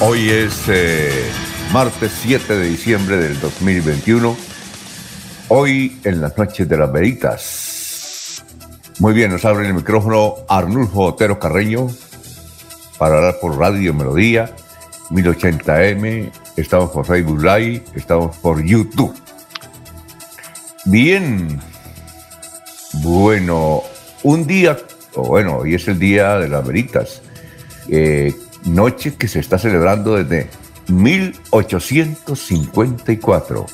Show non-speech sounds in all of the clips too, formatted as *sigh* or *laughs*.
Hoy es eh, martes 7 de diciembre del 2021. Hoy en las noches de las veritas. Muy bien, nos abre el micrófono Arnulfo Otero Carreño para hablar por Radio Melodía 1080M. Estamos por Facebook Live, estamos por YouTube. Bien. Bueno, un día, bueno, hoy es el día de las veritas. Eh, noche que se está celebrando desde 1854.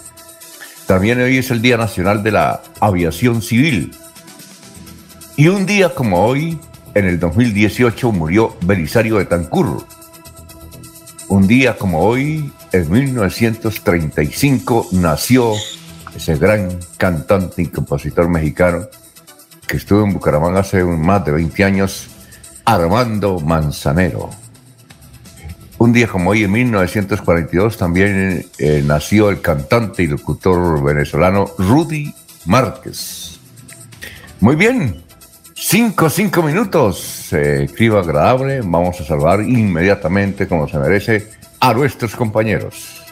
También hoy es el Día Nacional de la Aviación Civil. Y un día como hoy, en el 2018, murió Belisario de Tancur. Un día como hoy, en 1935, nació ese gran cantante y compositor mexicano que estuvo en Bucaramanga hace más de 20 años, Armando Manzanero. Un día como hoy, en 1942, también eh, nació el cantante y locutor venezolano Rudy Márquez. Muy bien, cinco, cinco minutos. Eh, agradable. Vamos a saludar inmediatamente, como se merece, a nuestros compañeros.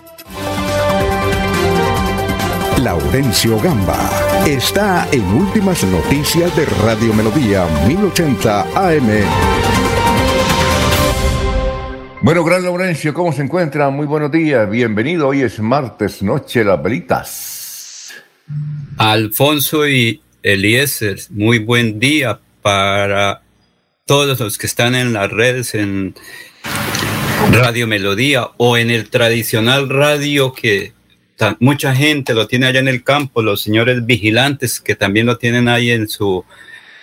Laurencio Gamba está en Últimas Noticias de Radio Melodía 1080 AM. Bueno, Gran Laurencio, ¿cómo se encuentra? Muy buenos días, bienvenido. Hoy es martes, noche las velitas. Alfonso y Eliezer, muy buen día para todos los que están en las redes, en Radio Melodía o en el tradicional radio que mucha gente lo tiene allá en el campo, los señores vigilantes que también lo tienen ahí en su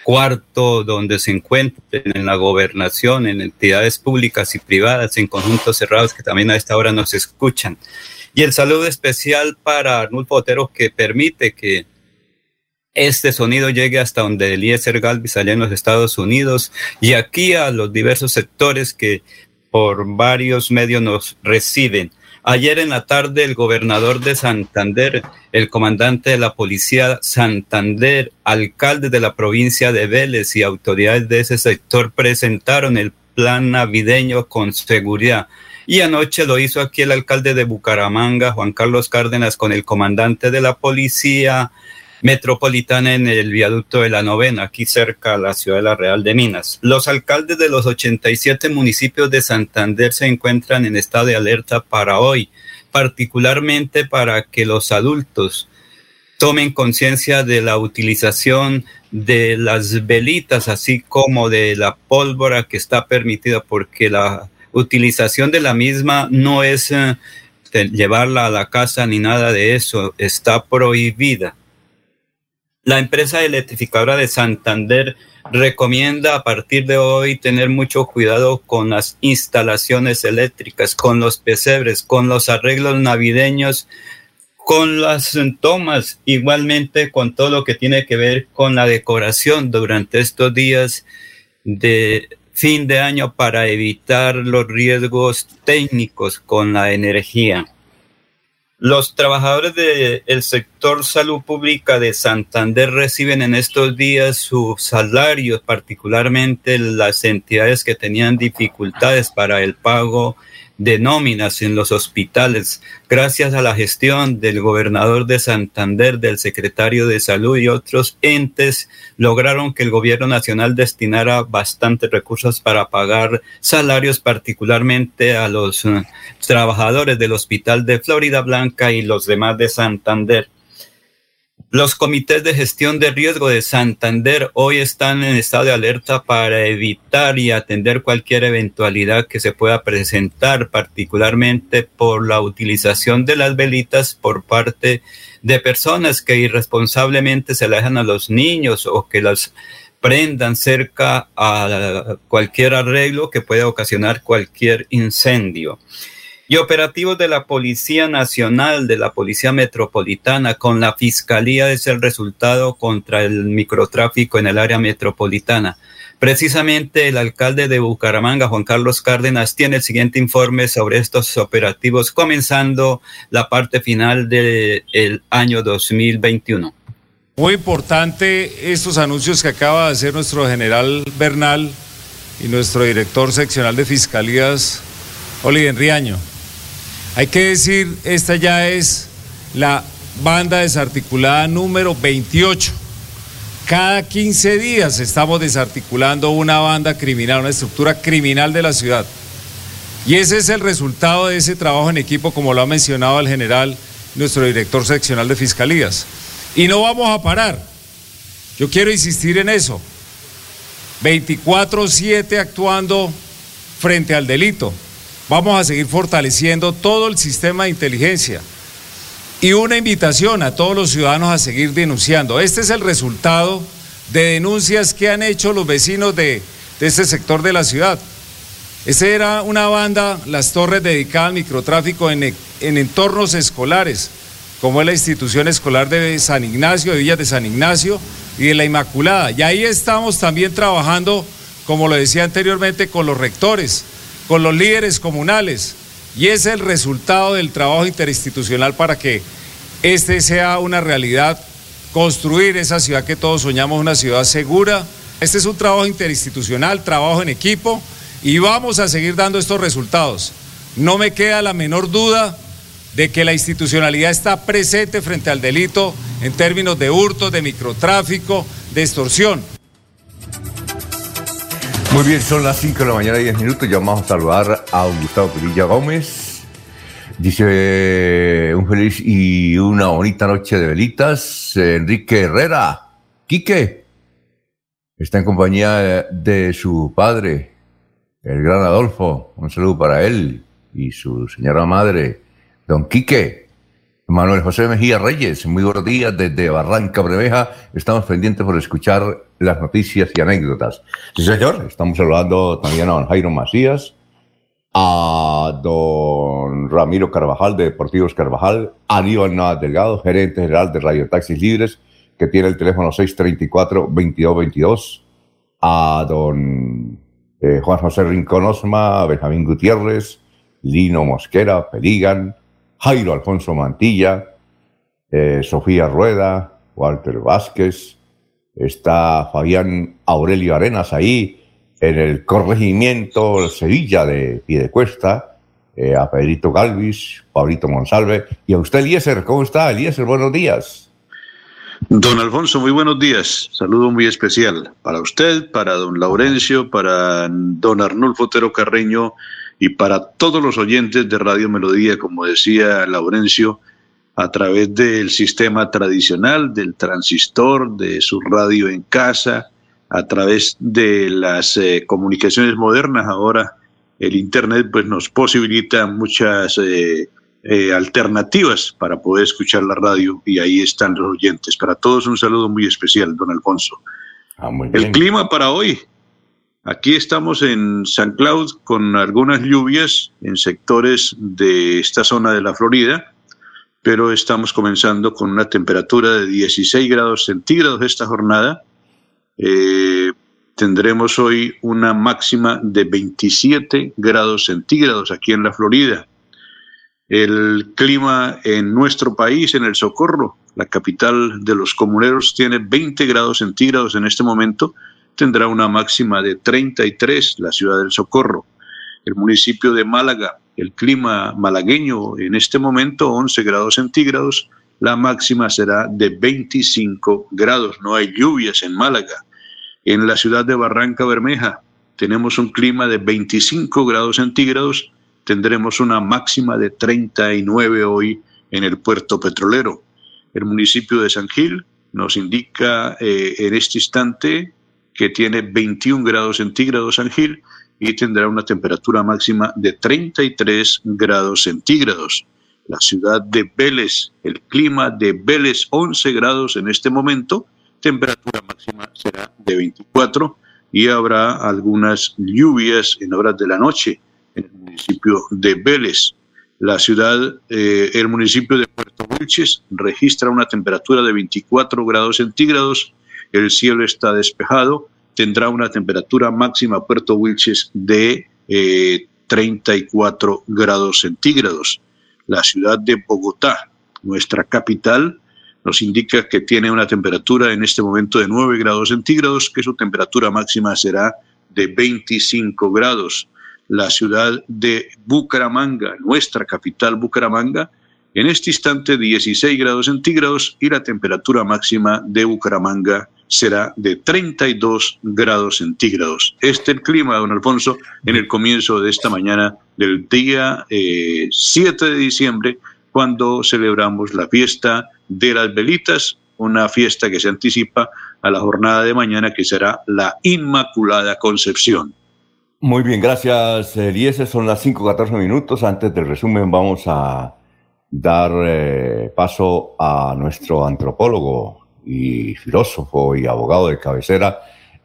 cuarto donde se encuentren en la gobernación, en entidades públicas y privadas, en conjuntos cerrados que también a esta hora nos escuchan. Y el saludo especial para Arnulfo Otero que permite que este sonido llegue hasta donde Eliezer Galvis allá en los Estados Unidos y aquí a los diversos sectores que por varios medios nos reciben. Ayer en la tarde el gobernador de Santander, el comandante de la policía Santander, alcalde de la provincia de Vélez y autoridades de ese sector presentaron el plan navideño con seguridad. Y anoche lo hizo aquí el alcalde de Bucaramanga, Juan Carlos Cárdenas, con el comandante de la policía, metropolitana en el viaducto de la novena, aquí cerca a la ciudad de la Real de Minas. Los alcaldes de los 87 municipios de Santander se encuentran en estado de alerta para hoy, particularmente para que los adultos tomen conciencia de la utilización de las velitas, así como de la pólvora que está permitida, porque la utilización de la misma no es eh, llevarla a la casa ni nada de eso, está prohibida. La empresa electrificadora de Santander recomienda a partir de hoy tener mucho cuidado con las instalaciones eléctricas, con los pesebres, con los arreglos navideños, con las tomas, igualmente con todo lo que tiene que ver con la decoración durante estos días de fin de año para evitar los riesgos técnicos con la energía. Los trabajadores del sector salud pública de Santander reciben en estos días sus salarios, particularmente las entidades que tenían dificultades para el pago de nóminas en los hospitales, gracias a la gestión del gobernador de Santander, del secretario de salud y otros entes, lograron que el gobierno nacional destinara bastantes recursos para pagar salarios, particularmente a los eh, trabajadores del hospital de Florida Blanca y los demás de Santander. Los comités de gestión de riesgo de Santander hoy están en estado de alerta para evitar y atender cualquier eventualidad que se pueda presentar, particularmente por la utilización de las velitas por parte de personas que irresponsablemente se alejan a los niños o que las prendan cerca a cualquier arreglo que pueda ocasionar cualquier incendio y operativos de la Policía Nacional, de la Policía Metropolitana, con la Fiscalía es el resultado contra el microtráfico en el área metropolitana. Precisamente el alcalde de Bucaramanga, Juan Carlos Cárdenas, tiene el siguiente informe sobre estos operativos, comenzando la parte final del año 2021. Muy importante estos anuncios que acaba de hacer nuestro general Bernal y nuestro director seccional de fiscalías, Oliver Enriaño. Hay que decir, esta ya es la banda desarticulada número 28. Cada 15 días estamos desarticulando una banda criminal, una estructura criminal de la ciudad. Y ese es el resultado de ese trabajo en equipo, como lo ha mencionado el general, nuestro director seccional de fiscalías. Y no vamos a parar. Yo quiero insistir en eso. 24/7 actuando frente al delito. Vamos a seguir fortaleciendo todo el sistema de inteligencia. Y una invitación a todos los ciudadanos a seguir denunciando. Este es el resultado de denuncias que han hecho los vecinos de, este sector de la ciudad. Esa era una banda, las torres dedicadas al microtráfico en, en entornos escolares, como es la institución escolar de San Ignacio, de Villas de San Ignacio y de la Inmaculada. Y ahí estamos también trabajando, como lo decía anteriormente, con los rectores con los líderes comunales y es el resultado del trabajo interinstitucional para que este sea una realidad, construir esa ciudad que todos soñamos, una ciudad segura. Este es un trabajo interinstitucional, trabajo en equipo y vamos a seguir dando estos resultados. No me queda la menor duda de que la institucionalidad está presente frente al delito en términos de hurto, de microtráfico, de extorsión. Muy bien, son las 5 de la mañana y 10 minutos. Ya vamos a saludar a Gustavo Pirilla Gómez. Dice un feliz y una bonita noche de velitas. Enrique Herrera, Quique, está en compañía de su padre, el gran Adolfo. Un saludo para él y su señora madre, don Quique. Manuel José Mejía Reyes, muy buenos días desde Barranca Breveja. Estamos pendientes por escuchar las noticias y anécdotas. Sí, señor. Estamos saludando también a don Jairo Macías, a don Ramiro Carvajal de Deportivos Carvajal, a Navas Delgado, gerente general de Radio Taxis Libres, que tiene el teléfono 634-2222, a don eh, Juan José Rincón Osma, Benjamín Gutiérrez, Lino Mosquera, Peligan, Jairo Alfonso Mantilla, eh, Sofía Rueda, Walter Vázquez, está Fabián Aurelio Arenas ahí en el corregimiento Sevilla de Piedecuesta, eh, a Pedrito Galvis, Pablito Monsalve y a usted Eliezer, ¿cómo está Eliezer? Buenos días. Don Alfonso, muy buenos días. Saludo muy especial para usted, para don Laurencio, para don Arnulfo Otero Carreño y para todos los oyentes de Radio Melodía, como decía Laurencio, a través del sistema tradicional, del transistor, de su radio en casa, a través de las eh, comunicaciones modernas. Ahora el Internet pues, nos posibilita muchas eh, eh, alternativas para poder escuchar la radio y ahí están los oyentes. Para todos un saludo muy especial, don Alfonso. Ah, el clima para hoy, Aquí estamos en San Cloud con algunas lluvias en sectores de esta zona de la Florida, pero estamos comenzando con una temperatura de 16 grados centígrados esta jornada. Eh, tendremos hoy una máxima de 27 grados centígrados aquí en la Florida. El clima en nuestro país, en el Socorro, la capital de los comuneros, tiene 20 grados centígrados en este momento tendrá una máxima de 33 la ciudad del Socorro. El municipio de Málaga, el clima malagueño en este momento 11 grados centígrados, la máxima será de 25 grados. No hay lluvias en Málaga. En la ciudad de Barranca Bermeja tenemos un clima de 25 grados centígrados, tendremos una máxima de 39 hoy en el puerto petrolero. El municipio de San Gil nos indica eh, en este instante que tiene 21 grados centígrados San Gil y tendrá una temperatura máxima de 33 grados centígrados. La ciudad de Vélez, el clima de Vélez 11 grados en este momento, temperatura máxima será de 24 y habrá algunas lluvias en horas de la noche en el municipio de Vélez. La ciudad, eh, el municipio de Puerto Wilches registra una temperatura de 24 grados centígrados, el cielo está despejado, tendrá una temperatura máxima Puerto Wilches de 34 eh, grados centígrados. La ciudad de Bogotá, nuestra capital, nos indica que tiene una temperatura en este momento de 9 grados centígrados, que su temperatura máxima será de 25 grados la ciudad de Bucaramanga, nuestra capital Bucaramanga, en este instante 16 grados centígrados y la temperatura máxima de Bucaramanga será de 32 grados centígrados. Este es el clima, don Alfonso, en el comienzo de esta mañana del día 7 eh, de diciembre, cuando celebramos la fiesta de las velitas, una fiesta que se anticipa a la jornada de mañana que será la Inmaculada Concepción. Muy bien, gracias, Eliezer. Son las 5.14 minutos. Antes del resumen, vamos a dar eh, paso a nuestro antropólogo y filósofo y abogado de cabecera,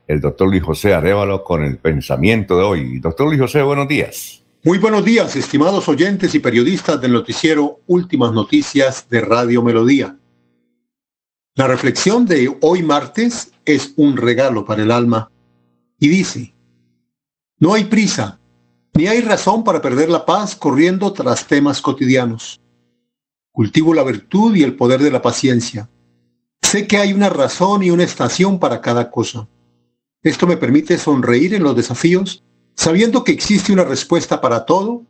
el doctor Luis José Arevalo, con el pensamiento de hoy. Doctor Luis José, buenos días. Muy buenos días, estimados oyentes y periodistas del noticiero Últimas Noticias de Radio Melodía. La reflexión de hoy martes es un regalo para el alma y dice, no hay prisa, ni hay razón para perder la paz corriendo tras temas cotidianos. Cultivo la virtud y el poder de la paciencia. Sé que hay una razón y una estación para cada cosa. Esto me permite sonreír en los desafíos, sabiendo que existe una respuesta para todo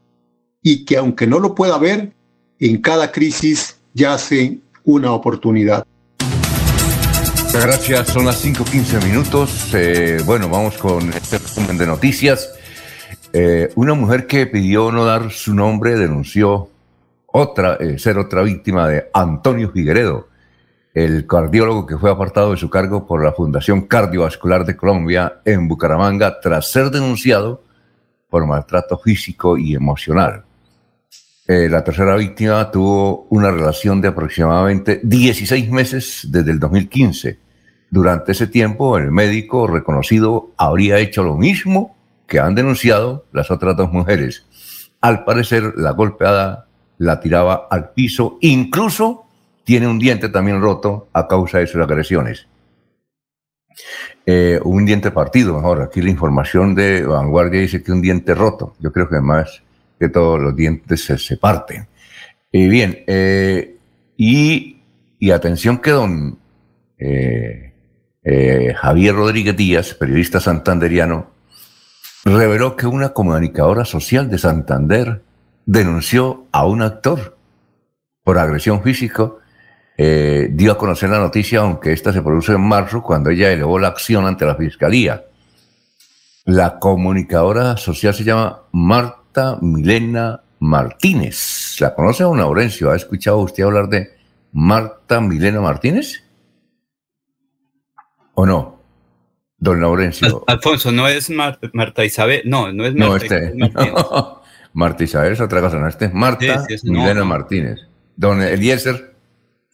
y que aunque no lo pueda ver, en cada crisis yace una oportunidad. Gracias, son las 5.15 minutos. Eh, bueno, vamos con este resumen de noticias. Eh, una mujer que pidió no dar su nombre denunció eh, ser otra víctima de Antonio Figueredo, el cardiólogo que fue apartado de su cargo por la Fundación Cardiovascular de Colombia en Bucaramanga tras ser denunciado por maltrato físico y emocional. la tercera víctima tuvo una relación de aproximadamente 16 meses desde el 2015 durante ese tiempo, el médico reconocido habría hecho lo mismo que han denunciado las otras dos mujeres. Al parecer, la golpeada la tiraba al piso, incluso tiene un diente también roto a causa de sus agresiones. Eh, un diente partido, mejor. Aquí la información de Vanguardia dice que un diente roto. Yo creo que más que todos los dientes se, parten. Y bien, eh, y, y, atención que don eh, Javier Rodríguez Díaz, periodista santanderiano, reveló que una comunicadora social de Santander denunció a un actor por agresión física. Eh, dio a conocer la noticia, aunque esta se produce en marzo, cuando ella elevó la acción ante la fiscalía. La comunicadora social se llama Marta Milena Martínez. ¿La conoce, don Laurencio? ¿Ha escuchado usted hablar de Marta Milena Martínez? ¿O no? Don Laurencio. Alfonso, no es Marta Isabel. No, no es Marta no, este, Isabel. *laughs* Marta Isabel es otra cosa, no, este es Marta Milena Martínez. Don Eliezer.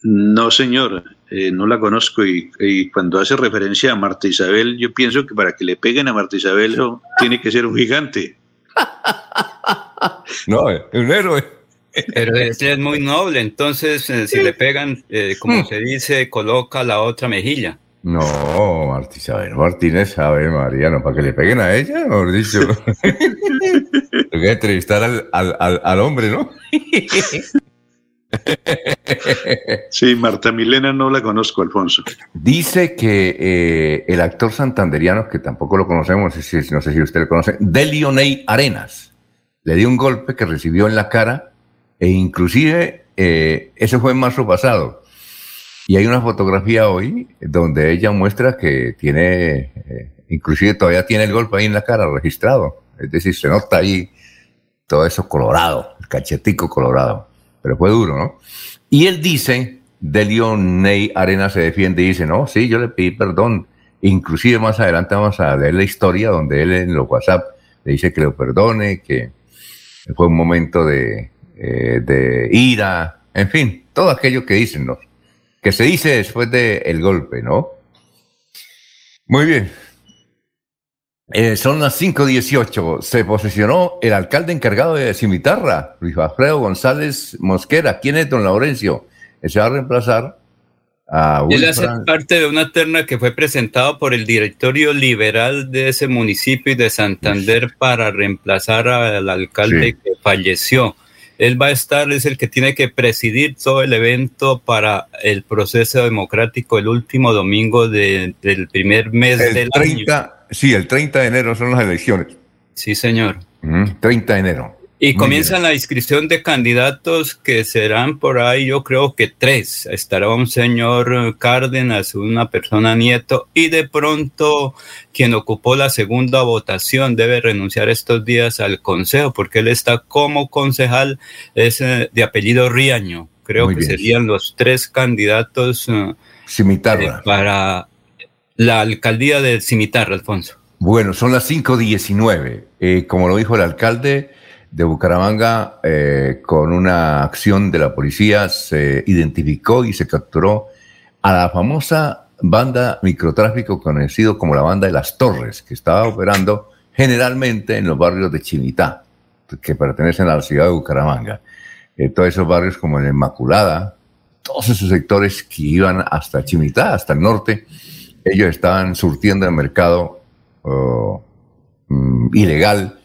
No, señor, eh, no la conozco y, cuando hace referencia a Marta Isabel, yo pienso que para que le peguen a Marta Isabel tiene que ser un gigante. *laughs* no, es un héroe. Pero es muy noble, entonces eh, si le pegan, eh, como hmm. se dice, coloca la otra mejilla. No, Martí Isabel Martínez, sabe, Mariano, para que le peguen a ella, mejor dicho. *laughs* Tengo que entrevistar al, al, al, hombre, ¿no? *laughs* sí, Marta Milena no la conozco, Alfonso. Dice que eh, el actor santanderiano, que tampoco lo conocemos, no sé si, no si usted lo conoce, Delioney Arenas, le dio un golpe que recibió en la cara e inclusive eh, eso fue en marzo pasado y hay una fotografía hoy donde ella muestra que tiene, eh, inclusive todavía tiene el golpe ahí en la cara registrado. Es decir, se nota ahí todo eso colorado, el cachetico colorado. Pero fue duro, ¿no? Y él dice Delio Ney Arena se defiende y dice, no, sí, yo le pedí perdón. Inclusive más adelante vamos a leer la historia donde él en los WhatsApp le dice que lo perdone, que fue un momento de, eh, de ira, en fin, todo aquello que dicen, ¿no? Que se dice después del golpe, ¿no? Muy bien. Eh, son las 5.18. Se posicionó el alcalde encargado de Cimitarra, Luis Alfredo González Mosquera. ¿Quién es don Laurencio? Se va a reemplazar a Él hace parte de una terna que fue presentado por el directorio liberal de ese municipio y de Santander para reemplazar al alcalde que falleció. Él va a estar, es el que tiene que presidir todo el evento para el proceso democrático el último domingo del primer mes del 30, año. Sí, el 30 de enero son las elecciones. Sí, señor. 30 de enero. Y comienza la inscripción de candidatos que serán por ahí, yo creo que tres. Estará un señor Cárdenas, una persona nieto, y de pronto quien ocupó la segunda votación debe renunciar estos días al consejo, porque él está como concejal, es eh, de apellido Riaño. Creo que serían los tres candidatos uh, para la alcaldía de Cimitarra, Alfonso. Bueno, son las 5.19. Eh, como lo dijo el alcalde, de Bucaramanga, eh, con una acción de la policía, se identificó y se capturó a la famosa banda microtráfico conocido como la banda de las Torres, que estaba operando generalmente en los barrios de Chimitá, que pertenecen a la ciudad de Bucaramanga. Eh, todos esos barrios como en Inmaculada, todos esos sectores que iban hasta Chimitá, hasta el norte, ellos estaban surtiendo el mercado oh, mm, ilegal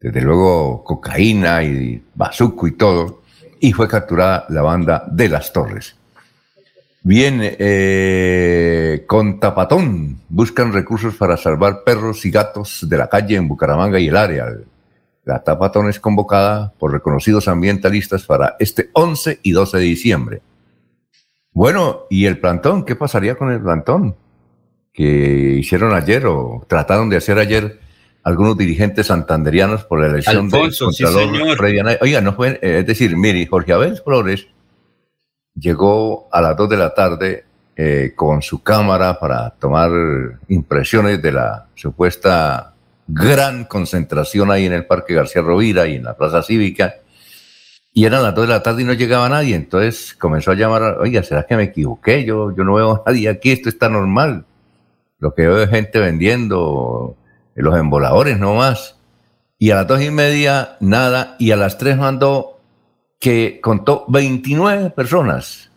desde luego cocaína y bazuco y todo, y fue capturada la banda de las Torres. Bien, eh, con Tapatón buscan recursos para salvar perros y gatos de la calle en Bucaramanga y el área. La Tapatón es convocada por reconocidos ambientalistas para este 11 y 12 de diciembre. Bueno, ¿y el plantón? ¿Qué pasaría con el plantón? Que hicieron ayer o trataron de hacer ayer algunos dirigentes santanderianos por la elección de Contralor Oiga, no fue, eh, es decir, mire, Jorge Abel Flores llegó a las 2 de la tarde eh, con su cámara para tomar impresiones de la supuesta gran concentración ahí en el Parque García Rovira y en la Plaza Cívica. Y eran las 2 de la tarde y no llegaba nadie. Entonces comenzó a llamar, oiga, ¿será que me equivoqué? Yo, yo no veo a nadie aquí, esto está normal. Lo que veo es gente vendiendo los emboladores no más. Y a las dos y media, nada. Y a las tres mandó que contó 29 personas.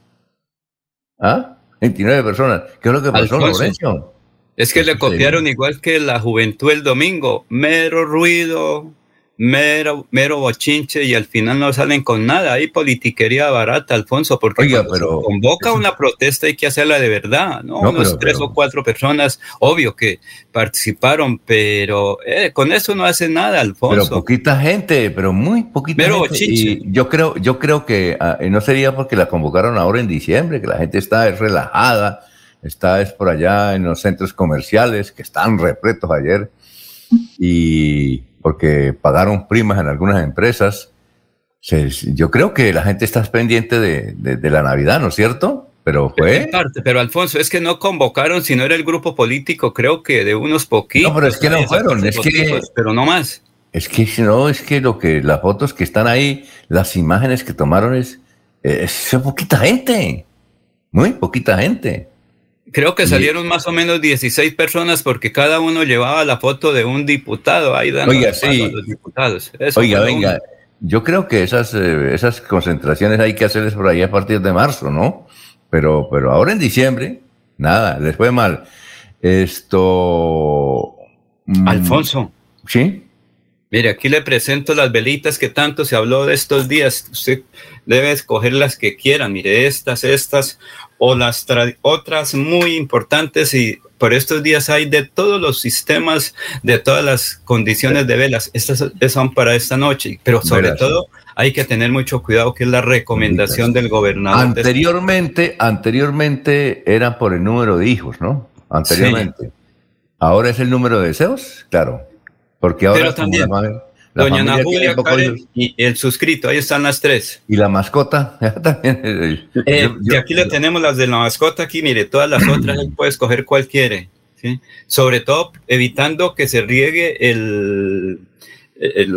¿Ah? 29 personas. ¿Qué es lo que pasó, Lorenzo? Es que le copiaron igual que la juventud el domingo. Mero ruido, mero, mero bochinche y al final no salen con nada. Hay politiquería barata, Alfonso, porque Oiga, pero, convoca una protesta hay que hacerla de verdad, ¿no? Unos tres o cuatro personas, obvio que participaron, pero eh, con eso no hace nada, Alfonso. Pero poquita gente, pero muy poquita mero gente. Bochinche. yo creo, yo creo que ah, no sería porque la convocaron ahora en diciembre, que la gente está relajada, está es por allá en los centros comerciales, que están repletos ayer. Y porque pagaron primas en algunas empresas. yo creo que la gente está pendiente de, la Navidad, ¿no es cierto? Pero fue. parte, pero Alfonso, es que no convocaron, si no era el grupo político, creo que de unos poquitos. No, pero es que no fueron, es que. Pero no más. Es que no, es que lo que las fotos que están ahí, las imágenes que tomaron es, es poquita gente, muy poquita gente. Creo que salieron más o menos 16 personas porque cada uno llevaba la foto de un diputado ahí dando Oiga, sí. los diputados. Oiga, venga, yo creo que esas, eh, esas concentraciones hay que hacerles por ahí a partir de marzo, ¿no? Pero, pero ahora en diciembre, nada, les fue mal. Esto. Mm, Alfonso. Sí. Mire, aquí le presento las velitas que tanto se habló de estos días. Usted debe escoger las que quiera. Mire, estas, estas o las otras muy importantes y por estos días hay de todos los sistemas, de todas las condiciones de velas. Estas son para esta noche, pero sobre todo hay que tener mucho cuidado que es la recomendación del gobernador. Anteriormente, anteriormente era por el número de hijos, ¿no? Anteriormente. Ahora es el número de deseos, claro. Porque ahora, también, Doña Ana Julia, Karen y el suscrito, ahí están las tres. Y la mascota, *laughs* también. Eh, y aquí le tenemos las de la mascota, aquí, mire, todas las otras, él puede escoger cuál quiere. ¿sí? Sobre todo evitando que se riegue el, el,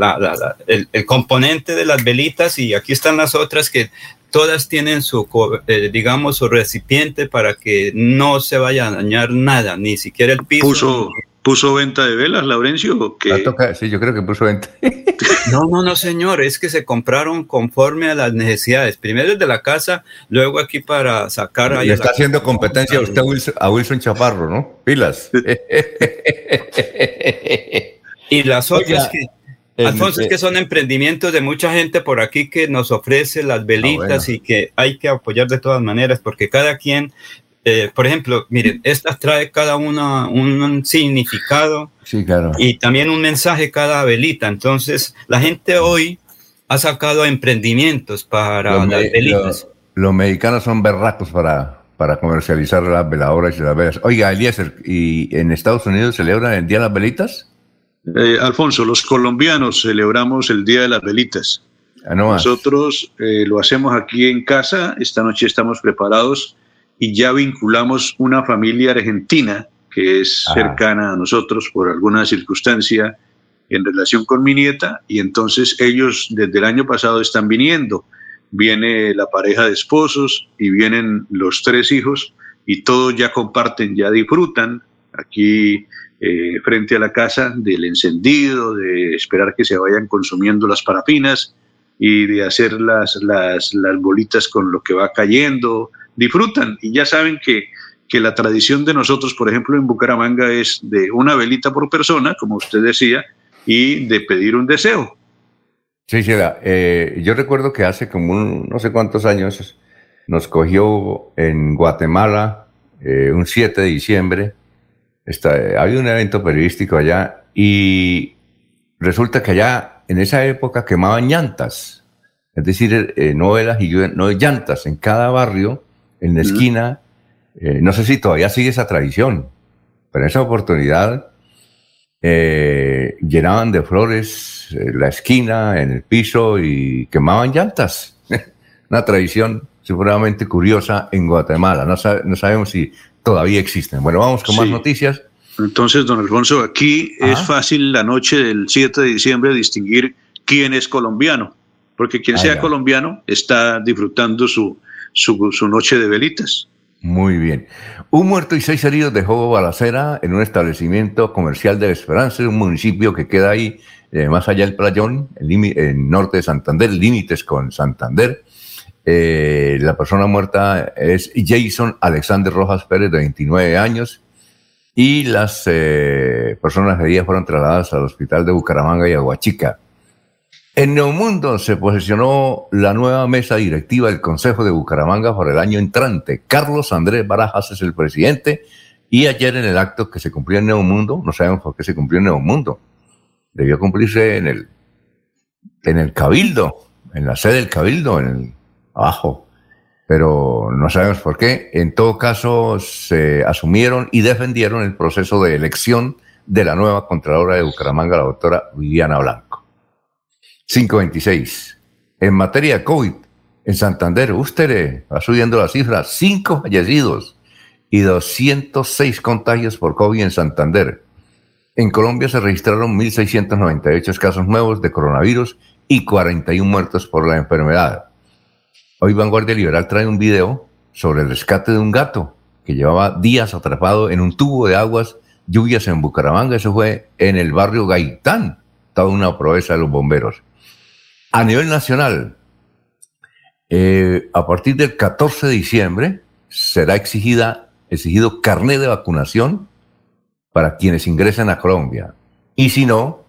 el, componente de las velitas y aquí están las otras que todas tienen su, eh, digamos, su recipiente para que no se vaya a dañar nada, ni siquiera el piso. Puso, puso venta de velas, Laurencio. Que... sí, yo creo que puso venta. *laughs* no, no, no, señor, es que se compraron conforme a las necesidades. Primero es de la casa, luego aquí para sacar. Ahí está haciendo competencia a usted a Wilson Chaparro, ¿no? Pilas. *laughs* y las otras que Alfonso, es que son emprendimientos de mucha gente por aquí que nos ofrece las ah, velitas y que hay que apoyar de todas maneras, porque cada quien, eh, por ejemplo, miren, esta trae cada una un significado sí, claro. y también un mensaje cada velita. Entonces, la gente hoy ha sacado emprendimientos para las velitas. los mexicanos son berracos para, para comercializar las veladoras y las velas. Oiga, Eliezer, ¿y en Estados Unidos celebran el Día de las Velitas? Eh, Alfonso, los colombianos celebramos el Día de las Velitas. Ah, Nosotros eh, lo hacemos aquí en casa, esta noche estamos preparados y ya vinculamos una familia argentina que es cercana a nosotros por alguna circunstancia en relación con mi nieta y entonces ellos desde el año pasado están viniendo. Viene la pareja de esposos y vienen los tres hijos y todos ya comparten, ya disfrutan. Aquí eh, frente a la casa del encendido, de esperar que se vayan consumiendo las parafinas y de hacer las, las, las bolitas con lo que va cayendo. Disfrutan y ya saben que, que la tradición de nosotros, por ejemplo, en Bucaramanga es de una velita por persona, como usted decía, y de pedir un deseo. Sí, sí, eh, yo recuerdo que hace como no sé cuántos años nos cogió en Guatemala eh, un 7 de diciembre Está, había un evento periodístico allá y resulta que allá en esa época quemaban llantas, es decir, eh, y no llantas en cada barrio, en la esquina. Eh, no sé si todavía sigue esa tradición, pero en esa oportunidad eh, llenaban de flores la esquina, en el piso y quemaban llantas. *laughs* Una tradición seguramente curiosa en Guatemala. No, no sabemos si todavía existen. Bueno, vamos con más noticias. Entonces, don Alfonso, aquí es fácil la noche del 7 de diciembre distinguir quién es colombiano, porque quien ah, sea colombiano está disfrutando su, su, noche de velitas. Muy bien. Un muerto y seis heridos dejó balacera en un establecimiento comercial de Esperanza, un municipio que queda ahí eh, más allá del playón, en el norte de Santander, límites con Santander. Eh, la persona muerta es Jason Alexander Rojas Pérez, de 29 años, y las eh, personas heridas fueron trasladadas al hospital de Bucaramanga y Aguachica. En Neomundo se posicionó la nueva mesa directiva del Consejo de Bucaramanga por el año entrante. Carlos Andrés Barajas es el presidente y ayer en el acto que se cumplió en Neomundo, no sabemos por qué se cumplió en Neomundo, debió cumplirse en el, en el Cabildo, en la sede del Cabildo, en el abajo, pero no sabemos por qué. En todo caso, se asumieron y defendieron el proceso de elección de la nueva Contralora de Bucaramanga, la doctora Viviana Blanco. 526. En materia de COVID, en Santander, usted va subiendo la cifra, cinco fallecidos y 206 contagios por COVID en Santander. En Colombia se registraron 1.698 casos nuevos de coronavirus y 41 muertos por la enfermedad. Hoy Vanguardia Liberal trae un video sobre el rescate de un gato que llevaba días atrapado en un tubo de aguas lluvias en Bucaramanga. Eso fue en el barrio Gaitán. Toda una proeza de los bomberos. A nivel nacional, eh, a partir del 14 de diciembre será exigida, exigido carnet de vacunación para quienes ingresen a Colombia. Y si no,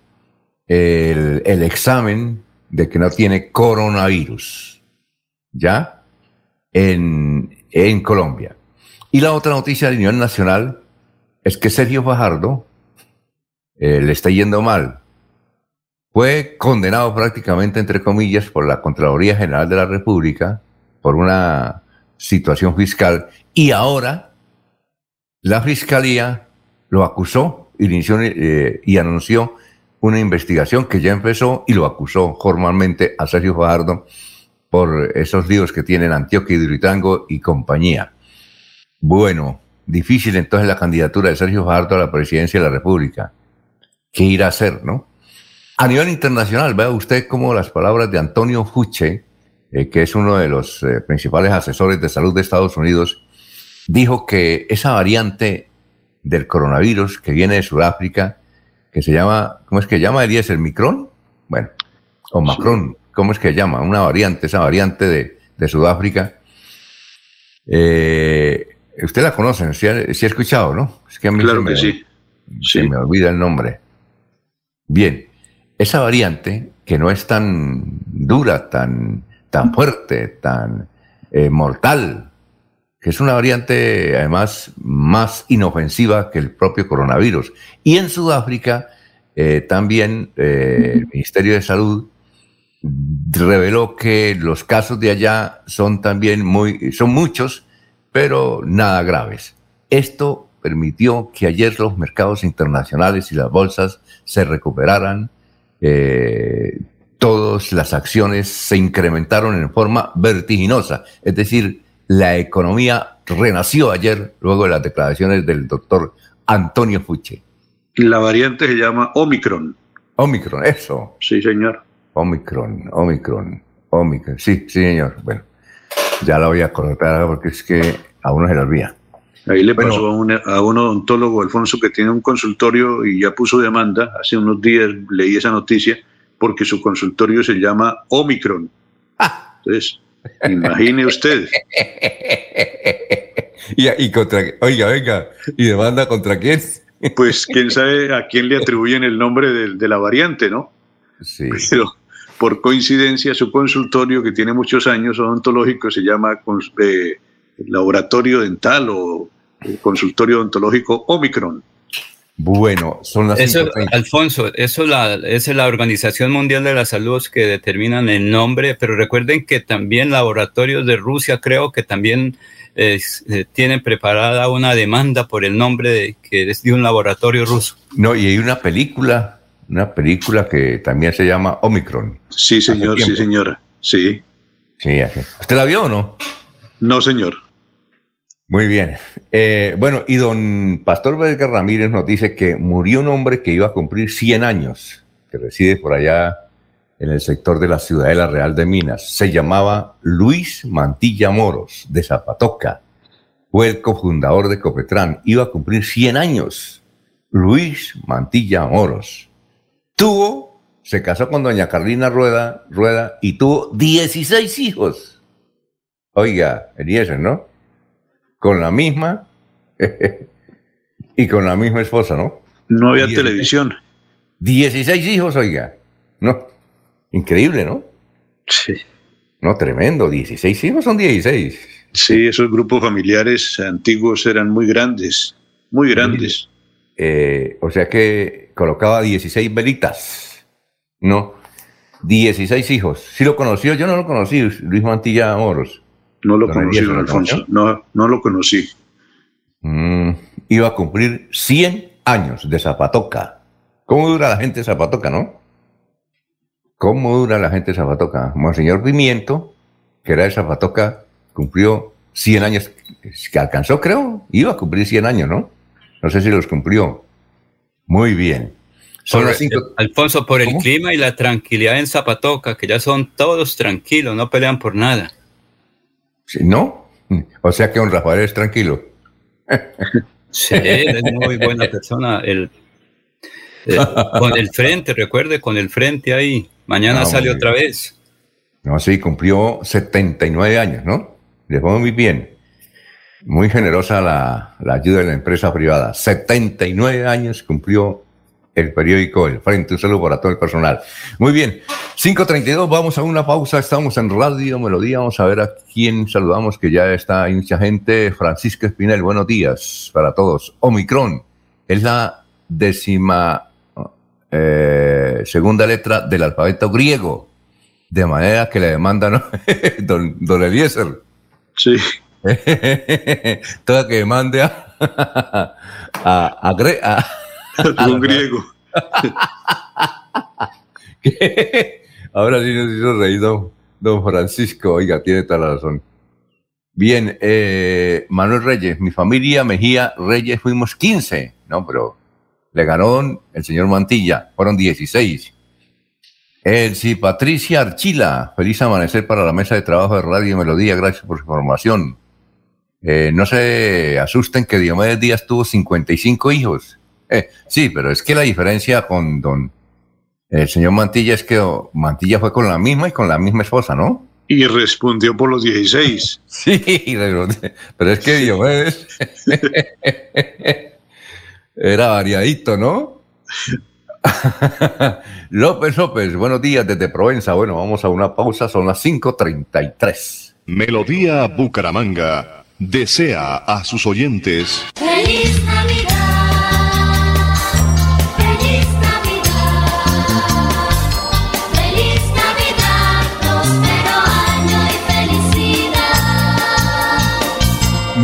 el, el examen de que no tiene coronavirus ya en, en Colombia. Y la otra noticia de nivel nacional es que Sergio Fajardo eh, le está yendo mal. Fue condenado prácticamente, entre comillas, por la Contraloría General de la República por una situación fiscal y ahora la Fiscalía lo acusó inició, eh, y anunció una investigación que ya empezó y lo acusó formalmente a Sergio Fajardo por esos líos que tienen Antioquia, Hidroitango y compañía. Bueno, difícil entonces la candidatura de Sergio Fajardo a la presidencia de la República. ¿Qué irá a hacer, no? A nivel internacional, vea usted cómo las palabras de Antonio Fuche, eh, que es uno de los eh, principales asesores de salud de Estados Unidos, dijo que esa variante del coronavirus que viene de Sudáfrica, que se llama, ¿cómo es que llama Elías? ¿El Micron? Bueno, o Macron, ¿cómo es que llama? Una variante, esa variante de, Sudáfrica. Eh, usted la conoce, si ha, escuchado, ¿no? Es que a mí claro que sí. Se me olvida el nombre. Bien, esa variante que no es tan dura, tan, tan fuerte, tan eh, mortal, que es una variante además más inofensiva que el propio coronavirus. Y en Sudáfrica eh, también eh, el Ministerio de Salud reveló que los casos de allá son también muy, son muchos, pero nada graves. Esto permitió que ayer los mercados internacionales y las bolsas se recuperaran. Eh, todas las acciones se incrementaron en forma vertiginosa. Es decir, la economía renació ayer luego de las declaraciones del doctor Antonio Fuche. La variante se llama Omicron. Omicron, eso. Sí, señor. Omicron, Omicron, Omicron. Sí, sí, señor. Bueno, ya la voy a cortar porque es que a uno se la olvida. Ahí le pasó a, un, a un odontólogo, Alfonso, que tiene un consultorio y ya puso demanda. Hace unos días leí esa noticia porque su consultorio se llama Omicron. Ah. Entonces, Imagine usted. *laughs* y, contra, oiga, venga, ¿y demanda contra quién? pues quién sabe a quién le atribuyen el nombre de, la variante, ¿no? Sí. Pero por coincidencia, su consultorio, que tiene muchos años odontológico, se llama eh, Laboratorio Dental o Consultorio Odontológico Omicron. Bueno, son las eso, Alfonso, eso la, es la Organización Mundial de la Salud que determinan el nombre, pero recuerden que también laboratorios de Rusia creo que también eh, tienen preparada una demanda por el nombre de, que es de un laboratorio ruso. No, y hay una película, una película que también se llama Omicron. Sí, señor, sí, señora, sí. Sí, ¿usted la vio o no? No, señor. Muy bien. Eh, bueno, y don Pastor Vélez Ramírez nos dice que murió un hombre que iba a cumplir 100 años, que reside por allá en el sector de la Ciudadela Real de Minas. Se llamaba Luis Mantilla Moros, de Zapatoca. Fue el cofundador de Copetrán. Iba a cumplir 100 años. Luis Mantilla Moros. Tuvo, se casó con doña Carlina Rueda, Rueda y tuvo 16 hijos. Oiga, Eliezer, ¿no? Con la misma *laughs* y con la misma esposa, ¿no? No había televisión. 16 hijos, oiga. No, increíble, ¿no? Sí. No, tremendo. 16 hijos son 16. Sí, esos grupos familiares antiguos eran muy grandes, muy grandes. Eh, o sea que colocaba 16 velitas, ¿no? 16 hijos. Sí lo conoció, yo no lo conocí, Luis Mantilla Moros. No lo conocí, don Alfonso. No, no lo conocí. Mm, iba a cumplir 100 años de Zapatoca. ¿Cómo dura la gente de Zapatoca, no? ¿Cómo dura la gente de Zapatoca? Monseñor Pimiento, que era de Zapatoca, cumplió 100 años, que alcanzó, creo, iba a cumplir 100 años, ¿no? No sé si los cumplió. Muy bien. Son Alfonso, por el clima y la tranquilidad en Zapatoca, que ya son todos tranquilos, no pelean por nada. ¿No? O sea que don Rafael es tranquilo. Sí, es muy buena persona. El, eh, con el frente, recuerde, con el frente ahí. Mañana ah, sale otra vez. No, sí, cumplió 79 años, ¿no? Le fue muy bien. Muy generosa la, la ayuda de la empresa privada. 79 años cumplió el periódico El Frente. Un saludo para todo el personal. Muy bien, 5.32, vamos a una pausa. Estamos en Radio Melodía. Vamos a ver a quién saludamos, que ya está, hay mucha gente. Francisco Espinel, buenos días para todos. Omicron es la décima eh, segunda letra del alfabeto griego. De manera que le demandan *laughs* don, don Eliezer. Sí. *laughs* Toda que demande *laughs* a, a, a, un griego. *laughs* Ahora sí nos hizo reír don, Francisco. Oiga, tiene toda la razón. Bien, eh, Manuel Reyes, mi familia Mejía Reyes fuimos 15, ¿no? Pero le ganó el señor Mantilla, fueron 16. Elsie Patricia Archila, feliz amanecer para la mesa de trabajo de Radio Melodía, gracias por su información. Eh, no se asusten que Diomedes Díaz tuvo 55 hijos. Eh, sí, pero es que la diferencia con don el señor Mantilla es que Mantilla fue con la misma y con la misma esposa, ¿no? Y respondió por los 16. *laughs* Sí, pero es que Diomedes *laughs* era variadito, ¿no? *laughs* López López, buenos días desde Provenza. Bueno, vamos a una pausa, son las 5.33. Melodía Bucaramanga desea a sus oyentes. ¡Feliz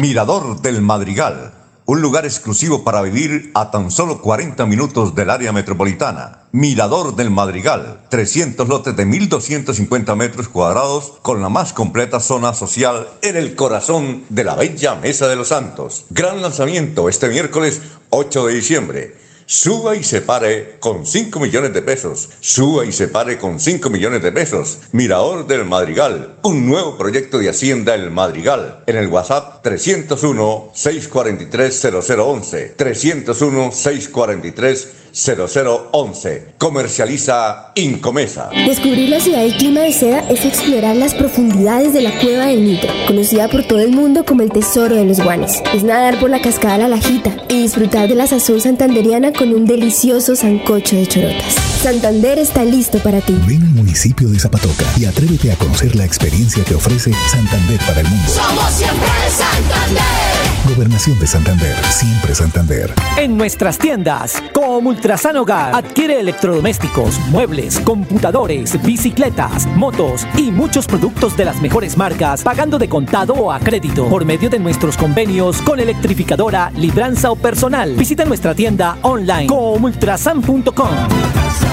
Mirador del Madrigal, un lugar exclusivo para vivir a tan solo 40 minutos del área metropolitana. Mirador del Madrigal, 300 lotes de 1.250 metros cuadrados con la más completa zona social en el corazón de la bella Mesa de los Santos. Gran lanzamiento este miércoles 8 de diciembre. Suba y se pare con 5 millones de pesos. Suba y se pare con 5 millones de pesos. Mirador del Madrigal. Un nuevo proyecto de Hacienda El Madrigal. En el WhatsApp 301-643-0011. 301-643-0011. 0011. Comercializa Incomesa. Descubrir la ciudad del clima de seda es explorar las profundidades de la cueva del Nitro, conocida por todo el mundo como el tesoro de los guanes. Es nadar por la cascada La Lajita y disfrutar de la sazón santanderiana con un delicioso sancocho de chorotas. Santander está listo para ti. Ven al municipio de Zapatoca y atrévete a conocer la experiencia que ofrece Santander para el mundo. Somos siempre Santander. Gobernación de Santander, siempre Santander. En nuestras tiendas, como Ultrasan Hogar, adquiere electrodomésticos, muebles, computadores, bicicletas, motos y muchos productos de las mejores marcas, pagando de contado o a crédito por medio de nuestros convenios con electrificadora, libranza o personal. Visita nuestra tienda online comultrasan.com.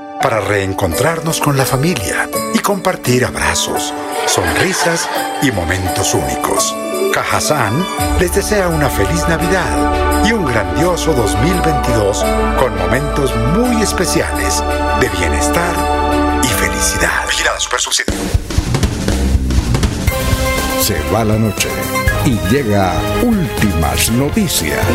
para reencontrarnos con la familia y compartir abrazos, sonrisas y momentos únicos. Cajazán les desea una feliz Navidad y un grandioso 2022 con momentos muy especiales de bienestar y felicidad. Vigilada Super Se va la noche y llega últimas noticias.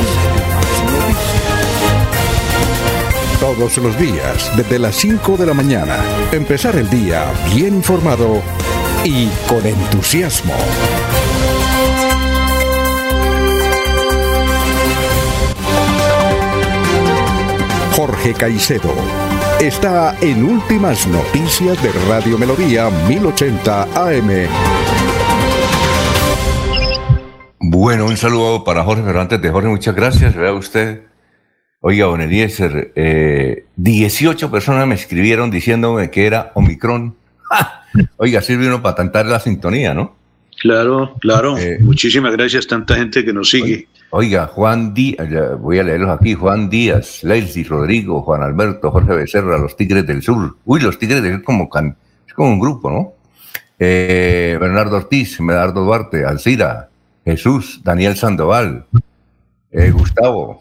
Todos los días, desde las 5 de la mañana, empezar el día bien informado y con entusiasmo. Jorge Caicedo está en Últimas Noticias de Radio Melodía 1080 AM. Bueno, un saludo para Jorge, antes de Jorge, muchas gracias. Vea usted. Oiga, don Eliezer, eh, 18 personas me escribieron diciéndome que era Omicron. Oiga, sirve uno para cantar la sintonía, ¿no? Claro, claro. Eh, Muchísimas gracias, tanta gente que nos sigue. Oiga, Juan Díaz, voy a leerlos aquí, Juan Díaz, Leilsi, Rodrigo, Juan Alberto, Jorge Becerra, los Tigres del Sur. Uy, los Tigres del Sur como can, es como un grupo, ¿no? Eh, Bernardo Ortiz, Medardo Duarte, Alcira, Jesús, Daniel Sandoval, eh, Gustavo.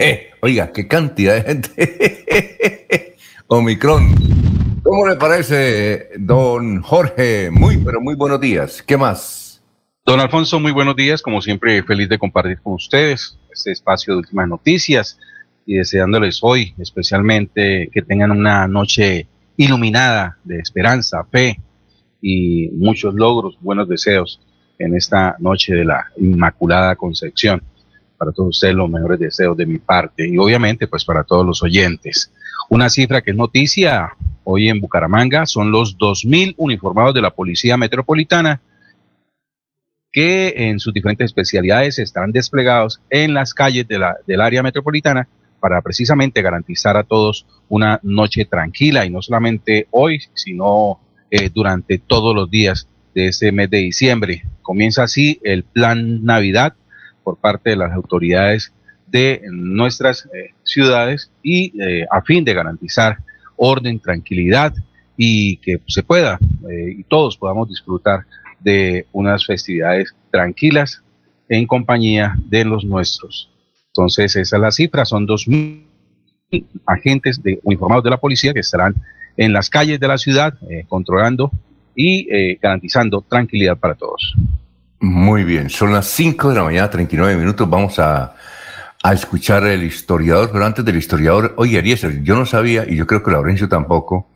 *laughs* Eh, oiga, qué cantidad de gente. *laughs* Omicron. ¿Cómo le parece, don Jorge? Muy, pero muy buenos días. ¿Qué más? Don Alfonso, muy buenos días. Como siempre, feliz de compartir con ustedes este espacio de últimas noticias y deseándoles hoy especialmente que tengan una noche iluminada de esperanza, fe y muchos logros, buenos deseos. en esta noche de la Inmaculada Concepción. Para todos ustedes los mejores deseos de mi parte y obviamente pues para todos los oyentes. Una cifra que es noticia hoy en Bucaramanga son los 2.000 uniformados de la Policía Metropolitana que en sus diferentes especialidades están desplegados en las calles de la, del área metropolitana para precisamente garantizar a todos una noche tranquila y no solamente hoy, sino eh, durante todos los días de este mes de diciembre. Comienza así el plan Navidad por parte de las autoridades de nuestras eh, ciudades y eh, a fin de garantizar orden, tranquilidad y que se pueda eh, y todos podamos disfrutar de unas festividades tranquilas en compañía de los nuestros. Entonces, esa es la cifra, son dos mil agentes de, uniformados de la policía que estarán en las calles de la ciudad controlando y garantizando tranquilidad para todos. Muy bien, son las 5 de la mañana, 39 minutos. Vamos a, a escuchar el historiador, pero antes del historiador, oye, Eliezer, yo no sabía, y yo creo que Laurencio tampoco,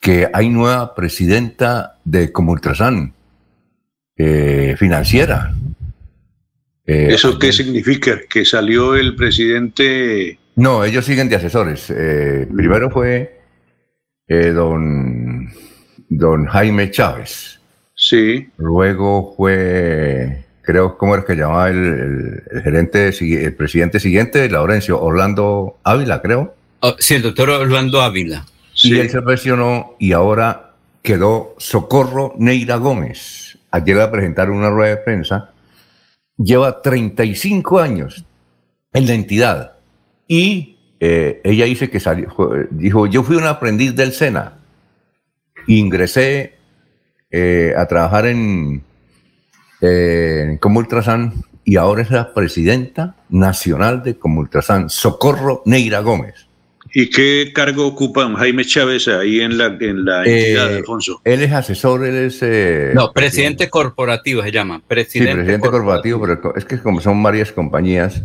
que hay nueva presidenta de Comultrasan eh, financiera. Eh, ¿Eso qué significa? ¿Que salió el presidente? No, ellos siguen de asesores. Eh, primero fue eh, don, don Jaime Chávez. Sí. Luego fue, creo, ¿cómo era que llamaba el, el, gerente, el presidente siguiente, Laurencio? Orlando Ávila, creo. Oh, sí, el doctor Orlando Ávila. Sí. Y él se presionó y ahora quedó Socorro Neira Gómez. Ayer a presentar una rueda de prensa. Lleva 35 años en la entidad. Y eh, ella dice que salió, dijo, yo fui un aprendiz del SENA. Ingresé eh, a trabajar en, eh, Comultrasan y ahora es la presidenta nacional de Comultrasan, Socorro Neira Gómez. ¿Y qué cargo ocupa Jaime Chávez ahí en la, en la entidad, Eh, Alfonso? Él es asesor, él es... eh, No, presidente corporativo se llama. Sí, Presidente, presidente corporativo, pero es que como son varias compañías,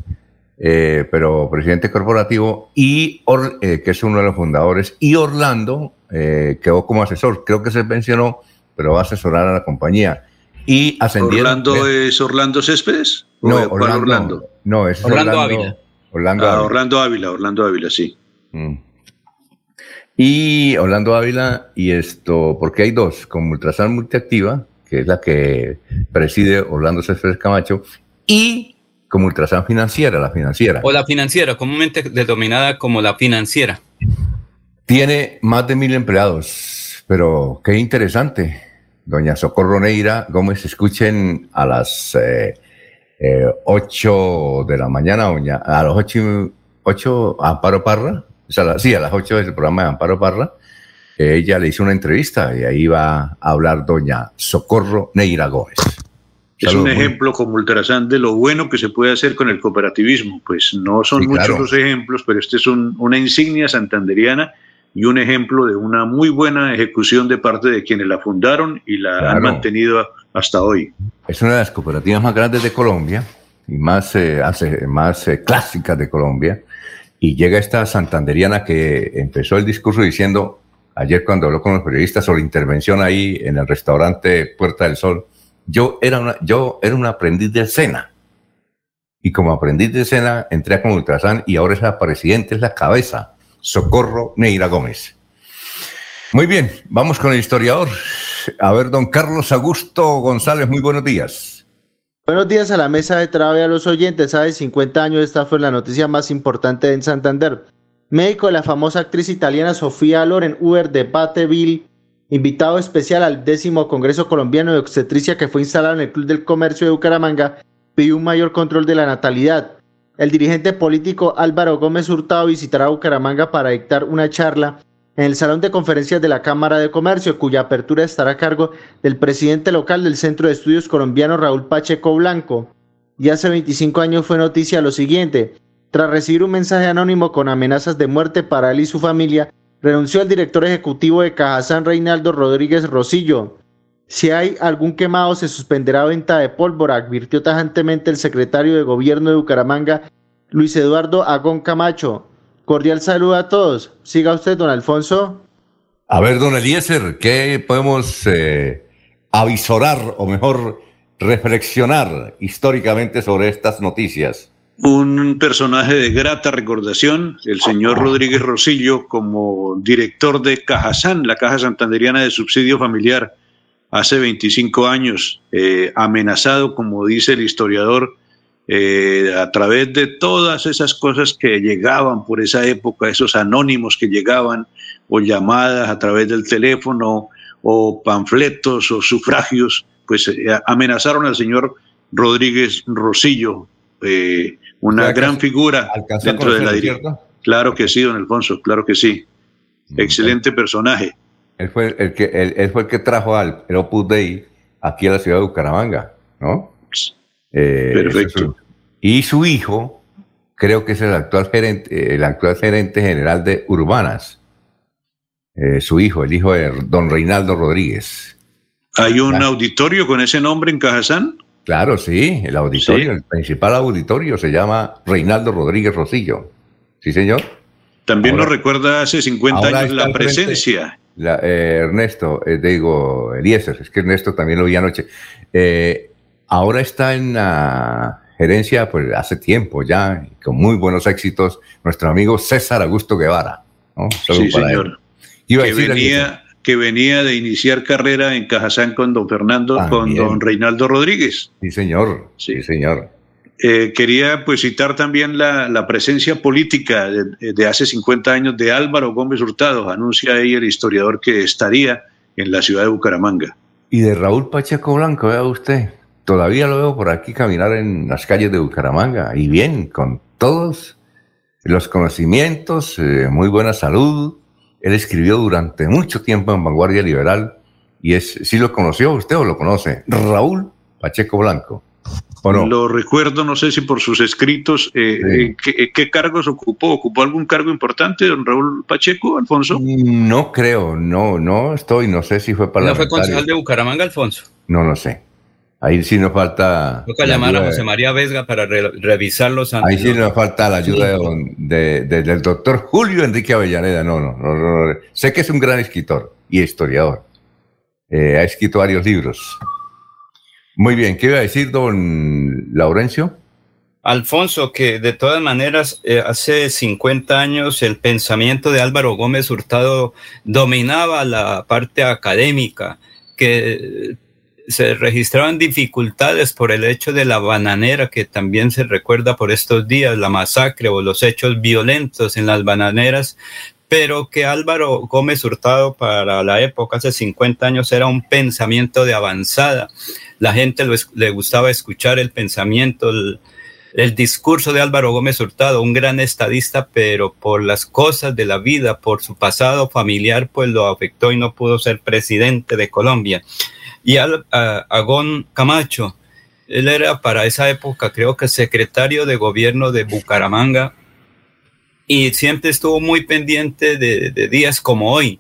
eh, pero presidente corporativo y Or- eh, que es uno de los fundadores, y Orlando eh, quedó como asesor, creo que se pensionó, pero va a asesorar a la compañía. Y ascendieron... ¿Orlando es Orlando Céspedes? ¿O No, Orlando? No, es Orlando Orlando, Ávila. Orlando Ah, Ávila. Orlando Ávila, Orlando Ávila, sí. Mm. Y Orlando Ávila, y esto, porque hay dos, como Ultrasan Multiactiva, que es la que preside Orlando Céspedes Camacho, y como Ultrasan Financiera, la financiera. o la financiera, comúnmente denominada como la financiera. Tiene más de mil empleados, pero qué interesante. Doña Socorro Neira Gómez, escuchen a las eh, eh, 8 de la mañana, doña, a las 8, 8 Amparo Parra, o sea, la- sí, a las 8 del programa de Amparo Parra, eh, ella le hizo una entrevista y ahí va a hablar doña Socorro Neira Gómez. Es un muy- ejemplo como Ultrasan de lo bueno que se puede hacer con el cooperativismo. Pues no son Sí, muchos claro. los ejemplos, pero este es un- una insignia santanderiana y un ejemplo de una muy buena ejecución de parte de quienes la fundaron y la Claro. han mantenido hasta hoy. Es una de las cooperativas más grandes de Colombia y más, eh, más eh, clásicas de Colombia. Y llega esta santanderiana que empezó el discurso diciendo, ayer cuando habló con los periodistas sobre intervención ahí en el restaurante Puerta del Sol, yo era, una, yo era un aprendiz del SENA. Y como aprendiz del SENA entré a Ultrasan y ahora es la presidenta, es la cabeza, Socorro Neira Gómez. Muy bien, vamos con el historiador. A ver, don Carlos Augusto González, muy buenos días. Buenos días a la mesa de trabajo y a los oyentes. Hace 50 años esta fue la noticia más importante en Santander. Médico de la famosa actriz italiana Sofía Loren Uber de Bateville, invitado especial al décimo Congreso Colombiano de Obstetricia que fue instalado en el Club del Comercio de Bucaramanga, pidió un mayor control de la natalidad. El dirigente político Álvaro Gómez Hurtado visitará Bucaramanga para dictar una charla en el Salón de Conferencias de la Cámara de Comercio, cuya apertura estará a cargo del presidente local del Centro de Estudios Colombiano Raúl Pacheco Blanco. Y hace 25 años fue noticia lo siguiente. Tras recibir un mensaje anónimo con amenazas de muerte para él y su familia, renunció el director ejecutivo de Cajazán Reinaldo Rodríguez Rosillo. Si hay algún quemado, se suspenderá venta de pólvora, advirtió tajantemente el secretario de Gobierno de Bucaramanga, Luis Eduardo Agón Camacho. Cordial saludo a todos. Siga usted, don Alfonso. A ver, don Eliezer, ¿qué podemos eh, avisorar o mejor reflexionar históricamente sobre estas noticias? Un personaje de grata recordación, el señor Rodríguez Rosillo, como director de Cajazán, la Caja Santanderiana de Subsidio Familiar, hace 25 años, eh, amenazado, como dice el historiador, eh, a través de todas esas cosas que llegaban por esa época, esos anónimos que llegaban, o llamadas a través del teléfono, o panfletos, o sufragios, pues eh, amenazaron al señor Rodríguez Rosillo, eh, una gran figura dentro de la dirección. Claro que sí, don Alfonso, claro que sí. Mm, Excelente personaje. Él fue el que, él, él fue el que trajo al el Opus Dei aquí a la ciudad de Bucaramanga, ¿no? Eh, Perfecto. Y su hijo, creo que es el actual gerente, el actual gerente general de Urbanas. Eh, su hijo, el hijo de don Reinaldo Rodríguez. ¿Hay un auditorio con ese nombre en Cajazán? Claro, sí, el auditorio, el principal auditorio se llama Reinaldo Rodríguez Rosillo. Sí, señor. También Ahora- nos recuerda hace 50 ahora años la frente- presencia. La- eh, Ernesto, eh, digo, Eliezer, es que Ernesto también lo vi anoche. Eh, ahora está en la gerencia, pues hace tiempo ya, con muy buenos éxitos, nuestro amigo César Augusto Guevara. ¿no? Sí, señor. Iba a que, decir, venía, que venía de iniciar carrera en Cajazán con don Fernando, con don Reinaldo Rodríguez. Sí, señor. Sí, señor. Eh, quería pues citar también la, la presencia política de, hace 50 años de Álvaro Gómez Hurtado. Anuncia ahí el historiador que estaría en la ciudad de Bucaramanga. Y de Raúl Pacheco Blanco, vea usted, todavía lo veo por aquí caminar en las calles de Bucaramanga, y bien, con todos los conocimientos, eh, muy buena salud. Él escribió durante mucho tiempo en Vanguardia Liberal, y es, ¿sí lo conoció usted o lo conoce? Raúl Pacheco Blanco. ¿O no? Lo recuerdo, no sé si por sus escritos, eh, eh, ¿qué, eh, qué cargos ocupó? ¿Ocupó algún cargo importante, don Raúl Pacheco, Alfonso? No creo, no, no estoy, no sé si fue ¿No para fue concejal de Bucaramanga, Alfonso? No lo sé. Ahí sí nos falta. Toca la llamar a José María Vesga para re- revisar los Ahí sí nos falta la ayuda de don- de- de- del doctor Julio Enrique Avellaneda. No, no, no, no, no. Sé que es un gran escritor y historiador. Eh, ha escrito varios libros. Muy bien, ¿qué iba a decir don Laurencio? Alfonso, que de todas maneras eh, hace 50 años el pensamiento de Álvaro Gómez Hurtado dominaba la parte académica, que se registraban dificultades por el hecho de la bananera, que también se recuerda por estos días, la masacre o los hechos violentos en las bananeras, pero que Álvaro Gómez Hurtado para la época, hace 50 años, era un pensamiento de avanzada. La gente le gustaba escuchar el pensamiento, el, discurso de Álvaro Gómez Hurtado, un gran estadista, pero por las cosas de la vida, por su pasado familiar, pues lo afectó y no pudo ser presidente de Colombia. Y Al- a- Agón Camacho, él era para esa época, creo que secretario de gobierno de Bucaramanga, y siempre estuvo muy pendiente de, de días como hoy,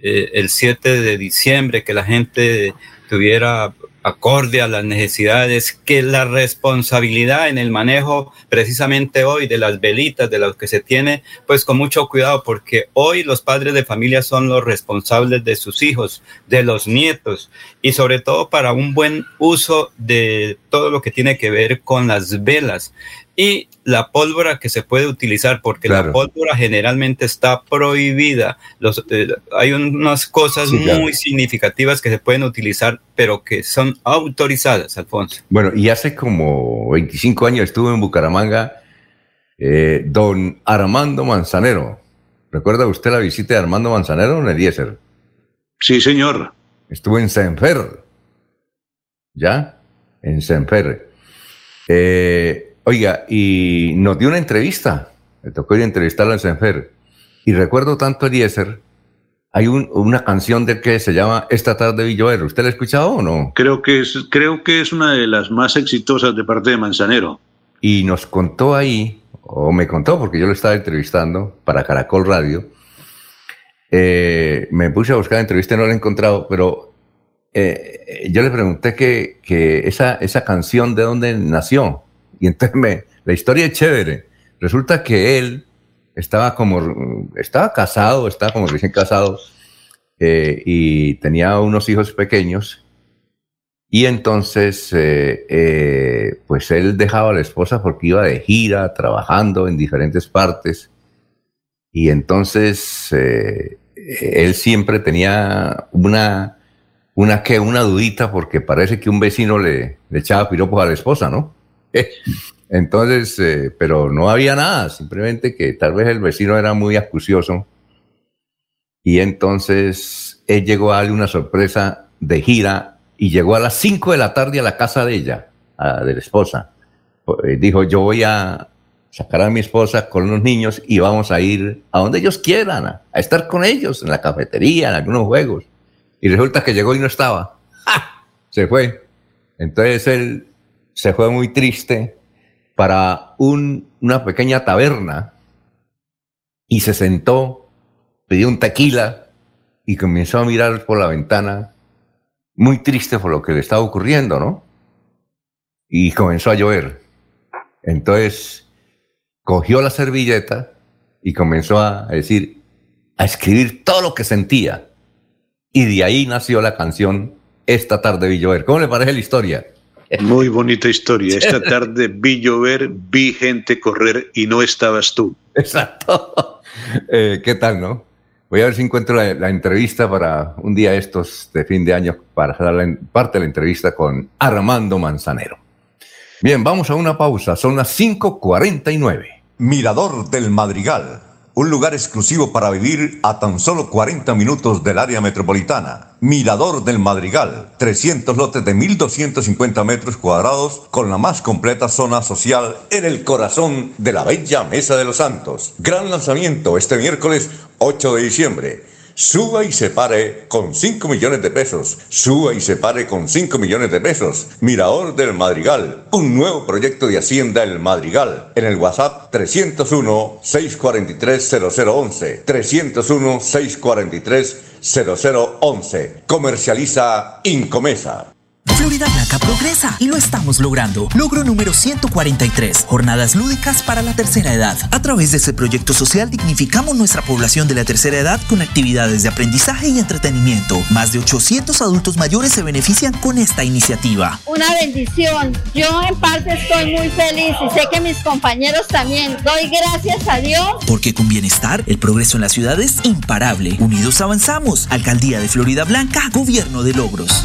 eh, el 7 de diciembre, que la gente tuviera acorde a las necesidades, que la responsabilidad en el manejo precisamente hoy de las velitas, de lo que se tiene, pues con mucho cuidado, porque hoy los padres de familia son los responsables de sus hijos, de los nietos, y sobre todo para un buen uso de todo lo que tiene que ver con las velas y la pólvora que se puede utilizar, porque la pólvora generalmente está prohibida. Los, eh, hay unas cosas Sí, claro. muy significativas que se pueden utilizar, pero que son autorizadas, Alfonso. Bueno, y hace como 25 años estuvo en Bucaramanga eh, don Armando Manzanero. ¿Recuerda usted la visita de Armando Manzanero en Eliezer? Sí, señor. Estuvo en Senfer. ¿Ya? En Senfer. Eh, oiga, y nos dio una entrevista. Me tocó ir a entrevistarlo en Senfer. Y recuerdo tanto Eliezer. Hay un- una canción de que se llama Esta tarde Villoero. ¿Usted la ha escuchado o no? Creo que es, creo que es una de las más exitosas de parte de Manzanero. y nos contó ahí, o me contó porque yo lo estaba entrevistando para Caracol Radio. Eh, me puse a buscar la entrevista y no la he encontrado, pero eh, yo le pregunté que, que esa, esa canción de dónde nació. Y entonces me, la historia es chévere. Resulta que él estaba como, estaba casado, estaba como recién casado, eh, y tenía unos hijos pequeños. Y entonces, eh, eh, pues él dejaba a la esposa porque iba de gira, trabajando en diferentes partes. Y entonces él siempre tenía una, una, ¿qué? una dudita porque parece que un vecino le, le echaba piropos a la esposa, ¿no? *laughs* Entonces, eh, pero no había nada, simplemente que tal vez el vecino era muy acucioso. Y entonces él llegó a darle una sorpresa de gira y llegó a las 5 de la tarde a la casa de ella, a- de la esposa. Eh, Dijo, yo voy a sacar a mi esposa con los niños y vamos a ir a donde ellos quieran, a, a estar con ellos, en la cafetería, en algunos juegos. Y resulta que llegó y no estaba. ¡Ja! *laughs* Se fue. Entonces él se fue muy triste para un- una pequeña taberna y se sentó, pidió un tequila y comenzó a mirar por la ventana, muy triste por lo que le estaba ocurriendo, ¿no? Y comenzó a llover. Entonces cogió la servilleta y comenzó a decir, a escribir todo lo que sentía. Y de ahí nació la canción Esta tarde vi llover. ¿Cómo le parece la historia? *laughs* Muy bonita historia. *laughs* Esta tarde vi llover, vi gente correr y no estabas tú. Exacto. Eh, ¿Qué tal, no? Voy a ver si encuentro la, la entrevista para un día estos de fin de año para la en- parte de la entrevista con Armando Manzanero. Bien, vamos a una pausa. Son las 5:49. Mirador del Madrigal, un lugar exclusivo para vivir a tan solo 40 minutos del área metropolitana. Mirador del Madrigal, 300 lotes de 1.250 metros cuadrados con la más completa zona social en el corazón de la bella Mesa de los Santos. Gran lanzamiento este miércoles 8 de diciembre. Suba y se pare con 5 millones de pesos. Suba y se pare con 5 millones de pesos. Mirador del Madrigal. Un nuevo proyecto de Hacienda El Madrigal. En el WhatsApp 301-643-0011. 301-643-0011. Comercializa Incomesa. Florida Blanca progresa y lo estamos logrando. Logro número 143, jornadas lúdicas para la tercera edad. A través de este proyecto social dignificamos nuestra población de la tercera edad con actividades de aprendizaje y entretenimiento. Más de 800 adultos mayores se benefician con esta iniciativa. Una bendición. Yo en parte estoy muy feliz y sé que mis compañeros también. Doy gracias a Dios. Porque con bienestar, el progreso en la ciudad es imparable. Unidos avanzamos. Alcaldía de Florida Blanca, Gobierno de Logros.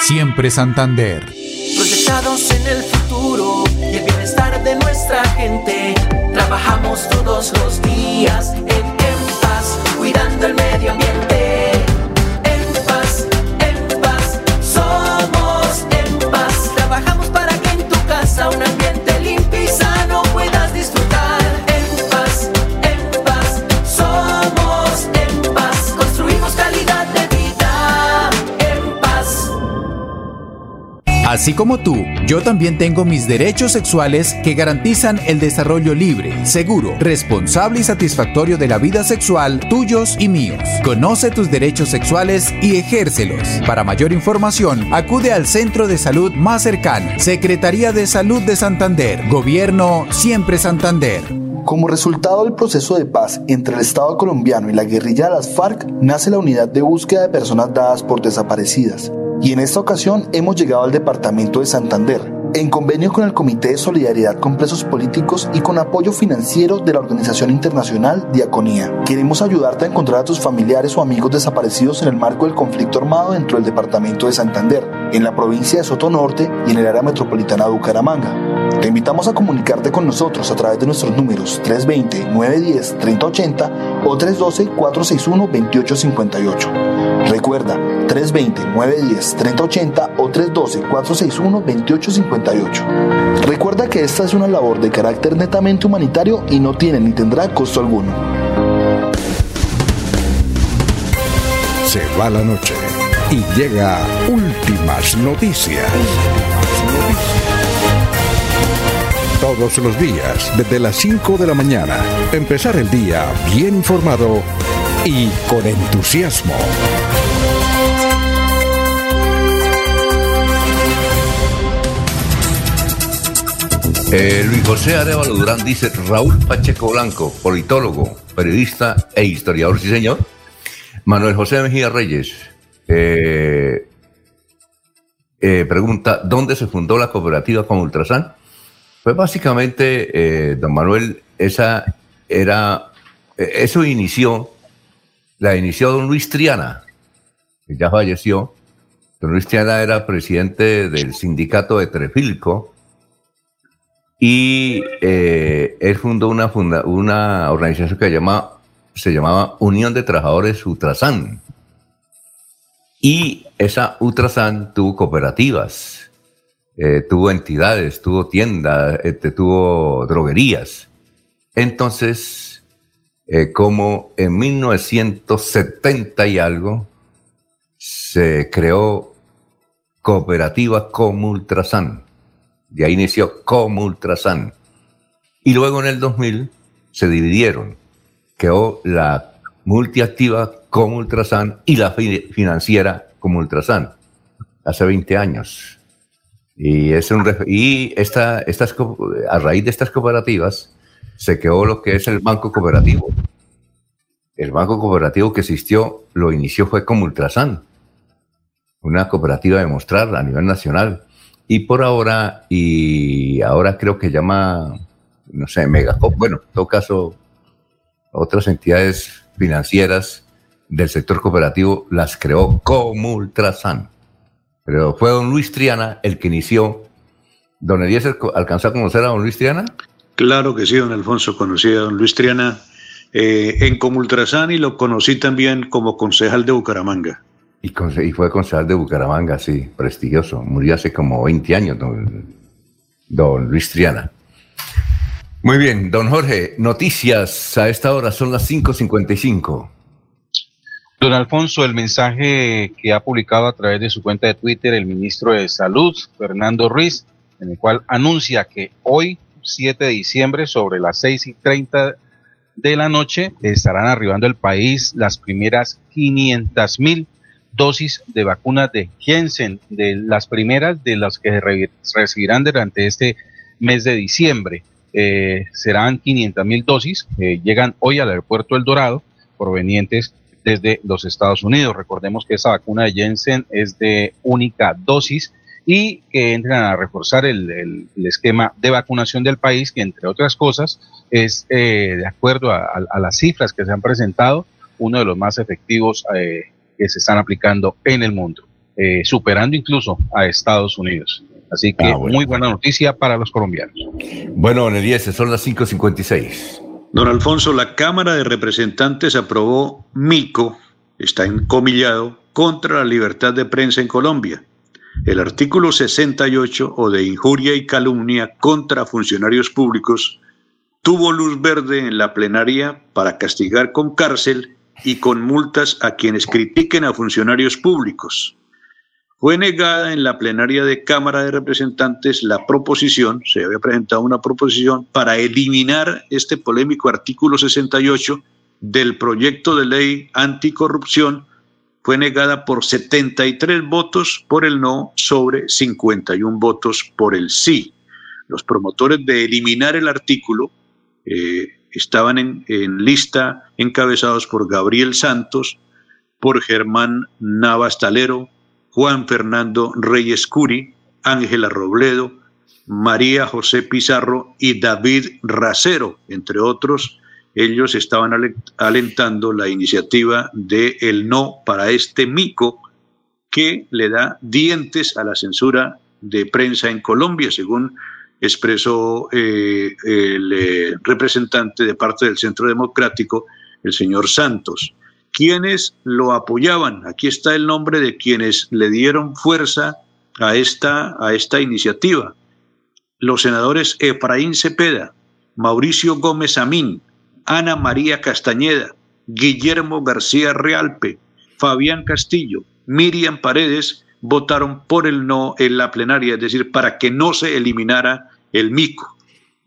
siempre Santander. Proyectados en el futuro y el bienestar de nuestra gente. Trabajamos todos los días en, paz, cuidando el medio ambiente. Así como tú, yo también tengo mis derechos sexuales que garantizan el desarrollo libre, seguro, responsable y satisfactorio de la vida sexual tuyos y míos. Conoce tus derechos sexuales y ejércelos. Para mayor información, acude al centro de salud más cercano. Secretaría de Salud de Santander. Gobierno Siempre Santander. Como resultado del proceso de paz entre el Estado colombiano y la guerrilla de las FARC, nace la unidad de búsqueda de personas dadas por desaparecidas. Y en esta ocasión hemos llegado al departamento de Santander, en convenio con el Comité de Solidaridad con Presos Políticos y con apoyo financiero de la organización internacional Diaconía. Queremos ayudarte a encontrar a tus familiares o amigos desaparecidos en el marco del conflicto armado dentro del departamento de Santander, en la provincia de Soto Norte y en el área metropolitana de Bucaramanga. Te invitamos a comunicarte con nosotros a través de nuestros números 320-910-3080 o 312-461-2858. Recuerda, 320-910-3080 o 312-461-2858. Recuerda que esta es una labor de carácter netamente humanitario y no tiene ni tendrá costo alguno. Se va la noche Y llega Últimas Noticias. Todos los días, desde las 5 de la mañana, empezar el día bien informado y con entusiasmo. Eh, Luis José Arevalo Durán dice, Raúl Pacheco Blanco, politólogo, periodista e historiador, sí señor. Manuel José Mejía Reyes eh, eh, pregunta, ¿dónde se fundó la cooperativa con Ultrasan? Pues básicamente, don Manuel, esa era, eso inició, la inició don Luis Triana, que ya falleció. Don Luis Triana era presidente del sindicato de Trefilco, y eh, él fundó una, una organización que se llamaba Unión de Trabajadores Ultrasan. Y esa Ultrasan tuvo cooperativas, eh, tuvo entidades, tuvo tiendas, este, tuvo droguerías. Entonces, eh, como en 1970 y algo, se creó cooperativa como Ultrasan de ahí inició como Ultrasan. Y luego en el 2000 se dividieron. Quedó la multiactiva como Ultrasan y la financiera como Ultrasan. Hace 20 años. Y, es un, y esta, estas, a raíz de estas cooperativas se quedó lo que es el banco cooperativo. El banco cooperativo que existió, lo inició fue como Ultrasan, una cooperativa de mostrar a nivel nacional y por ahora, y ahora creo que llama, no sé, Megacop, bueno, en todo caso, otras entidades financieras del sector cooperativo las creó como Ultrasan. Pero fue don Luis Triana el que inició. ¿Don Eliezer alcanzó a conocer a don Luis Triana? Claro que sí, don Alfonso, conocí a don Luis Triana eh, en Comultrasan y lo conocí también como concejal de Bucaramanga. Y, fue concejal de Bucaramanga, sí, prestigioso. Murió hace como 20 años, don, Luis Triana. Muy bien, don Jorge, noticias a esta hora son las 5.55. Don Alfonso, el mensaje que ha publicado a través de su cuenta de Twitter el ministro de Salud, Fernando Ruiz, en el cual anuncia que hoy, 7 de diciembre, sobre las 6 y 30 de la noche, estarán arribando al país las primeras 500 mil dosis de vacunas de Jensen, de las primeras de las que recibirán durante este mes de diciembre. Eh, serán 500 mil dosis que llegan hoy al aeropuerto El Dorado, provenientes desde los Estados Unidos. Recordemos que esa vacuna de Jensen es de única dosis y que entran a reforzar el, esquema de vacunación del país, que entre otras cosas es, eh, de acuerdo a, las cifras que se han presentado, uno de los más efectivos eh, que se están aplicando en el mundo, eh, superando incluso a Estados Unidos. Así que ah, muy buena noticia para los colombianos. Bueno, don Eliezer, son las 5.56. Don Alfonso, la Cámara de Representantes aprobó MICO, está encomillado, contra la libertad de prensa en Colombia. El artículo 68 o de injuria y calumnia contra funcionarios públicos tuvo luz verde en la plenaria para castigar con cárcel y con multas a quienes critiquen a funcionarios públicos. Fue negada en la plenaria de Cámara de Representantes la proposición, se había presentado una proposición para eliminar este polémico artículo 68 del proyecto de ley anticorrupción, fue negada por 73 votos por el no sobre 51 votos por el sí. Los promotores de eliminar el artículo eh, estaban en, lista encabezados por Gabriel Santos, por Germán Navas Talero, Juan Fernando Reyes Curi, Ángela Robledo, María José Pizarro y David Racero, entre otros. Ellos estaban alentando la iniciativa de el no para este mico que le da dientes a la censura de prensa en Colombia, según expresó eh, el eh, representante de parte del Centro Democrático, el señor Santos. ¿Quiénes lo apoyaban? Aquí está el nombre de quienes le dieron fuerza a esta, a esta iniciativa. Los senadores Efraín Cepeda, Mauricio Gómez Amín, Ana María Castañeda, Guillermo García Realpe, Fabián Castillo, Miriam Paredes votaron por el no en la plenaria, es decir, para que no se eliminara el mico.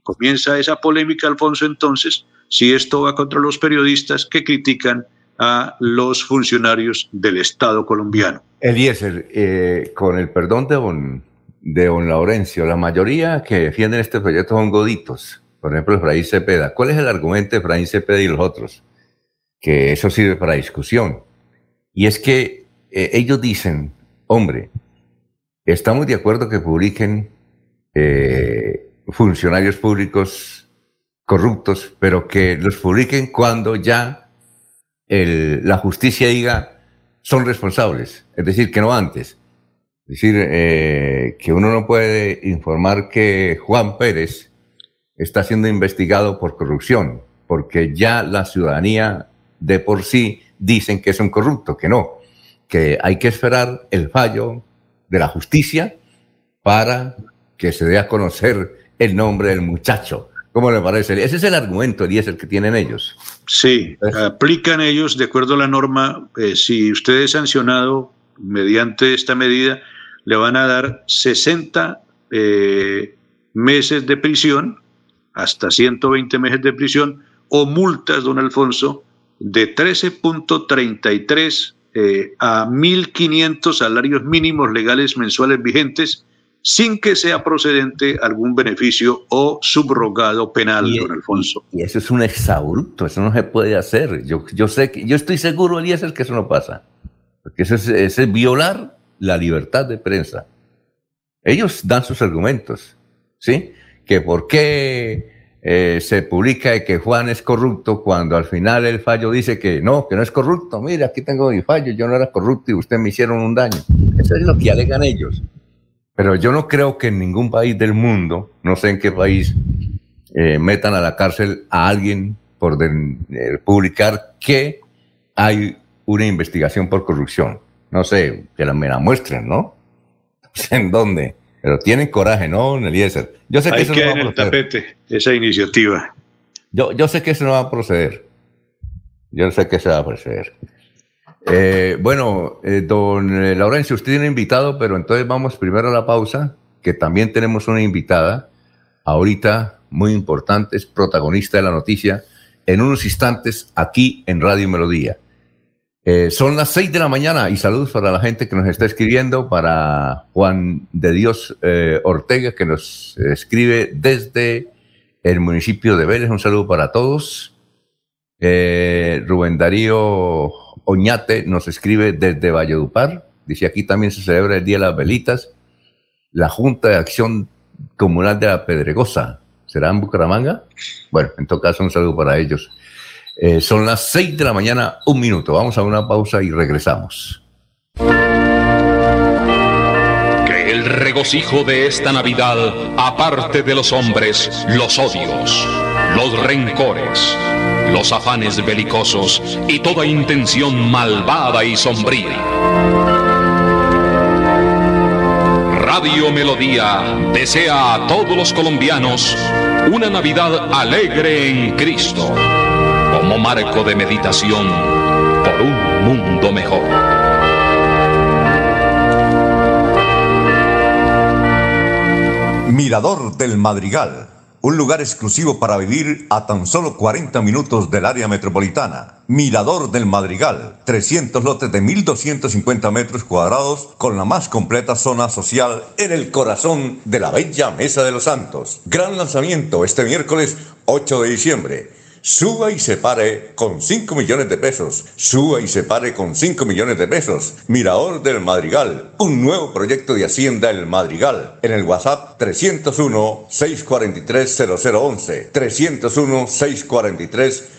Comienza esa polémica, Alfonso, entonces, si esto va contra los periodistas que critican a los funcionarios del Estado colombiano. Eliezer, eh, con el perdón de don, de don Laurencio, la mayoría que defienden este proyecto son goditos. Por ejemplo, Efraín Cepeda. ¿Cuál es el argumento de Efraín Cepeda y los otros? Que eso sirve para discusión. Y es que eh, ellos dicen, hombre, estamos de acuerdo que publiquen eh, funcionarios públicos corruptos, pero que los publiquen cuando ya la justicia diga son responsables, es decir, que no antes. Es decir, eh, que uno no puede informar que Juan Pérez está siendo investigado por corrupción, porque ya la ciudadanía de por sí dicen que es un corrupto, que no, que hay que esperar el fallo de la justicia para que se dé a conocer el nombre del muchacho. ¿Cómo le parece? Ese es el argumento, y es el que tienen ellos. Sí, aplican ellos, de acuerdo a la norma, eh, si usted es sancionado mediante esta medida, le van a dar 60 eh, meses de prisión, hasta 120 meses de prisión, o multas, don Alfonso, de 13.33 eh, a 1.500 salarios mínimos legales mensuales vigentes sin que sea procedente algún beneficio o subrogado penal, don Alfonso. Y eso es un exabrupto, eso no se puede hacer. Yo, yo sé que, yo estoy seguro, Eliezer, que eso no pasa. Porque eso es, violar la libertad de prensa. Ellos dan sus argumentos, ¿sí? Que por qué eh, se publica que Juan es corrupto cuando al final el fallo dice que no, que no es corrupto. Mira, aquí tengo mi fallo, yo no era corrupto y ustedes me hicieron un daño. Eso es lo que alegan ellos. Pero yo no creo que en ningún país del mundo, no sé en qué país, eh, metan a la cárcel a alguien por eh, publicar que hay una investigación por corrupción. No sé, que la, me la muestren, ¿no? *laughs* En dónde. Pero tienen coraje, ¿no, Eliezer? Yo sé que eso no va a proceder. el tapete esa iniciativa. Yo, yo sé que eso no va a proceder. Yo sé que eso va a proceder. Eh, bueno, eh, don eh, Laurencio, usted tiene invitado, pero entonces vamos primero a la pausa, que también tenemos una invitada, ahorita muy importante, es protagonista de la noticia, en unos instantes aquí en Radio Melodía. Son las seis de la mañana y saludos para la gente que nos está escribiendo, para Juan de Dios Ortega, que nos escribe desde el municipio de Vélez. Un saludo para todos. Rubén Darío Oñate nos escribe desde Valledupar. Dice, aquí también se celebra el Día de las Velitas. La Junta de Acción Comunal de la Pedregosa. ¿Será en Bucaramanga? Bueno, en todo caso, un saludo para ellos. Eh, son las seis de la mañana, un minuto. Vamos a una pausa y regresamos. Que el regocijo de esta Navidad aparte de los hombres los odios, los rencores los afanes belicosos y toda intención malvada y sombría. Radio Melodía desea a todos los colombianos una Navidad alegre en Cristo, marco de meditación por un mundo mejor. Mirador del Madrigal un lugar exclusivo para vivir a tan solo 40 minutos del área metropolitana. Mirador del Madrigal, 300 lotes de 1.250 metros cuadrados con la más completa zona social en el corazón de la bella Mesa de los Santos. Gran lanzamiento este miércoles 8 de diciembre. Suba y se pare con 5 millones de pesos. Suba y se pare con 5 millones de pesos. Mirador del Madrigal. Un nuevo proyecto de Hacienda El Madrigal. En el WhatsApp 301-643-0011. 301-643-0011.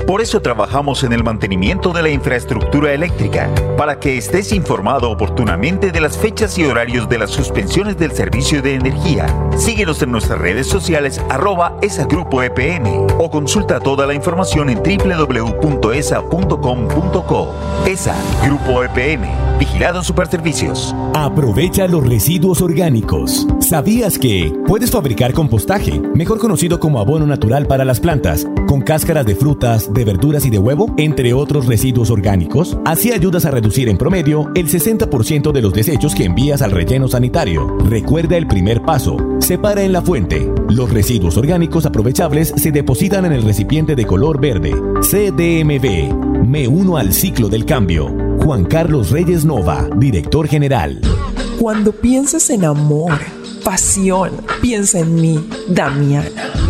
Por eso trabajamos en el mantenimiento de la infraestructura eléctrica, para que estés informado oportunamente de las fechas y horarios de las suspensiones del servicio de energía. Síguenos en nuestras redes sociales arroba esa grupo EPN o consulta toda la información en www.esa.com.co. ESA Grupo EPN, Vigilado Superservicios. Aprovecha los residuos orgánicos. ¿Sabías que puedes fabricar compostaje, mejor conocido como abono natural para las plantas, con cáscaras de frutas, de verduras y de huevo, entre otros residuos orgánicos? Así ayudas a reducir en promedio el 60% de los desechos que envías al relleno sanitario. Recuerda el primer paso. Separa en la fuente. Los residuos orgánicos aprovechables se depositan en el recipiente de color verde. CDMV. Me uno al ciclo del cambio. Juan Carlos Reyes Nova, director general. Cuando pienses en amor, pasión, piensa en mí, Damiana.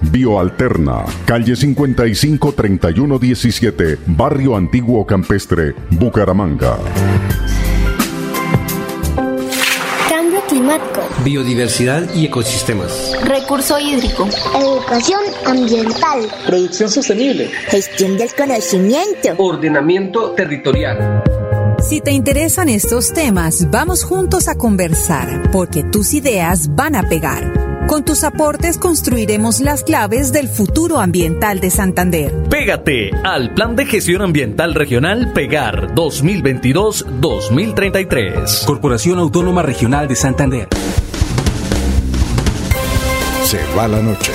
Bioalterna, calle 55 3117, Barrio Antiguo Campestre, Bucaramanga. Cambio climático. Biodiversidad y ecosistemas. Recurso hídrico. Educación ambiental. Producción sostenible. Gestión del conocimiento. Ordenamiento territorial. Si te interesan estos temas, vamos juntos a conversar, porque tus ideas van a pegar. Con tus aportes construiremos las claves del futuro ambiental de Santander. Pégate al Plan de Gestión Ambiental Regional Pegar 2022-2033. Corporación Autónoma Regional de Santander. Se va la noche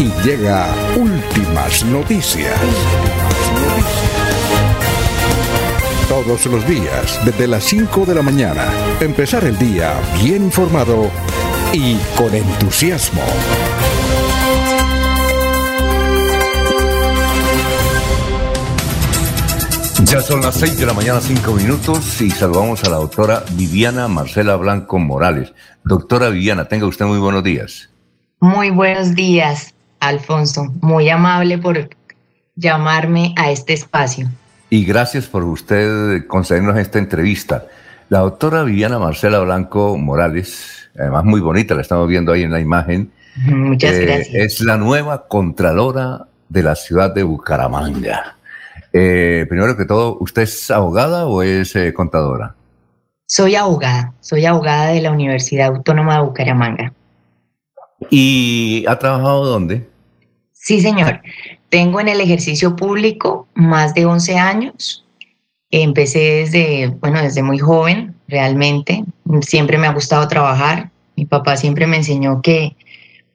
y llega últimas noticias. Todos los días, desde las 5 de la mañana, empezar el día bien informado y con entusiasmo. Ya son las 6 de la mañana, 5 minutos, y saludamos a la doctora Viviana Marcela Blanco Morales. Doctora Viviana, tenga usted muy buenos días. Muy buenos días, Alfonso. Muy amable por llamarme a este espacio. Y gracias por usted concedernos esta entrevista. La doctora Viviana Marcela Blanco Morales, además muy bonita, la estamos viendo ahí en la imagen. Muchas eh, gracias. Es la nueva Contralora de la ciudad de Bucaramanga. Eh, primero que todo, ¿usted es abogada o es eh, contadora? Soy abogada, soy abogada de la Universidad Autónoma de Bucaramanga. ¿Y ha trabajado dónde? Sí, señor. Tengo en el ejercicio público más de 11 años. Empecé desde, bueno, desde muy joven, realmente. Siempre me ha gustado trabajar. Mi papá siempre me enseñó que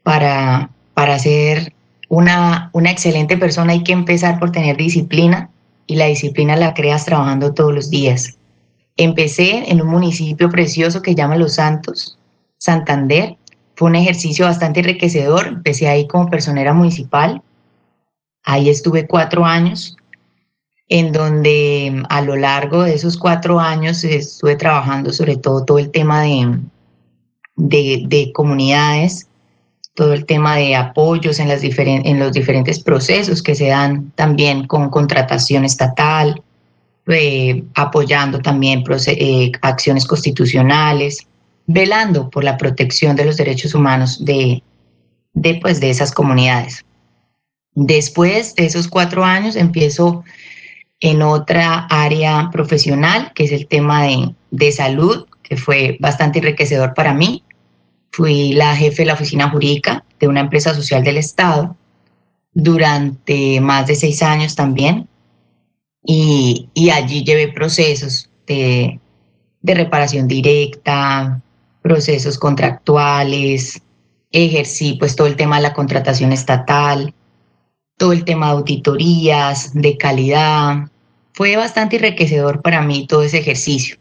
para, para ser una, una excelente persona hay que empezar por tener disciplina y la disciplina la creas trabajando todos los días. Empecé en un municipio precioso que se llama Los Santos, Santander. Fue un ejercicio bastante enriquecedor. Empecé ahí como personera municipal. Ahí estuve cuatro años, en donde a lo largo de esos cuatro años estuve trabajando sobre todo todo el tema de, de, de comunidades, todo el tema de apoyos en, las diferen en los diferentes procesos que se dan también con contratación estatal, eh, apoyando también eh, acciones constitucionales, velando por la protección de los derechos humanos de, de, pues, de esas comunidades. Después de esos cuatro años empiezo en otra área profesional, que es el tema de, de salud, que fue bastante enriquecedor para mí. Fui la jefe de la oficina jurídica de una empresa social del Estado durante más de seis años también. Y, y allí llevé procesos de, de reparación directa, procesos contractuales, ejercí pues todo el tema de la contratación estatal, todo el tema de auditorías, de calidad. Fue bastante enriquecedor para mí todo ese ejercicio.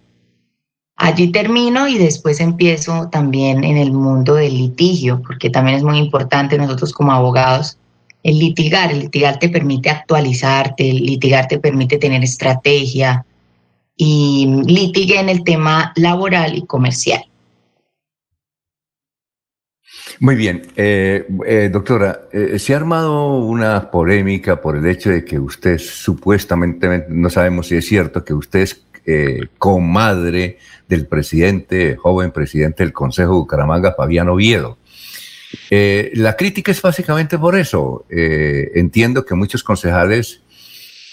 Allí termino y después empiezo también en el mundo del litigio, porque también es muy importante nosotros como abogados el litigar. El litigar te permite actualizarte, el litigar te permite tener estrategia, y litigué en el tema laboral y comercial. Muy bien, eh, eh, doctora, eh, se ha armado una polémica por el hecho de que usted supuestamente, no sabemos si es cierto, que usted es comadre del presidente, joven presidente del Consejo de Bucaramanga, Fabián Oviedo. la crítica es básicamente por eso. entiendo que muchos concejales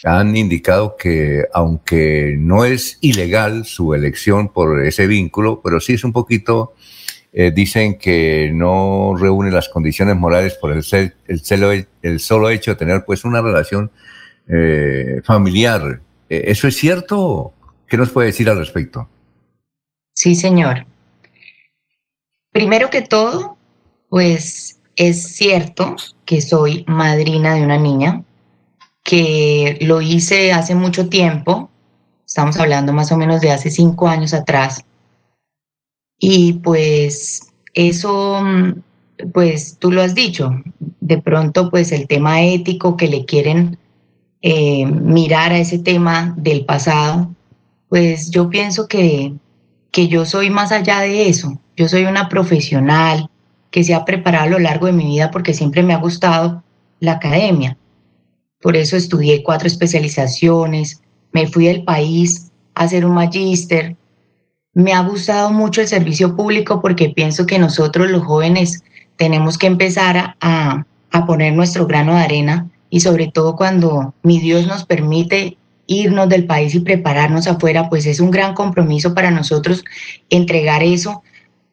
han indicado que aunque no es ilegal su elección por ese vínculo, pero sí es un poquito eh, dicen que no reúne las condiciones morales por el, el, solo hecho de tener pues una relación eh, familiar. Eh, ¿Eso es cierto? ¿Qué nos puede decir al respecto? Sí, señor. Primero que todo, pues es cierto que soy madrina de una niña, que lo hice hace mucho tiempo, estamos hablando más o menos de hace cinco años atrás, y pues eso, pues tú lo has dicho, de pronto pues el tema ético que le quieren eh, mirar a ese tema del pasado, pues yo pienso que, que yo soy más allá de eso. Yo soy una profesional que se ha preparado a lo largo de mi vida porque siempre me ha gustado la academia. Por eso estudié cuatro especializaciones, me fui del país a hacer un magíster, me ha gustado mucho el servicio público porque pienso que nosotros los jóvenes tenemos que empezar a, poner nuestro grano de arena y sobre todo cuando mi Dios nos permite irnos del país y prepararnos afuera, pues es un gran compromiso para nosotros entregar eso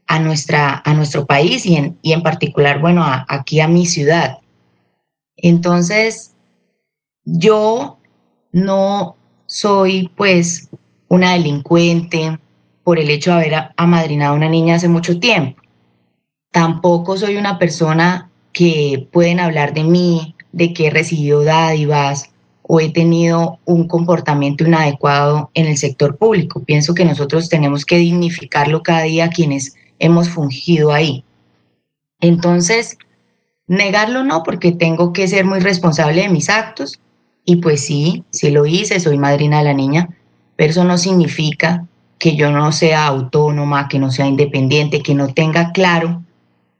a, nuestra, a nuestro país y en, y en particular, bueno, aquí a mi ciudad. Entonces, yo no soy pues una delincuente, por el hecho de haber amadrinado a una niña hace mucho tiempo. Tampoco soy una persona que pueden hablar de mí, de que he recibido dádivas o he tenido un comportamiento inadecuado en el sector público. Pienso que nosotros tenemos que dignificarlo cada día quienes hemos fungido ahí. Entonces, negarlo no, porque tengo que ser muy responsable de mis actos. Y pues sí, sí lo hice, soy madrina de la niña, pero eso no significa que yo no sea autónoma, que no sea independiente, que no tenga claro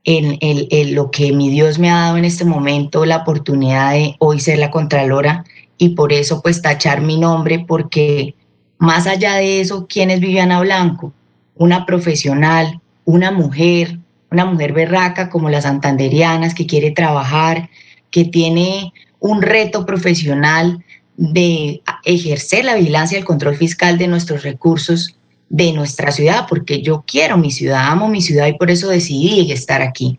en, lo que mi Dios me ha dado en este momento, la oportunidad de hoy ser la Contralora y por eso pues tachar mi nombre, porque más allá de eso, ¿quién es Viviana Blanco? Una profesional, una mujer, una mujer berraca como las santanderianas que quiere trabajar, que tiene un reto profesional de ejercer la vigilancia y el control fiscal de nuestros recursos de nuestra ciudad, porque yo quiero mi ciudad, amo mi ciudad y por eso decidí estar aquí.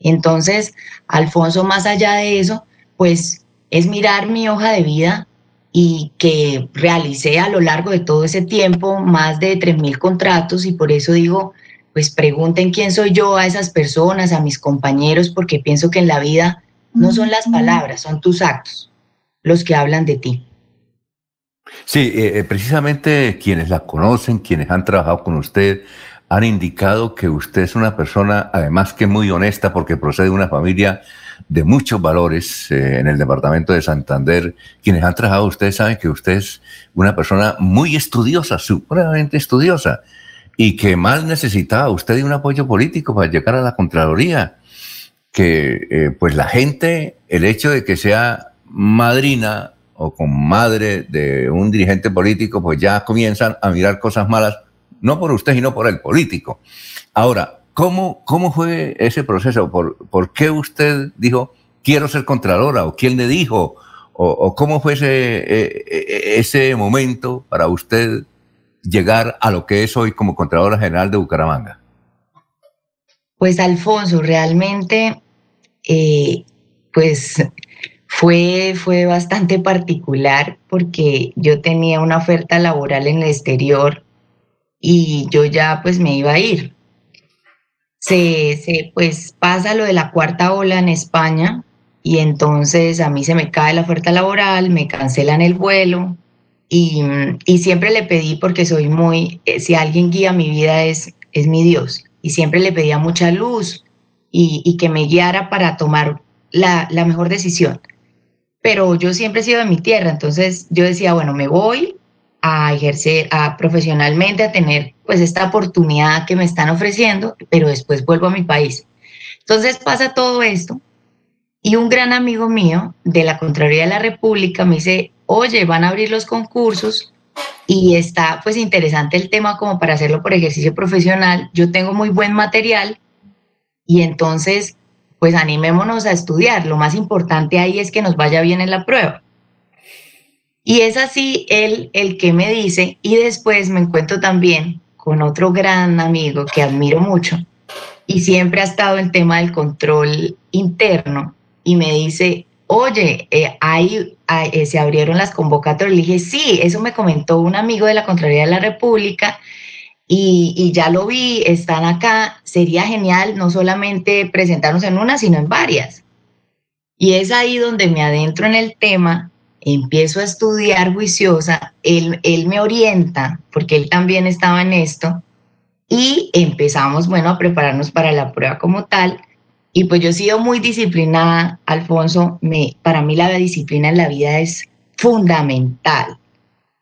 Entonces, Alfonso, más allá de eso, pues es mirar mi hoja de vida y que realicé a lo largo de todo ese tiempo más de 3.000 contratos y por eso digo, pues pregunten quién soy yo a esas personas, a mis compañeros, porque pienso que en la vida no son las palabras, son tus actos los que hablan de ti. Sí, eh, eh, precisamente quienes la conocen, quienes han trabajado con usted, han indicado que usted es una persona, además que muy honesta, porque procede de una familia de muchos valores eh, en el departamento de Santander. Quienes han trabajado, ustedes saben que usted es una persona muy estudiosa, supremamente estudiosa, y que más necesitaba usted de un apoyo político para llegar a la Contraloría. Que pues la gente, el hecho de que sea madrina o con madre de un dirigente político, pues ya comienzan a mirar cosas malas, no por usted, sino por el político. Ahora, ¿cómo, cómo fue ese proceso? ¿Por, ¿Por qué usted dijo, quiero ser contralora? ¿O quién le dijo? ¿O, cómo fue ese, e, e, ese momento para usted llegar a lo que es hoy como Contralora General de Bucaramanga? Pues Alfonso, realmente, eh, pues fue, fue bastante particular porque yo tenía una oferta laboral en el exterior y yo ya pues me iba a ir. Se, se, pues pasa lo de la cuarta ola en España y entonces a mí se me cae la oferta laboral, me cancelan el vuelo y, y siempre le pedí porque soy muy, eh, si alguien guía mi vida es, es mi Dios y siempre le pedía mucha luz y, y que me guiara para tomar la, la mejor decisión pero yo siempre he sido de mi tierra, entonces yo decía, bueno, me voy a ejercer a, profesionalmente, a tener pues esta oportunidad que me están ofreciendo, pero después vuelvo a mi país. Entonces pasa todo esto y un gran amigo mío de la Contraloría de la República me dice, oye, van a abrir los concursos y está pues interesante el tema como para hacerlo por ejercicio profesional. Yo tengo muy buen material y entonces pues animémonos a estudiar. Lo más importante ahí es que nos vaya bien en la prueba. Y es así él el que me dice, y después me encuentro también con otro gran amigo que admiro mucho y siempre ha estado en tema del control interno y me dice, oye, eh, ahí, eh, se abrieron las convocatorias. Le dije, sí, eso me comentó un amigo de la Contraloría de la República y, ya lo vi, están acá. Sería genial no solamente presentarnos en una, sino en varias. Y es ahí donde me adentro en el tema, empiezo a estudiar juiciosa, él, él me orienta, porque él también estaba en esto, y empezamos, bueno, a prepararnos para la prueba como tal. Y pues yo he sido muy disciplinada, Alfonso, me, para mí la disciplina en la vida es fundamental.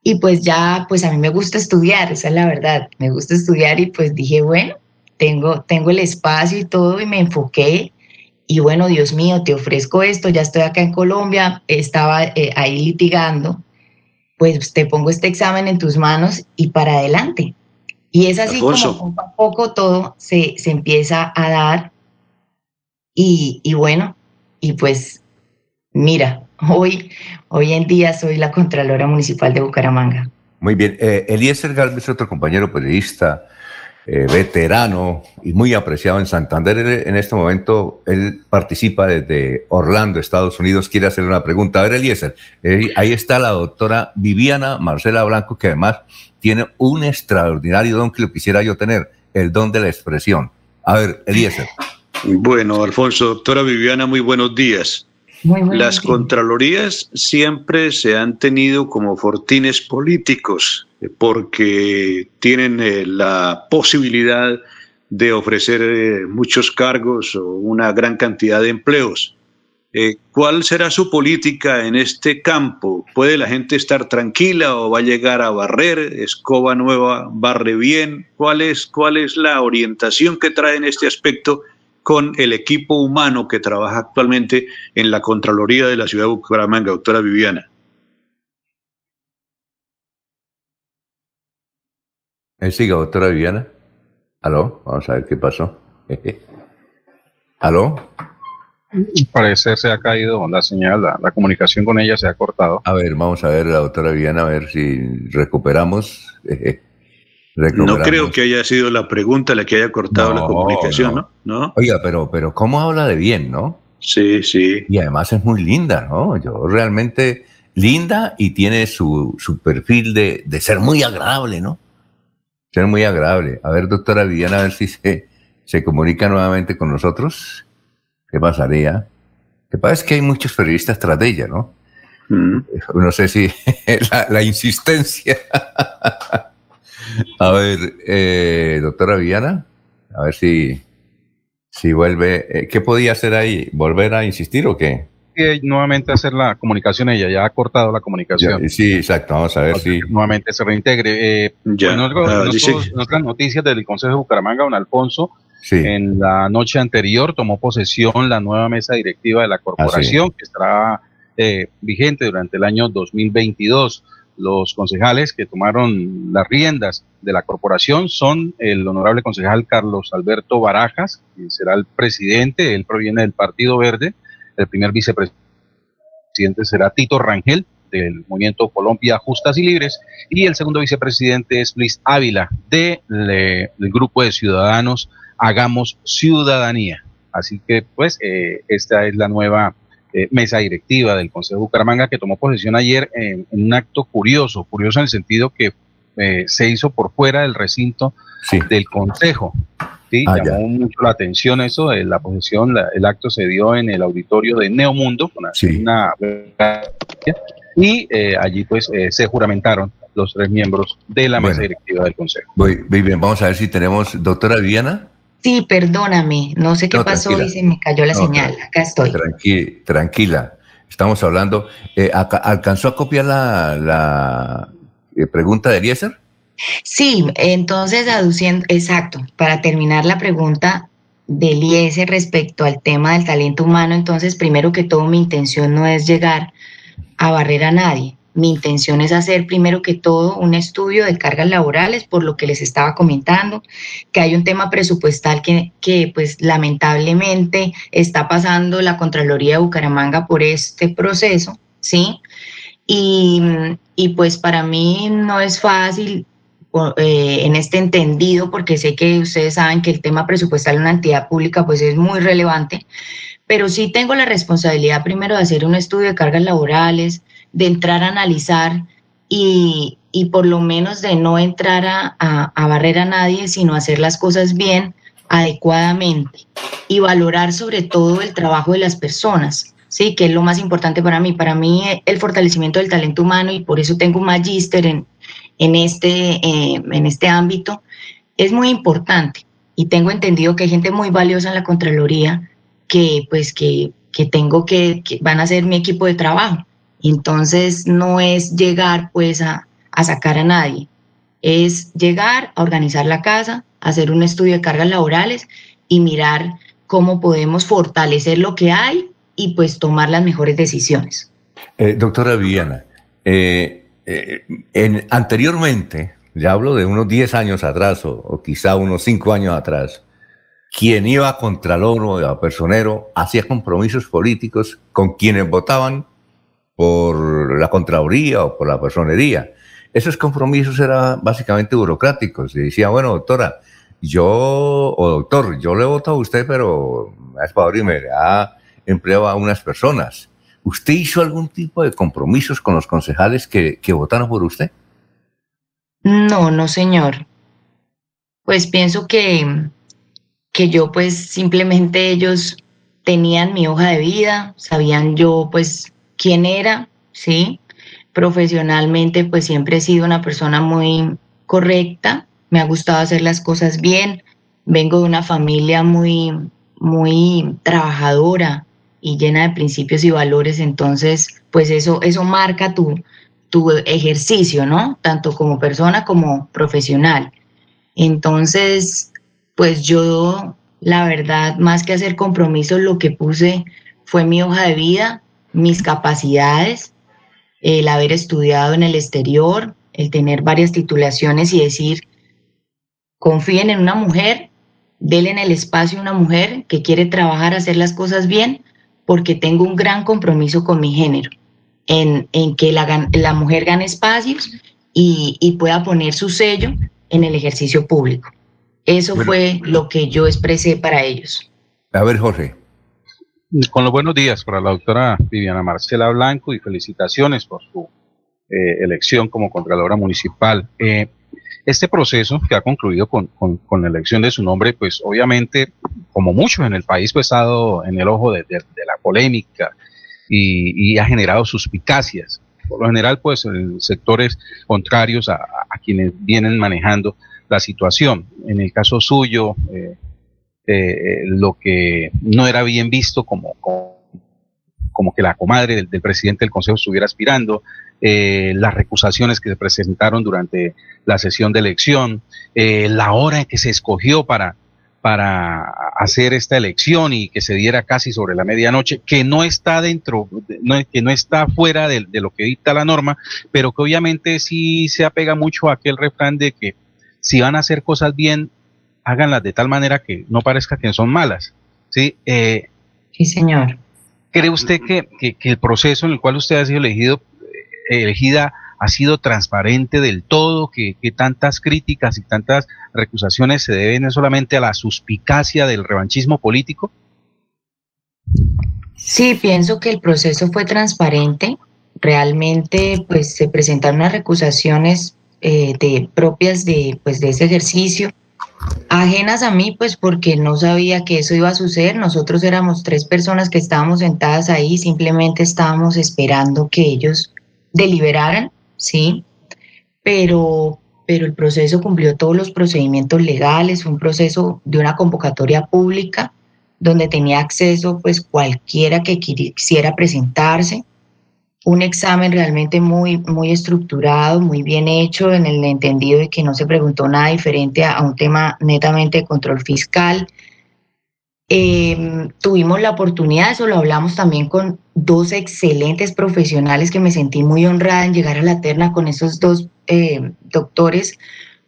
Y pues ya, pues a mí me gusta estudiar, esa es la verdad, me gusta estudiar y pues dije, bueno, tengo, tengo el espacio y todo y me enfoqué. Y bueno, Dios mío, te ofrezco esto, ya estoy acá en Colombia, estaba eh, ahí litigando, pues te pongo este examen en tus manos y para adelante. Y es así como poco a poco todo se, se empieza a dar y, bueno, y pues mira, *laughs* hoy, hoy en día soy la Contralora Municipal de Bucaramanga. Muy bien. Eh, Eliezer Galvez, otro compañero periodista, eh, veterano y muy apreciado en Santander. En este momento, él participa desde Orlando, Estados Unidos. Quiere hacer una pregunta. A ver, Eliezer, eh, ahí está la doctora Viviana Marcela Blanco, que además tiene un extraordinario don que lo quisiera yo tener, el don de la expresión. A ver, Eliezer. Bueno, Alfonso, doctora Viviana, muy buenos días. Las Contralorías siempre se han tenido como fortines políticos eh, porque tienen eh, la posibilidad de ofrecer eh, muchos cargos o una gran cantidad de empleos. ¿Cuál será su política en este campo? ¿Puede la gente estar tranquila o va a llegar a barrer? ¿Escoba nueva barre bien? ¿Cuál es, cuál es la orientación que trae en este aspecto con el equipo humano que trabaja actualmente en la Contraloría de la Ciudad de Bucaramanga, doctora Viviana. Siga, doctora Viviana. ¿Aló? Vamos a ver qué pasó. *laughs* ¿Aló? Parece se ha caído la señal, la, comunicación con ella se ha cortado. A ver, vamos a ver, la doctora Viviana, a ver si recuperamos. *laughs* No creo que haya sido la pregunta la que haya cortado la comunicación, no. Oiga, pero, pero ¿cómo habla de bien, no? Sí, sí. Y además es muy linda, ¿no? Yo realmente linda y tiene su, su perfil de, de, ser muy agradable, ¿no? Ser muy agradable. A ver, doctora Viviana, a ver si se, se comunica nuevamente con nosotros. ¿Qué pasaría? Que pasa es que hay muchos periodistas tras de ella, ¿no? Mm. No sé si *laughs* la, la insistencia. A ver, eh, doctora Viana, a ver si, si vuelve. Eh, ¿Qué podía hacer ahí? ¿Volver a insistir o qué? nuevamente hacer la comunicación, ella ya ha cortado la comunicación. sí, exacto, vamos a ver si. Nuevamente se reintegre. Eh, ya. Bueno, noticias del Consejo de Bucaramanga, don Alfonso. En la noche anterior tomó posesión la nueva mesa directiva de la corporación, que estará eh, vigente durante el año 2022 los concejales que tomaron las riendas de la corporación son el honorable concejal Carlos Alberto Barajas, quien será el presidente, él proviene del Partido Verde, el primer vicepresidente será Tito Rangel, del Movimiento Colombia Justas y Libres, y el segundo vicepresidente es Luis Ávila, de del grupo de ciudadanos Hagamos Ciudadanía. Así que, pues, eh, esta es la nueva eh, mesa directiva del Consejo de Bucaramanga que tomó posesión ayer en, un acto curioso, curioso en el sentido que eh, se hizo por fuera del recinto del Consejo. ¿sí? Ah, Llamó mucho la atención eso, de la posesión, el acto se dio en el auditorio de Neomundo, con una y eh, allí pues se juramentaron los tres miembros de la mesa directiva del Consejo. Muy, bien, vamos a ver si tenemos, doctora Viviana. Sí, perdóname, no sé qué pasó y se me cayó la señal. Acá estoy. tranquila. Estamos hablando. Eh, ¿Alcanzó a copiar la, eh, pregunta de Eliezer? Sí, entonces aduciendo, exacto, para terminar la pregunta de Eliezer respecto al tema del talento humano, entonces primero que todo mi intención no es llegar a barrer a nadie. Mi intención es hacer primero que todo un estudio de cargas laborales, por lo que les estaba comentando, que hay un tema presupuestal que, que pues lamentablemente está pasando la Contraloría de Bucaramanga por este proceso, ¿sí? Y, y pues para mí no es fácil eh, en este entendido, porque sé que ustedes saben que el tema presupuestal en una entidad pública pues es muy relevante, pero sí tengo la responsabilidad primero de hacer un estudio de cargas laborales, de entrar a analizar y, y por lo menos de no entrar a, a, barrer a nadie, sino hacer las cosas bien, adecuadamente y valorar sobre todo el trabajo de las personas, sí, que es lo más importante para mí. Para mí el fortalecimiento del talento humano y por eso tengo un magíster en, en este, eh, en este ámbito es muy importante. Y tengo entendido que hay gente muy valiosa en la Contraloría que, pues, que, que tengo que van a ser mi equipo de trabajo. Entonces, no es llegar, pues, a, a sacar a nadie. Es llegar a organizar la casa, hacer un estudio de cargas laborales y mirar cómo podemos fortalecer lo que hay y pues tomar las mejores decisiones. Eh, doctora Viviana, eh, eh, en, anteriormente, ya hablo de unos 10 años atrás o, o, quizá unos 5 años atrás, quien iba a Contralor o a Personero hacía compromisos políticos con quienes votaban por la Contraloría o por la Personería. Esos compromisos eran básicamente burocráticos. Y decía, bueno, doctora, yo, o doctor, yo le voto a usted, pero es favor y me da empleo a unas personas. ¿Usted hizo algún tipo de compromisos con los concejales que, que votaron por usted? No, no, señor. Pues pienso que, que yo pues simplemente ellos tenían mi hoja de vida, sabían yo pues quién era, ¿sí? Profesionalmente pues siempre he sido una persona muy correcta, me ha gustado hacer las cosas bien, vengo de una familia muy, muy trabajadora, y llena de principios y valores, entonces, pues eso, eso marca tu, tu ejercicio, ¿no? Tanto como persona como profesional. Entonces, pues yo, la verdad, más que hacer compromisos, lo que puse fue mi hoja de vida, mis capacidades, el haber estudiado en el exterior, el tener varias titulaciones y decir, confíen en una mujer, denle en el espacio a una mujer que quiere trabajar, hacer las cosas bien, porque tengo un gran compromiso con mi género, en, en que la, la, mujer gane espacios y, y, pueda poner su sello en el ejercicio público. Eso bueno, fue lo que yo expresé para ellos. A ver, Jorge. Con los buenos días para la doctora Viviana Marcela Blanco y felicitaciones por su eh, elección como Contralora Municipal. Eh, este proceso que ha concluido con, con, la elección de su nombre, pues obviamente, como muchos en el país, pues ha estado en el ojo de, la polémica y, ha generado suspicacias. Por lo general, pues sectores contrarios a, a, quienes vienen manejando la situación. En el caso suyo, eh, eh, lo que no era bien visto como, como, que la comadre del, presidente del Consejo estuviera aspirando, eh, las recusaciones que se presentaron durante la sesión de elección, eh, la hora en que se escogió para, para hacer esta elección y que se diera casi sobre la medianoche, que no está dentro, que no está fuera de, lo que dicta la norma, pero que obviamente sí se apega mucho a aquel refrán de que si van a hacer cosas bien, háganlas de tal manera que no parezca que son malas. Sí, eh, sí señor. ¿Cree usted que, que, que, el proceso en el cual usted ha sido elegido, eh, elegida ha sido transparente del todo, que, que, tantas críticas y tantas recusaciones se deben solamente a la suspicacia del revanchismo político? Sí, pienso que el proceso fue transparente. Realmente, pues se presentaron unas recusaciones eh, de, propias de, pues, de ese ejercicio ajenas a mí, pues porque no sabía que eso iba a suceder. Nosotros éramos tres personas que estábamos sentadas ahí, simplemente estábamos esperando que ellos deliberaran, ¿sí? Pero, pero el proceso cumplió todos los procedimientos legales, fue un proceso de una convocatoria pública donde tenía acceso pues cualquiera que quisiera presentarse. Un examen realmente muy, muy estructurado, muy bien hecho, en el entendido de que no se preguntó nada diferente a, un tema netamente de control fiscal. Em, tuvimos la oportunidad, eso lo hablamos también con dos excelentes profesionales que me sentí muy honrada en llegar a la terna con esos dos eh, doctores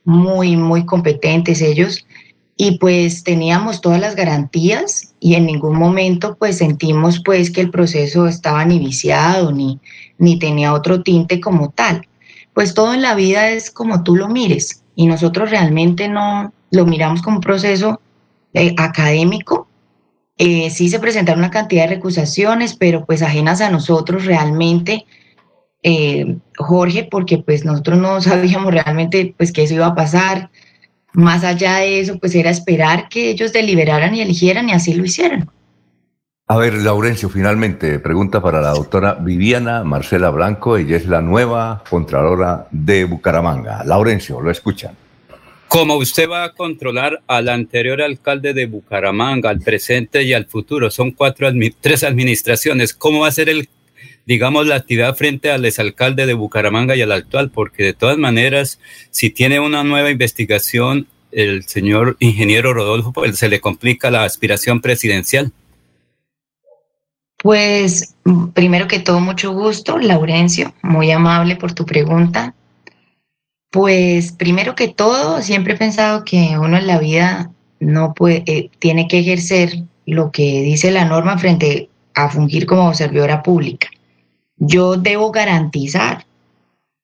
muy, muy competentes ellos y pues teníamos todas las garantías y en ningún momento pues sentimos pues que el proceso estaba ni viciado ni, ni tenía otro tinte como tal. Pues todo en la vida es como tú lo mires y nosotros realmente no lo miramos como un proceso eh, académico. Eh, sí se presentaron una cantidad de recusaciones, pero pues ajenas a nosotros realmente, eh, Jorge, porque pues nosotros no *laughs* sabíamos realmente pues que eso iba a pasar más allá de eso, pues era esperar que ellos deliberaran y eligieran y así lo hicieran. A ver, Laurencio, finalmente, pregunta para la doctora Viviana Marcela Blanco, ella es la nueva Contralora de Bucaramanga. Laurencio, lo escuchan. ¿Cómo usted va a controlar al anterior alcalde de Bucaramanga, al presente y al futuro? Son cuatro, tres administraciones. ¿Cómo va a ser el digamos, la actividad frente al exalcalde de Bucaramanga y al actual, porque de todas maneras, si tiene una nueva investigación, el señor ingeniero Rodolfo, pues se le complica la aspiración presidencial. Pues primero que todo, mucho gusto, Laurencio, muy amable por tu pregunta. Pues primero que todo, siempre he pensado que uno en la vida no puede, eh, tiene que ejercer lo que dice la norma frente a fungir como servidora pública yo debo garantizar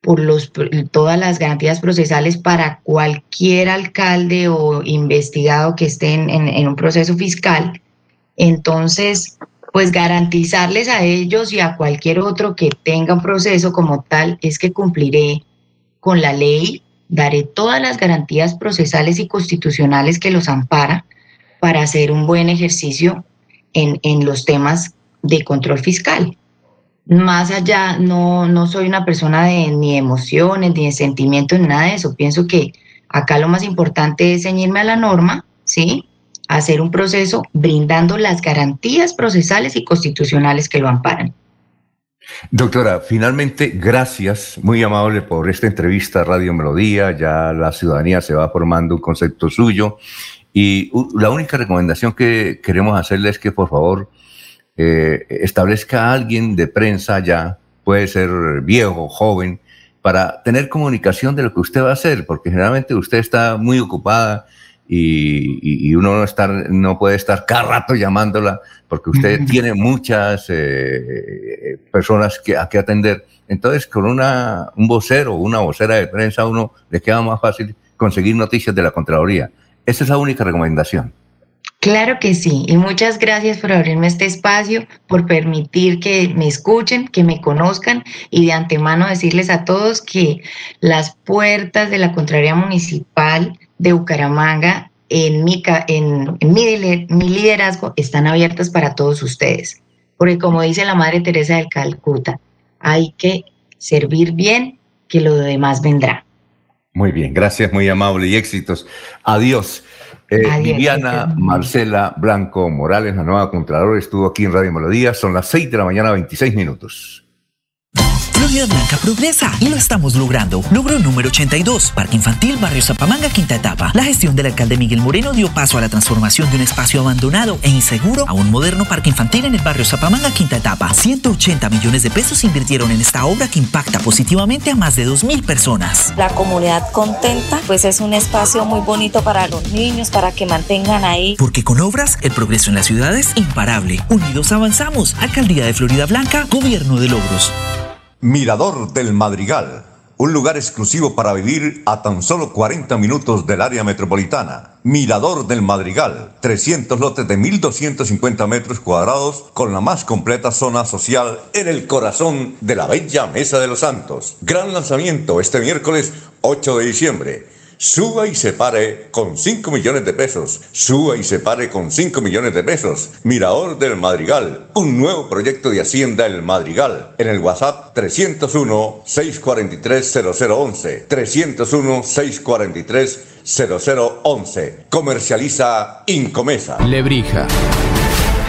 por los, todas las garantías procesales para cualquier alcalde o investigado que esté en, un proceso fiscal. Entonces, pues garantizarles a ellos y a cualquier otro que tenga un proceso como tal es que cumpliré con la ley, daré todas las garantías procesales y constitucionales que los ampara para hacer un buen ejercicio en, en los temas de control fiscal más allá, no, no soy una persona de ni emociones, ni de sentimientos, ni nada de eso. Pienso que acá lo más importante es ceñirme a la norma, ¿sí? Hacer un proceso brindando las garantías procesales y constitucionales que lo amparan. Doctora, finalmente, gracias, muy amable por esta entrevista Radio Melodía. Ya la ciudadanía se va formando un concepto suyo. Y la única recomendación que queremos hacerle es que, por favor, eh, establezca a alguien de prensa ya, puede ser viejo, joven, para tener comunicación de lo que usted va a hacer, porque generalmente usted está muy ocupada y, uno no, estar, no puede estar cada rato llamándola, porque usted *laughs* tiene muchas eh, personas que, a que atender. Entonces, con una, un vocero o una vocera de prensa, uno le queda más fácil conseguir noticias de la Contraloría. Esa es la única recomendación. Claro que sí, y muchas gracias por abrirme este espacio, por permitir que me escuchen, que me conozcan y de antemano decirles a todos que las puertas de la Contraria Municipal de Bucaramanga en mi, en, mi, mi liderazgo están abiertas para todos ustedes. Porque como dice la Madre Teresa de Calcuta, hay que servir bien, que lo demás vendrá. Muy bien, gracias, muy amable y éxitos. Adiós. Eh, Viviana Marcela Blanco Morales, la nueva Contralor, estuvo aquí en Radio Melodía. Son las 6 de la mañana, 26 minutos. Florida Blanca progresa y lo estamos logrando. Logro número 82, Parque Infantil Barrio Zapamanga, quinta etapa. La gestión del alcalde Miguel Moreno dio paso a la transformación de un espacio abandonado e inseguro a un moderno parque infantil en el barrio Zapamanga, quinta etapa. 180 millones de pesos invirtieron en esta obra que impacta positivamente a más de 2.000 personas. La comunidad contenta, pues es un espacio muy bonito para los niños, para que mantengan ahí. Porque con obras, el progreso en la ciudad es imparable. Unidos avanzamos. Alcaldía de Florida Blanca, Gobierno de Logros. Mirador del Madrigal, un lugar exclusivo para vivir a tan solo 40 minutos del área metropolitana. Mirador del Madrigal, 300 lotes de 1.250 metros cuadrados con la más completa zona social en el corazón de la bella Mesa de los Santos. Gran lanzamiento este miércoles 8 de diciembre. Suba y se pare con 5 millones de pesos. Suba y se pare con 5 millones de pesos. Mirador del Madrigal. Un nuevo proyecto de Hacienda El Madrigal. En el WhatsApp 301-643-0011. 301-643-0011. Comercializa Incomesa. Lebrija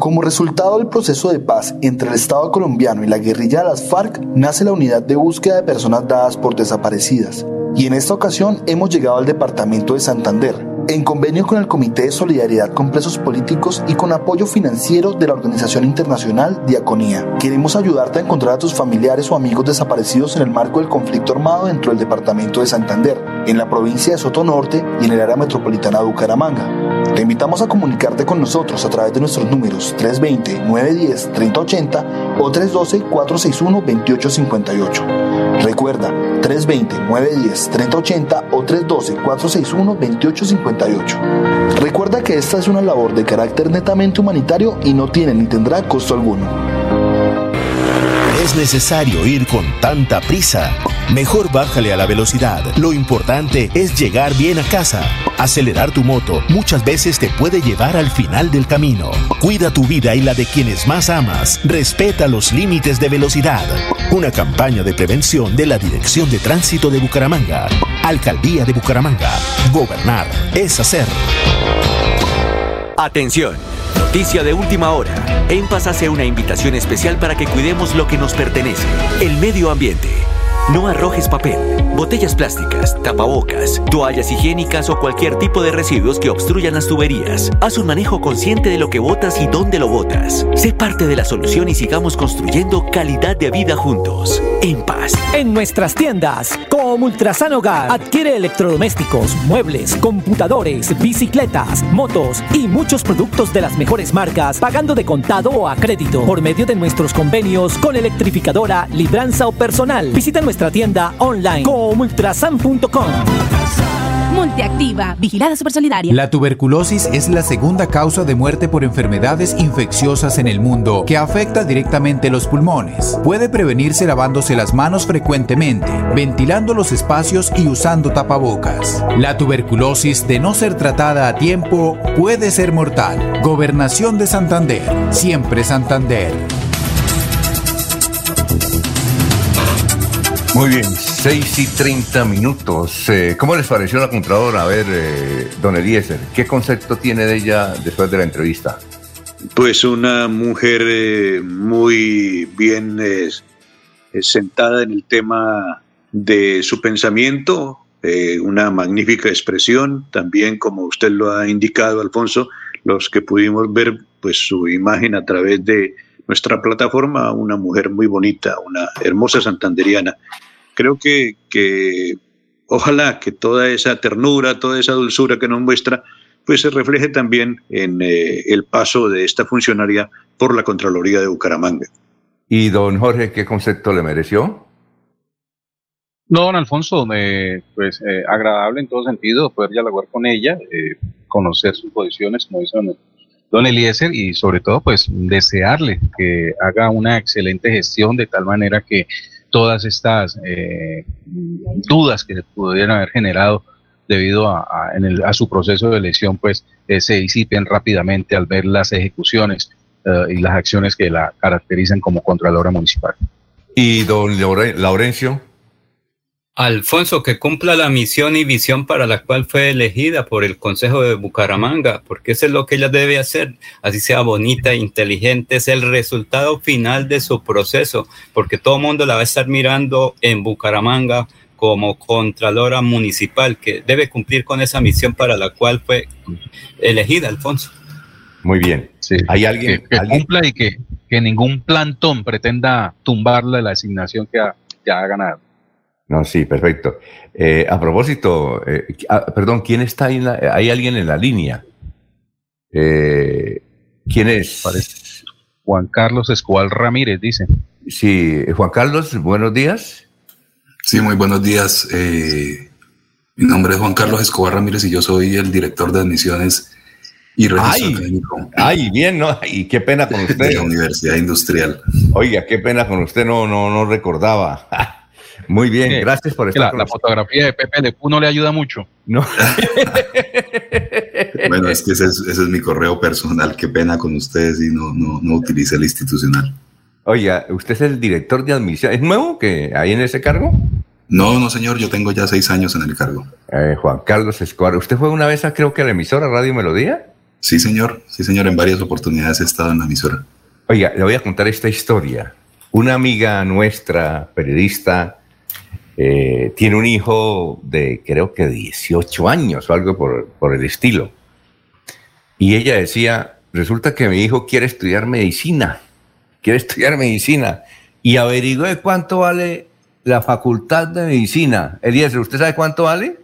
Como resultado del proceso de paz entre el Estado colombiano y la guerrilla de las FARC, nace la unidad de búsqueda de personas dadas por desaparecidas. Y en esta ocasión hemos llegado al departamento de Santander, en convenio con el Comité de Solidaridad con Presos Políticos y con apoyo financiero de la organización internacional Diaconía. Queremos ayudarte a encontrar a tus familiares o amigos desaparecidos en el marco del conflicto armado dentro del departamento de Santander, en la provincia de Soto Norte y en el área metropolitana de Bucaramanga. Te invitamos a comunicarte con nosotros a través de nuestros números 320-910-3080 o 312-461-2858. Recuerda, 320-910-3080 o 312-461-2858. Recuerda que esta es una labor de carácter netamente humanitario y no tiene ni tendrá costo alguno. Es necesario ir con tanta prisa. Mejor bájale a la velocidad. Lo importante es llegar bien a casa. Acelerar tu moto muchas veces te puede llevar al final del camino. Cuida tu vida y la de quienes más amas. Respeta los límites de velocidad. Una campaña de prevención de la Dirección de Tránsito de Bucaramanga. Alcaldía de Bucaramanga. Gobernar es hacer. Atención. Noticia de última hora. En hace una invitación especial para que cuidemos lo que nos pertenece, el medio ambiente. No arrojes papel, botellas plásticas, tapabocas, toallas higiénicas o cualquier tipo de residuos que obstruyan las tuberías. Haz un manejo consciente de lo que botas y dónde lo botas. Sé parte de la solución y sigamos construyendo calidad de vida juntos. En paz. En nuestras tiendas, como Ultrasan Hogar, adquiere electrodomésticos, muebles, computadores, bicicletas, motos y muchos productos de las mejores marcas, pagando de contado o a crédito por medio de nuestros convenios con electrificadora, libranza o personal. Visita nuestra tienda online comultrasan.com. Multiactiva, vigilada supersolidaria. La tuberculosis es la segunda causa de muerte por enfermedades infecciosas en el mundo que afecta directamente los pulmones. Puede prevenirse lavándose las manos frecuentemente, ventilando los espacios y usando tapabocas. La tuberculosis, de no ser tratada a tiempo, puede ser mortal. Gobernación de Santander. Siempre Santander. Muy bien, 6 y 30 minutos. Eh, ¿Cómo les pareció la compradora? A ver, eh, don Eliezer, ¿qué concepto tiene de ella después de la entrevista? Pues una mujer eh, muy bien eh, eh, sentada en el tema de su pensamiento, eh, una magnífica expresión, también como usted lo ha indicado, Alfonso, los que pudimos ver pues su imagen a través de nuestra plataforma, una mujer muy bonita, una hermosa santanderiana. Creo que, que ojalá que toda esa ternura, toda esa dulzura que nos muestra, pues se refleje también en eh, el paso de esta funcionaria por la Contraloría de Bucaramanga. ¿Y don Jorge qué concepto le mereció? No, don Alfonso, me, pues eh, agradable en todo sentido poder dialogar con ella, eh, conocer sus posiciones, como dice don, don Eliezer, y sobre todo, pues desearle que haga una excelente gestión de tal manera que todas estas eh, dudas que se pudieran haber generado debido a, en el, a su proceso de elección, pues eh, se disipen rápidamente al ver las ejecuciones eh, y las acciones que la caracterizan como Contralora Municipal. ¿Y don Laure- Laurencio? Alfonso, que cumpla la misión y visión para la cual fue elegida por el Consejo de Bucaramanga, porque eso es lo que ella debe hacer, así sea bonita, inteligente, es el resultado final de su proceso, porque todo el mundo la va a estar mirando en Bucaramanga como Contralora Municipal, que debe cumplir con esa misión para la cual fue elegida, Alfonso. Muy bien. Sí, ¿Hay alguien? que, que alguien? cumpla y que, que ningún plantón pretenda tumbarle la asignación que ha, que ha ganado. No, sí, perfecto. Eh, a propósito, eh, ah, perdón, ¿quién está ahí? en la- ¿Hay alguien en la línea? Eh, ¿Quién es? Juan Carlos Escobar Ramírez, dice. Sí, Juan Carlos, buenos días. Sí, muy buenos días. Eh, Mi nombre es Juan Carlos Escobar Ramírez y yo soy el director de admisiones y registro Ay, académico ay, bien, ¿no? Y qué pena con usted. de la Universidad Industrial. Oiga, qué pena con usted, no, no, no recordaba. Muy bien, Sí, gracias por estar La, con la fotografía de Pepe Le Pew no le ayuda mucho. No. *laughs* Bueno, es que ese es, ese es mi correo personal. Qué pena con ustedes y no, no, no utilice el institucional. Oiga, ¿usted es el director de admisión? ¿Es nuevo que hay en ese cargo? No, no, señor, yo tengo ya seis años en el cargo. Eh, Juan Carlos Escobar. ¿Usted fue una vez, a, creo que a la emisora Radio Melodía? Sí, señor, sí, señor, en varias oportunidades he estado en la emisora. Oiga, le voy a contar esta historia. Una amiga nuestra, periodista, eh, tiene un hijo de creo que 18 años o algo por, por el estilo. Y ella decía, resulta que mi hijo quiere estudiar medicina, quiere estudiar medicina. Y averigüe cuánto vale la facultad de medicina. Eliezer, ¿usted sabe cuánto vale?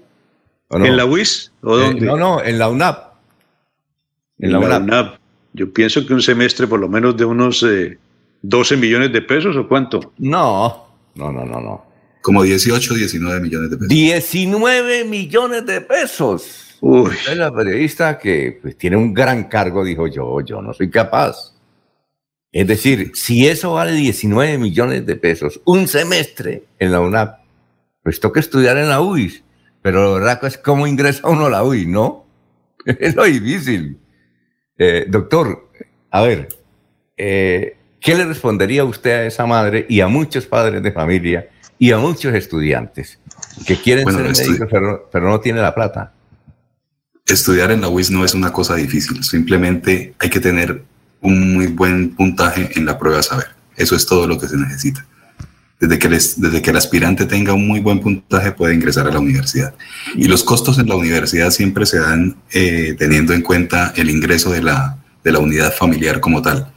¿O no? ¿En la UIS o Eh, dónde? no, no, en la UNAP. En la UNAP. Yo pienso que un semestre por lo menos de unos eh, 12 millones de pesos o cuánto. No, no, no, no, no. Como 18, 19 millones de pesos. 19 millones de pesos. Uy. Es la periodista que pues, tiene un gran cargo, dijo yo, yo no soy capaz. Es decir, si eso vale 19 millones de pesos, un semestre en la UNAP, pues toca estudiar en la UIS. Pero lo verdad es cómo ingresa uno a la UIS, ¿no? *laughs* Es lo difícil. Eh, doctor, a ver, eh, ¿qué le respondería usted a esa madre y a muchos padres de familia y a muchos estudiantes que quieren Bueno, ser médicos pero, pero no tienen la plata? Estudiar en la UIS no es una cosa difícil, simplemente hay que tener un muy buen puntaje en la prueba de saber. Eso es todo lo que se necesita. Desde que, les- desde que el aspirante tenga un muy buen puntaje puede ingresar a la universidad. Y los costos en la universidad siempre se dan eh, teniendo en cuenta el ingreso de la, de la unidad familiar como tal.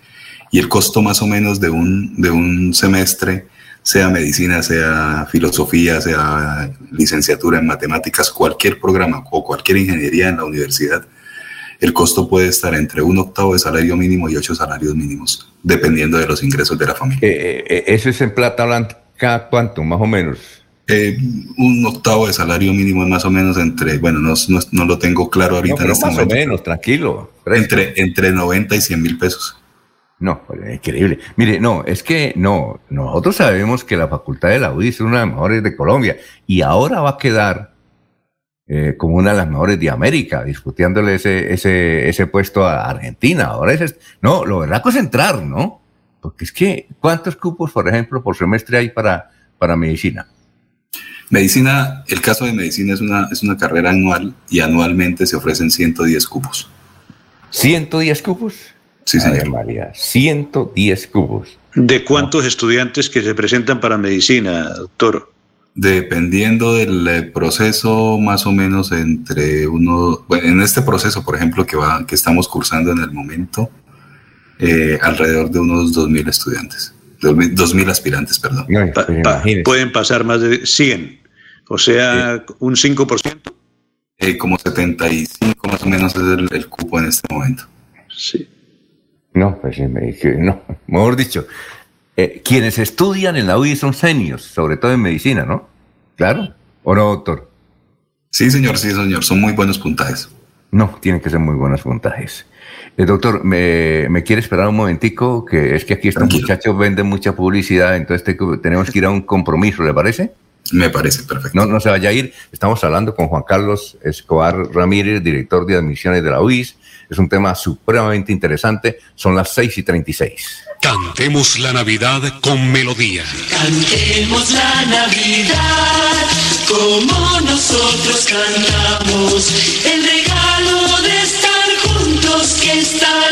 Y el costo más o menos de un, de un semestre, sea medicina, sea filosofía, sea licenciatura en matemáticas, cualquier programa o cualquier ingeniería en la universidad, el costo puede estar entre un octavo de salario mínimo y ocho salarios mínimos, dependiendo de los ingresos de la familia. Eh, eh, ¿Eso es en plata blanca cuánto, más o menos? Eh, un octavo de salario mínimo es más o menos entre, bueno, no, no, no lo tengo claro ahorita No, en este más o momento. menos, tranquilo. Entre, entre 90 y 100 mil pesos. No, increíble. Mire, no, es que no, nosotros sabemos que la Facultad de la UIS es una de las mejores de Colombia y ahora va a quedar eh, como una de las mejores de América, discutiéndole ese, ese, ese puesto a Argentina. Ahora es, no, lo verdad es entrar, ¿no? Porque es que, ¿cuántos cupos, por ejemplo, por semestre hay para, para medicina? Medicina, el caso de medicina es una, es una carrera anual y anualmente se ofrecen 110 cupos. ¿110 cupos? Sí, señor. María, 110 cupos. ¿De cuántos estudiantes que se presentan para medicina, doctor? Dependiendo del eh, proceso, más o menos entre uno, bueno, en este proceso, por ejemplo, que, va, que estamos cursando en el momento, eh, alrededor de unos 2.000 estudiantes, 2.000 2.000 aspirantes, perdón. Pa- pa- pueden pasar más de 100, o sea, un 5%. Eh, como 75 más o menos es el, el cupo en este momento. Sí. No, pues sí, me dije, no, *laughs* mejor dicho, eh, quienes estudian en la UI son seniors, sobre todo en medicina, ¿no? Claro, ¿o no, doctor? Sí, señor, sí, señor, son muy buenos puntajes. No, tienen que ser muy buenos puntajes. Eh, doctor, ¿me, me quiere esperar un momentico? Que es que aquí estos muchachos venden mucha publicidad, entonces te- tenemos que ir a un compromiso, ¿le parece? Me parece perfecto. No, no se vaya a ir. Estamos hablando con Juan Carlos Escobar Ramírez, director de admisiones de la UIS. Es un tema supremamente interesante. Son las 6 y 36. Cantemos la Navidad con melodía. Cantemos la Navidad como nosotros cantamos. El regalo de estar juntos que esta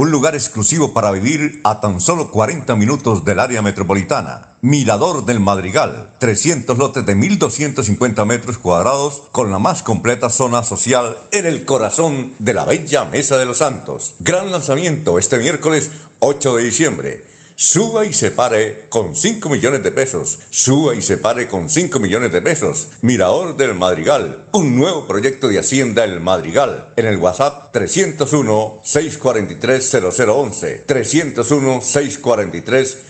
un lugar exclusivo para vivir a tan solo 40 minutos del área metropolitana. Mirador del Madrigal, 300 lotes de 1.250 metros cuadrados con la más completa zona social en el corazón de la bella Mesa de los Santos. Gran lanzamiento este miércoles 8 de diciembre. Suba y se pare con 5 millones de pesos. Suba y se pare con 5 millones de pesos. Mirador del Madrigal. Un nuevo proyecto de Hacienda El Madrigal. En el WhatsApp 301-643-0011. 301-643-0011.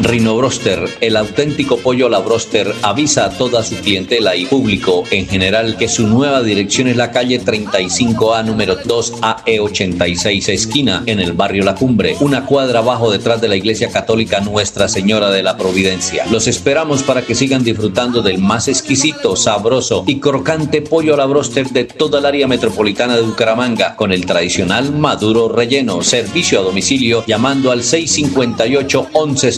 Rino Broster, el auténtico pollo la Broster, avisa a toda su clientela y público en general que su nueva dirección es la calle 35A número 2 AE86 esquina en el barrio La Cumbre, una cuadra abajo detrás de la iglesia católica Nuestra Señora de la Providencia. Los esperamos para que sigan disfrutando del más exquisito, sabroso y crocante pollo a la Broster de toda el área metropolitana de Bucaramanga con el tradicional maduro relleno, servicio a domicilio llamando al 658 11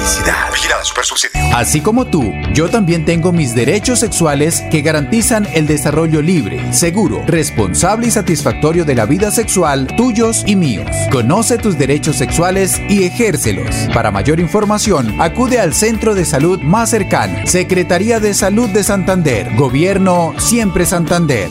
felicidad. Vigilada Super Así como tú, yo también tengo mis derechos sexuales que garantizan el desarrollo libre, seguro, responsable y satisfactorio de la vida sexual tuyos y míos. Conoce tus derechos sexuales y ejércelos. Para mayor información, acude al centro de salud más cercano. Secretaría de Salud de Santander. Gobierno Siempre Santander.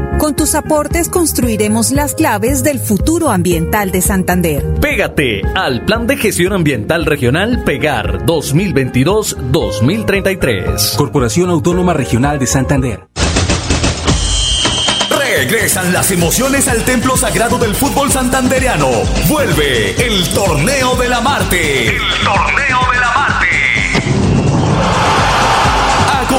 Con tus aportes construiremos las claves del futuro ambiental de Santander. Pégate al Plan de Gestión Ambiental Regional Pegar 2022-2033. Corporación Autónoma Regional de Santander. Regresan las emociones al templo sagrado del fútbol santandereano. Vuelve el Torneo de la Marte. El Torneo de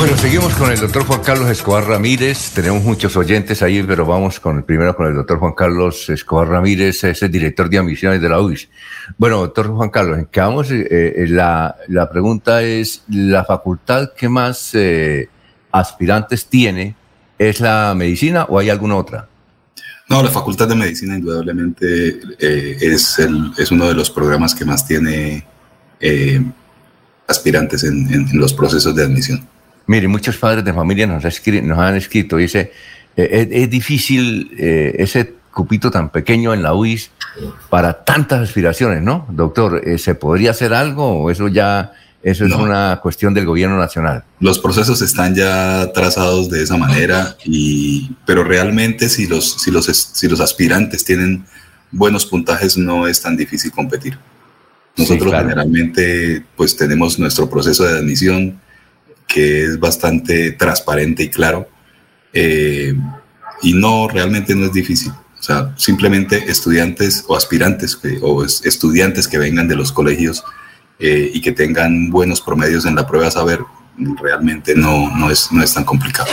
Bueno, seguimos con el doctor Juan Carlos Escobar Ramírez. Tenemos muchos oyentes ahí, pero vamos con el primero con el doctor Juan Carlos Escobar Ramírez, es el director de admisiones de la UIS. Bueno, doctor Juan Carlos, en qué vamos, eh, eh, la, la, pregunta es, ¿la facultad que más eh, aspirantes tiene es la medicina o hay alguna otra? No, la Facultad de Medicina indudablemente es, el, es uno de los programas que más tiene aspirantes en, en los procesos de admisión. Mire, muchos padres de familia nos, nos han escrito, dice, eh, es, difícil eh, ese cupito tan pequeño en la UIS para tantas aspiraciones, ¿no? Doctor, eh, ¿se podría hacer algo o eso ya eso es una cuestión del gobierno nacional? Los procesos están ya trazados de esa manera, y, pero realmente si los, si, los, si los aspirantes tienen buenos puntajes no es tan difícil competir. Nosotros generalmente pues tenemos nuestro proceso de admisión que es bastante transparente y claro eh, y no realmente no es difícil. O sea, simplemente estudiantes o aspirantes o estudiantes que vengan de los colegios eh, y que tengan buenos promedios en la prueba saber, realmente no, no, es, no es tan complicado.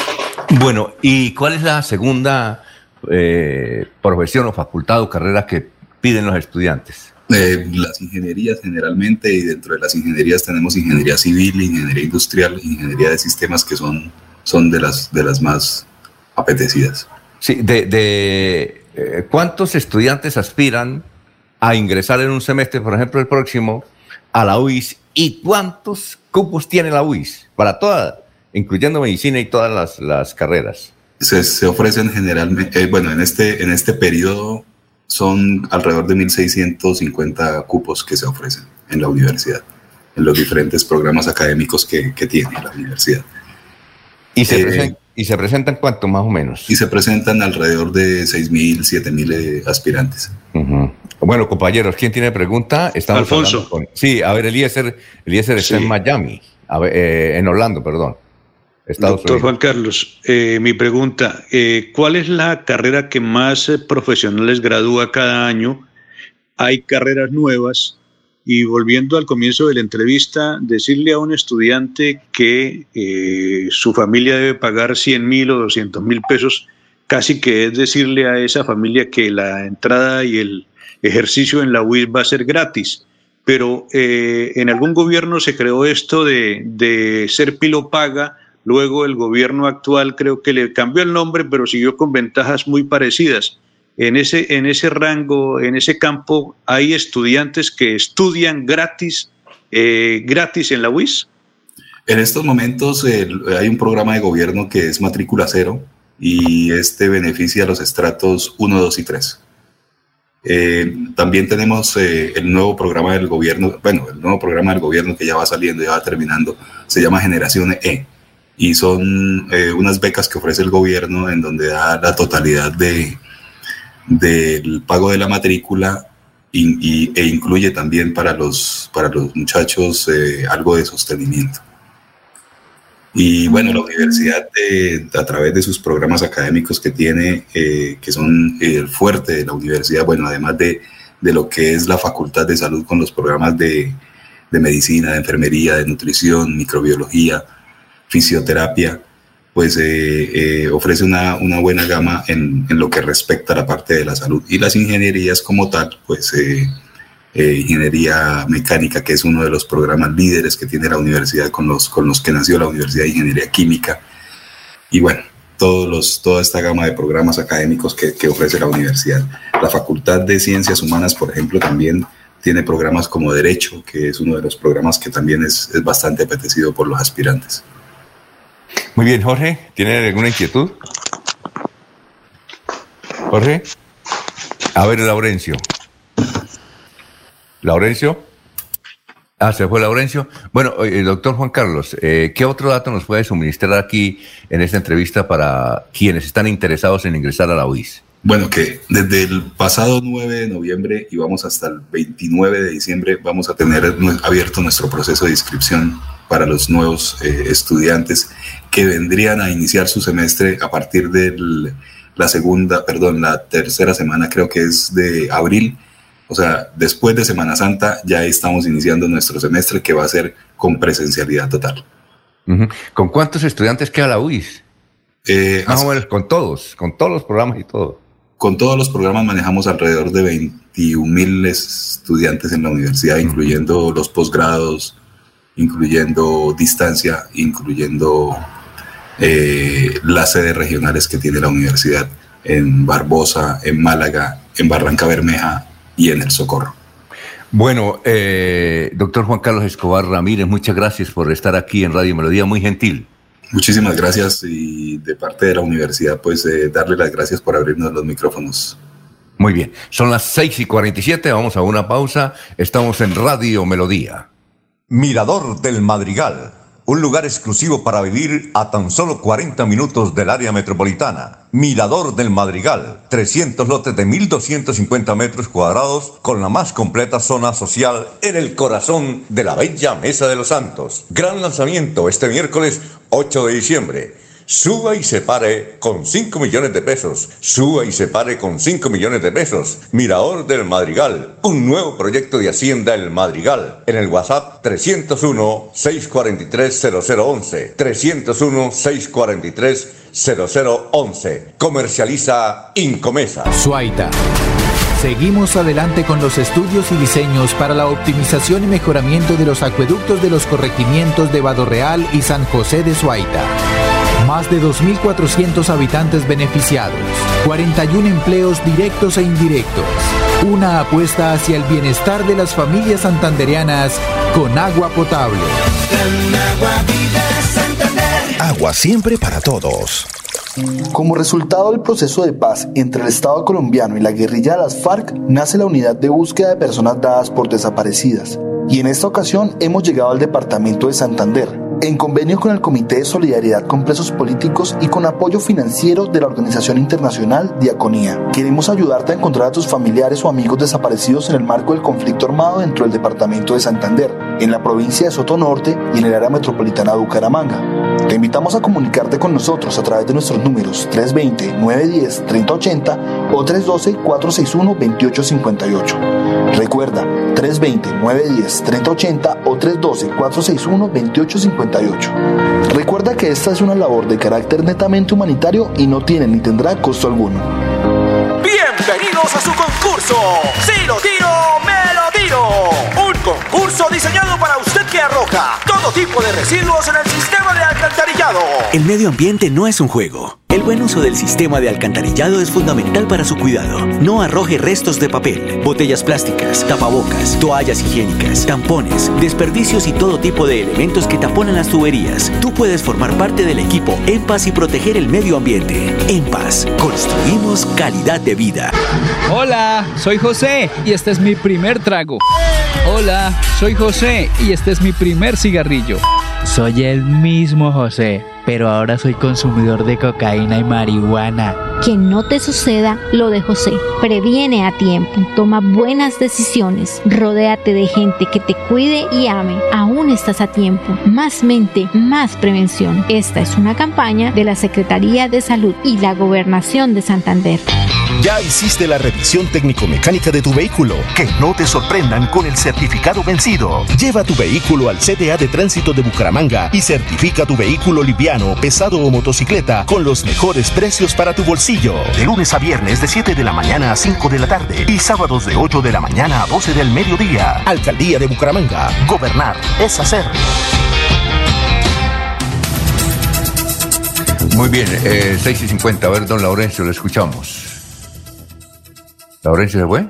Bueno, ¿y cuál es la segunda eh, profesión o facultad o carrera que piden los estudiantes? Eh, las ingenierías generalmente y dentro de las ingenierías tenemos ingeniería civil, ingeniería industrial, ingeniería de sistemas que son, son de, las, de las más apetecidas. Sí, de, de ¿cuántos estudiantes aspiran a ingresar en un semestre, por ejemplo, el próximo, a la UIS y cuántos cupos tiene la UIS para toda, incluyendo medicina y todas las, carreras. Se, ofrecen generalmente, eh, bueno, en este, en este periodo son alrededor de 1.650 cupos que se ofrecen en la universidad, en los diferentes programas académicos que, tiene la universidad. ¿Y se, eh, presentan, ¿Y se presentan cuánto más o menos? Y se presentan alrededor de 6.000, 7.000 eh, aspirantes. Bueno, compañeros, ¿quién tiene pregunta? Estamos Alfonso. Sí, a ver, Eliezer, Eliezer está en Miami, eh, en Orlando, perdón. Doctor Juan Carlos, eh, mi pregunta, eh, ¿cuál es la carrera que más profesionales gradúa cada año? Hay carreras nuevas y volviendo al comienzo de la entrevista, decirle a un estudiante que su familia debe pagar 100 mil o 200 mil pesos, casi que es decirle a esa familia que la entrada y el ejercicio en la UIS va a ser gratis. Pero eh, en algún gobierno se creó esto de, ser pilo paga, luego el gobierno actual creo que le cambió el nombre, pero siguió con ventajas muy parecidas. En ese, en ese rango, en ese campo, hay estudiantes que estudian gratis, eh, gratis en la UIS. En estos momentos hay un programa de gobierno que es matrícula cero y este beneficia a los estratos 1, 2 y 3. Eh, también tenemos eh, el nuevo programa del gobierno, bueno, el nuevo programa del gobierno que ya va saliendo, ya va terminando, se llama Generación E. Y son eh, unas becas que ofrece el gobierno en donde da la totalidad de, del pago de la matrícula y, e incluye también para los, para los muchachos algo de sostenimiento. Y bueno, la universidad a través de sus programas académicos que tiene, eh, que son el fuerte de la universidad, bueno, además de, de, lo que es la facultad de salud con los programas de, de medicina, de enfermería, de nutrición, microbiología, fisioterapia, pues eh, eh, ofrece una, buena gama en, lo que respecta a la parte de la salud. Y las ingenierías como tal, pues eh, ingeniería mecánica, que es uno de los programas líderes que tiene la universidad con los, con los que nació la Universidad de Ingeniería Química. Y bueno, todos los, toda esta gama de programas académicos que, ofrece la universidad. La Facultad de Ciencias Humanas, por ejemplo, también tiene programas como Derecho, que es uno de los programas que también es bastante apetecido por los aspirantes. Muy bien, Jorge, ¿tiene alguna inquietud? Jorge. A ver, Laurencio. Laurencio. Ah, se fue Laurencio. Bueno, doctor Juan Carlos, eh, ¿qué otro dato nos puede suministrar aquí en esta entrevista para quienes están interesados en ingresar a la UIS? Bueno, que desde el pasado 9 de noviembre y vamos hasta el 29 de diciembre vamos a tener abierto nuestro proceso de inscripción para los nuevos eh, estudiantes que vendrían a iniciar su semestre a partir de la segunda, perdón, la tercera semana creo que es de abril o sea, después de Semana Santa ya estamos iniciando nuestro semestre que va a ser con presencialidad total. ¿Con cuántos estudiantes queda la UIS? Eh, Más o menos con todos, con todos los programas y todo. Con todos los programas manejamos alrededor de 21 mil estudiantes en la universidad, incluyendo los posgrados, incluyendo distancia, incluyendo eh, las sedes regionales que tiene la universidad en Barbosa, en Málaga, en Barranca Bermeja, y en el socorro. Bueno, eh, doctor Juan Carlos Escobar Ramírez, muchas gracias por estar aquí en Radio Melodía, muy gentil. Muchísimas gracias y de parte de la universidad, pues eh, darle las gracias por abrirnos los micrófonos. Muy bien, son las 6 y 47, vamos a una pausa, estamos en Radio Melodía. Mirador del Madrigal un lugar exclusivo para vivir a tan solo 40 minutos del área metropolitana. Mirador del Madrigal, 300 lotes de 1.250 metros cuadrados con la más completa zona social en el corazón de la bella Mesa de los Santos. Gran lanzamiento este miércoles 8 de diciembre. Suba y se pare con 5 millones de pesos. Suba y se pare con 5 millones de pesos. Mirador del Madrigal. Un nuevo proyecto de Hacienda El Madrigal. En el WhatsApp 301-643-0011. 301-643-0011. Comercializa Incomesa. Suaita. Seguimos adelante con los estudios y diseños para la optimización y mejoramiento de los acueductos de los corregimientos de Real y San José de Suaita. Más de 2.400 habitantes beneficiados, 41 empleos directos e indirectos. Una apuesta hacia el bienestar de las familias santandereanas con agua potable. Agua siempre para todos. Como resultado del proceso de paz entre el Estado colombiano y la guerrilla de las FARC, nace la unidad de búsqueda de personas dadas por desaparecidas. Y en esta ocasión hemos llegado al departamento de Santander, en convenio con el Comité de Solidaridad con Presos Políticos y con apoyo financiero de la organización internacional Diaconía. Queremos ayudarte a encontrar a tus familiares o amigos desaparecidos en el marco del conflicto armado dentro del departamento de Santander, en la provincia de Soto Norte y en el área metropolitana de Bucaramanga. Te invitamos a comunicarte con nosotros a través de nuestros números 320-910-3080 o 312-461-2858. Recuerda, 320-910-3080 o 312-461-2858 Recuerda que esta es una labor de carácter netamente humanitario y no tiene ni tendrá costo alguno. Bienvenidos a su concurso. Si lo tiro, me lo tiro. Un concurso diseñado para usted que arroja todo tipo de residuos en el sistema de alcantarillado. El medio ambiente no es un juego. El buen uso del sistema de alcantarillado es fundamental para su cuidado. No arroje restos de papel, botellas plásticas, tapabocas, toallas higiénicas, tampones, desperdicios y todo tipo de elementos que taponan las tuberías. Tú puedes formar parte del equipo En Paz y proteger el medio ambiente. En Paz, construimos calidad de vida. Hola, soy José y este es mi primer trago. Hola, soy José y este es mi primer cigarrillo. Soy el mismo José pero ahora soy consumidor de cocaína y marihuana. Que no te suceda lo de José. Previene a tiempo, toma buenas decisiones, rodéate de gente que te cuide y ame. Aún estás a tiempo. Más mente, más prevención. Esta es una campaña de la Secretaría de Salud y la Gobernación de Santander. Ya hiciste la revisión técnico-mecánica de tu vehículo. Que no te sorprendan con el certificado vencido. Lleva tu vehículo al CDA de Tránsito de Bucaramanga y certifica tu vehículo liviano pesado o motocicleta con los mejores precios para tu bolsillo. De lunes a viernes de 7 de la mañana a 5 de la tarde y sábados de 8 de la mañana a 12 del mediodía. Alcaldía de Bucaramanga. Gobernar es hacer. Muy bien, eh, 6 y 50. A ver, don Laurencio, lo escuchamos. ¿Laurencio se fue?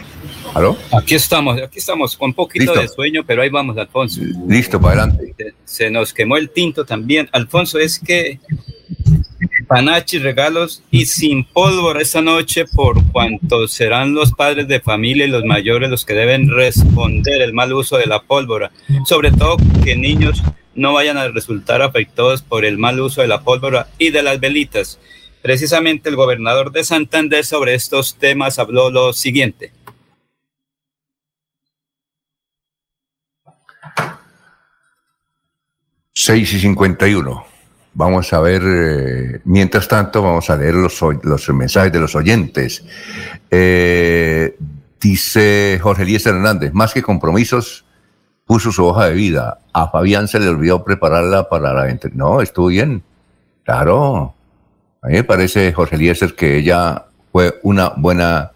¿Aló? Aquí estamos, aquí estamos, con un poquito de sueño, pero ahí vamos, Alfonso. Listo, para adelante. Se, nos quemó el tinto también. Alfonso, es que panachi, regalos y sin pólvora esta noche por cuanto serán los padres de familia y los mayores los que deben responder el mal uso de la pólvora. Sobre todo que niños no vayan a resultar afectados por el mal uso de la pólvora y de las velitas. Precisamente el gobernador de Santander sobre estos temas habló lo siguiente. 6 y 51. Vamos a ver, eh, mientras tanto, vamos a leer los, los mensajes de los oyentes. Eh, dice Jorge Elías Hernández, más que compromisos, puso su hoja de vida. A Fabián se le olvidó prepararla para la entrevista. No, estuvo bien. Claro. Me parece, Jorge Eliezer, que ella fue una buena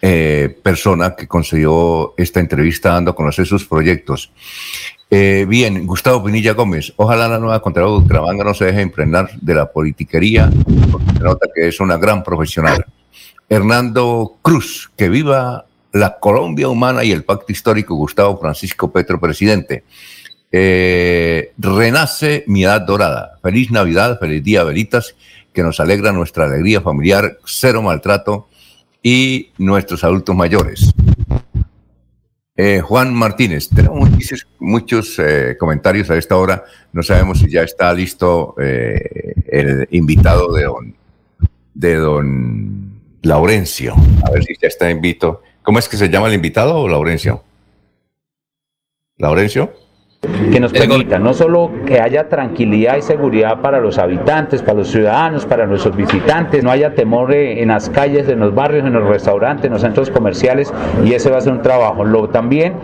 eh, persona que concedió esta entrevista dando a conocer sus proyectos. Eh, bien, Gustavo Pinilla Gómez, ojalá la nueva Contralor de no se deje impregnar de la politiquería, porque se nota que es una gran profesional. Hernando Cruz, que viva la Colombia humana y el pacto histórico Gustavo Francisco Petro, presidente. Eh, renace mi edad dorada. Feliz Navidad, feliz día, velitas, que nos alegra nuestra alegría familiar, cero maltrato y nuestros adultos mayores. Eh, Juan Martínez, tenemos muchos, eh, comentarios a esta hora. No sabemos si ya está listo eh, el invitado de don, de don Laurencio. A ver si ya está invito. ¿Cómo es que se llama el invitado, Laurencio? Laurencio que nos permita no solo que haya tranquilidad y seguridad para los habitantes, para los ciudadanos, para nuestros visitantes, no haya temor eh, en las calles, en los barrios, en los restaurantes, en los centros comerciales y ese va a ser un trabajo. Lo, también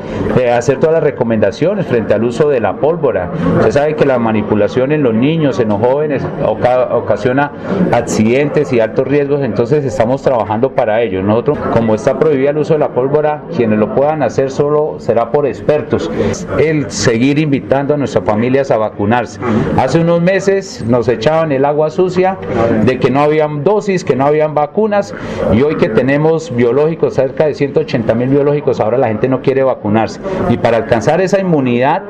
eh, hacer todas las recomendaciones frente al uso de la pólvora. Usted sabe que la manipulación en los niños, en los jóvenes, ocasiona accidentes y altos riesgos, entonces estamos trabajando para ello. Nosotros, como está prohibido el uso de la pólvora, quienes lo puedan hacer solo será por expertos. El seguir ir invitando a nuestras familias a vacunarse. Hace unos meses nos echaban el agua sucia de que no habían dosis, que no habían vacunas y hoy que tenemos biológicos, cerca de 180 mil biológicos, ahora la gente no quiere vacunarse. Y para alcanzar esa inmunidad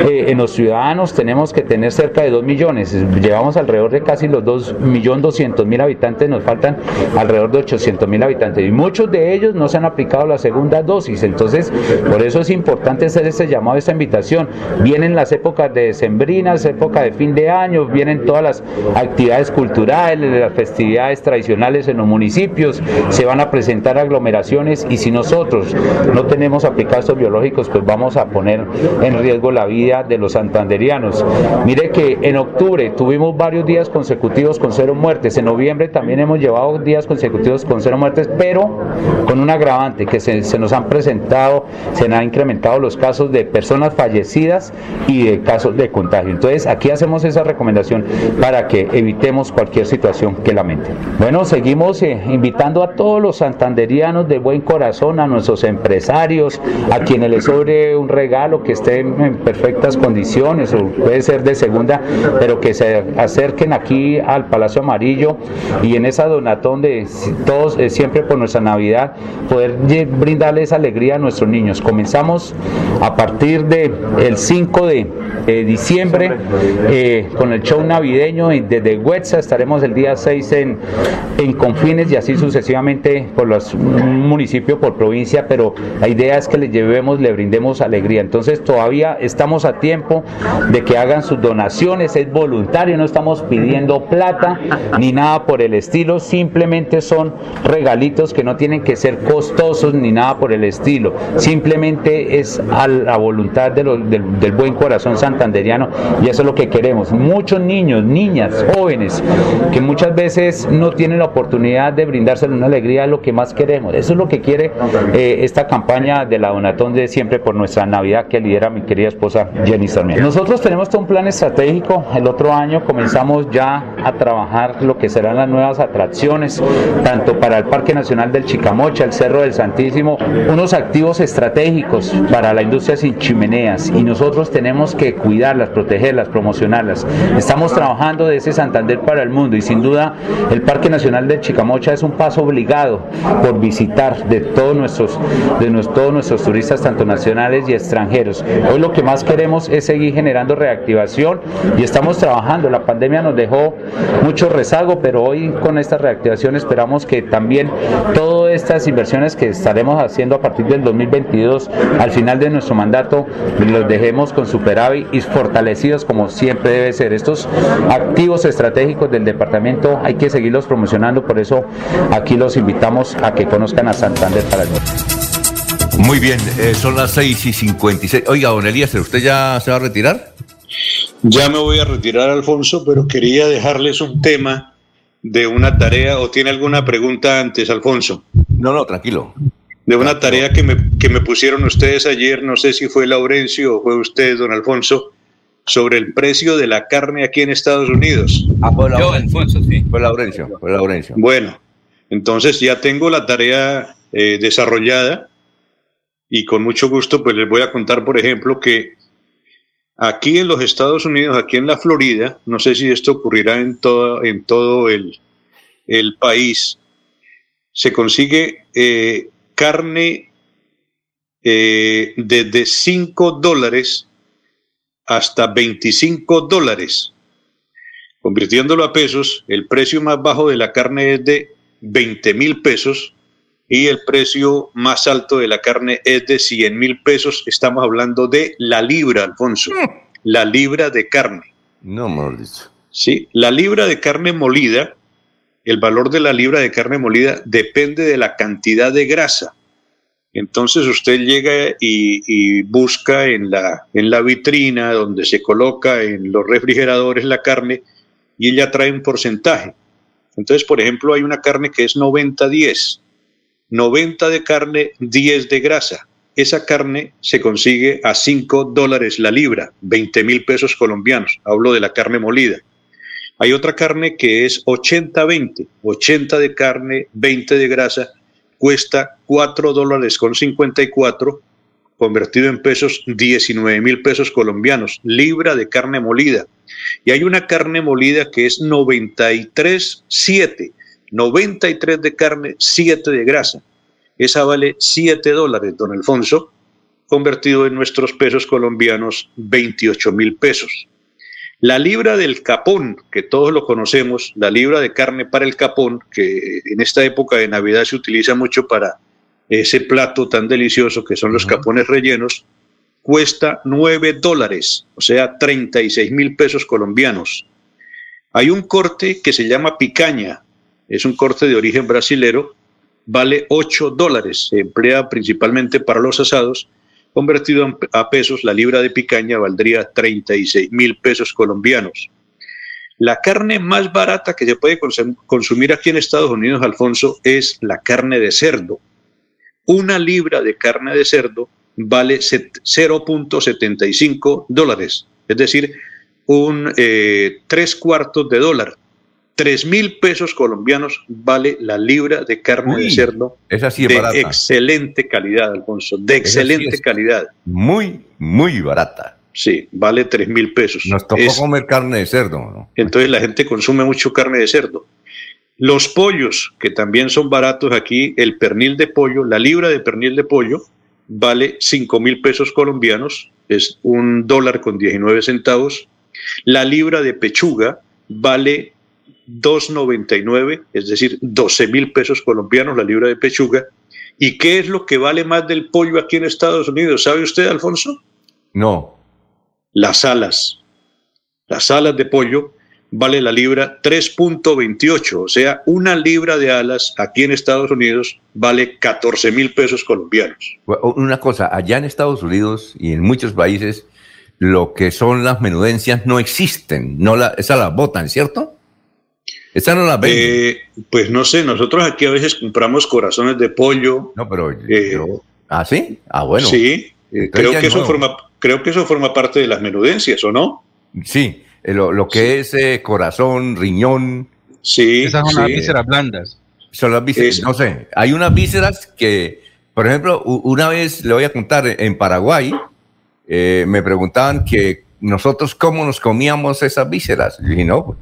eh, en los ciudadanos tenemos que tener cerca de 2 millones. Llevamos alrededor de casi los 2 millones 200 mil habitantes, nos faltan alrededor de 800 mil habitantes y muchos de ellos no se han aplicado la segunda dosis. Entonces, por eso es importante hacer este llamado, esta invitación. Vienen las épocas de sembrinas, época de fin de año, vienen todas las actividades culturales, las festividades tradicionales en los municipios, se van a presentar aglomeraciones y si nosotros no tenemos aplicados biológicos, pues vamos a poner en riesgo la vida de los santanderianos. Mire que en octubre tuvimos varios días consecutivos con cero muertes, en noviembre también hemos llevado días consecutivos con cero muertes, pero con un agravante que se, se nos han presentado, se han incrementado los casos de personas fallecidas y de casos de contagio. Entonces, aquí hacemos esa recomendación para que evitemos cualquier situación que lamente. Bueno, seguimos eh, invitando a todos los santanderianos de buen corazón, a nuestros empresarios, a quienes les sobre un regalo que esté en perfectas condiciones o puede ser de segunda, pero que se acerquen aquí al Palacio Amarillo y en esa donatón de todos, eh, siempre por nuestra Navidad, poder brindarles alegría a nuestros niños. Comenzamos a partir de el 5 de diciembre eh, con el show navideño y desde Huetza estaremos el día 6 en, en Confines y así sucesivamente por los municipios, por provincia, pero la idea es que les llevemos, le brindemos alegría. Entonces todavía estamos a tiempo de que hagan sus donaciones, es voluntario, no estamos pidiendo plata ni nada por el estilo, simplemente son regalitos que no tienen que ser costosos ni nada por el estilo, simplemente es a la voluntad de los, del, del buen corazón santanderiano y eso es lo que queremos. Muchos niños, niñas, jóvenes que muchas veces no tienen la oportunidad de brindarse una alegría es lo que más queremos. Eso es lo que quiere eh, esta campaña de la Donatón de siempre por nuestra Navidad que lidera mi querida esposa Jenny Sarmiento. Nosotros tenemos todo un plan estratégico. El otro año comenzamos ya a trabajar lo que serán las nuevas atracciones, tanto para el Parque Nacional del Chicamocha, el Cerro del Santísimo, unos activos estratégicos para la industria sin chimeneas y nosotros nosotros tenemos que cuidarlas, protegerlas, promocionarlas. Estamos trabajando de ese Santander para el mundo y sin duda el Parque Nacional de Chicamocha es un paso obligado por visitar de todos nuestros, de todos nuestros turistas, tanto nacionales y extranjeros. Hoy lo que más queremos es seguir generando reactivación y estamos trabajando. La pandemia nos dejó mucho rezago, pero hoy con esta reactivación esperamos que también todas estas inversiones que estaremos haciendo a partir del 2022, al final de nuestro mandato, los dejemos con superávit y fortalecidos como siempre debe ser. Estos activos estratégicos del departamento hay que seguirlos promocionando, por eso aquí los invitamos a que conozcan a Santander para el norte. Muy bien, eh, son las 6 y 56. Oiga, don Elías, ¿usted ya se va a retirar? Ya me voy a retirar, Alfonso, pero quería dejarles un tema de una tarea o tiene alguna pregunta antes, Alfonso. No, no, tranquilo de una tarea que me, que me pusieron ustedes ayer, no sé si fue Laurencio o fue usted, don Alfonso, sobre el precio de la carne aquí en Estados Unidos. Ah, fue Yo, Alfonso, sí. Fue Laurencio, fue Laurencio. Bueno, entonces ya tengo la tarea eh, desarrollada y con mucho gusto pues les voy a contar, por ejemplo, que aquí en los Estados Unidos, aquí en la Florida, no sé si esto ocurrirá en todo, en todo el, el país, se consigue eh, carne eh, desde 5 dólares hasta 25 dólares. Convirtiéndolo a pesos, el precio más bajo de la carne es de 20 mil pesos y el precio más alto de la carne es de 100 mil pesos. Estamos hablando de la libra, Alfonso, la libra de carne. No, dicho. Sí, la libra de carne molida, el valor de la libra de carne molida depende de la cantidad de grasa. Entonces usted llega y, busca en la, en la vitrina donde se coloca en los refrigeradores la carne y ella trae un porcentaje. Entonces, por ejemplo, hay una carne que es 90-10. 90 de carne, 10 de grasa. Esa carne se consigue a 5 dólares la libra, 20 mil pesos colombianos. Hablo de la carne molida. Hay otra carne que es 80-20. 80 de carne, 20 de grasa. Cuesta 4 dólares con 54, convertido en pesos, 19 mil pesos colombianos. Libra de carne molida. Y hay una carne molida que es 93-7. 93 de carne, 7 de grasa. Esa vale 7 dólares, don Alfonso, convertido en nuestros pesos colombianos, 28 mil pesos. La libra del capón, que todos lo conocemos, la libra de carne para el capón, que en esta época de Navidad se utiliza mucho para ese plato tan delicioso que son los capones rellenos, cuesta 9 dólares, o sea, 36 mil pesos colombianos. Hay un corte que se llama picaña, es un corte de origen brasilero, vale 8 dólares, se emplea principalmente para los asados, convertido a pesos, la libra de picaña valdría 36 mil pesos colombianos. La carne más barata que se puede consumir aquí en Estados Unidos, Alfonso, es la carne de cerdo. Una libra de carne de cerdo vale 0.75 dólares, es decir, un eh, tres cuartos de dólar. Tres mil pesos colombianos vale la libra de carne de cerdo esa sí es de barata. excelente calidad, Alfonso, de Esa excelente calidad. Muy, muy barata. Sí, vale tres mil pesos. Nos tocó Es- comer carne de cerdo, ¿no? entonces la gente consume mucho carne de cerdo. Los pollos, que también son baratos aquí, el pernil de pollo, la libra de pernil de pollo vale 5 mil pesos colombianos, es un dólar con 19 centavos. La libra de pechuga vale 2.99, es decir, 12 mil pesos colombianos la libra de pechuga. ¿Y qué es lo que vale más del pollo aquí en Estados Unidos? ¿Sabe usted, Alfonso? No. Las alas. Las alas de pollo vale la libra 3.28, o sea, una libra de alas aquí en Estados Unidos vale 14 mil pesos colombianos. Una cosa, allá en Estados Unidos y en muchos países, lo que son las menudencias no existen. No la, esa la botan, ¿cierto? Esa no la venden. Eh, pues no sé, nosotros aquí a veces compramos corazones de pollo. No, pero eh, ¿Ah, sí? Ah, bueno. Sí, eh, Entonces creo que, es eso nuevo. forma, creo que eso forma parte de las menudencias, ¿o no? Sí, eh, lo, lo que es eh, corazón, riñón. Sí. Esas son las vísceras blandas. Son las vísceras, no sé. Hay unas vísceras que, por ejemplo, una vez le voy a contar, en Paraguay, eh, me preguntaban que nosotros cómo nos comíamos esas vísceras. Y dije, no,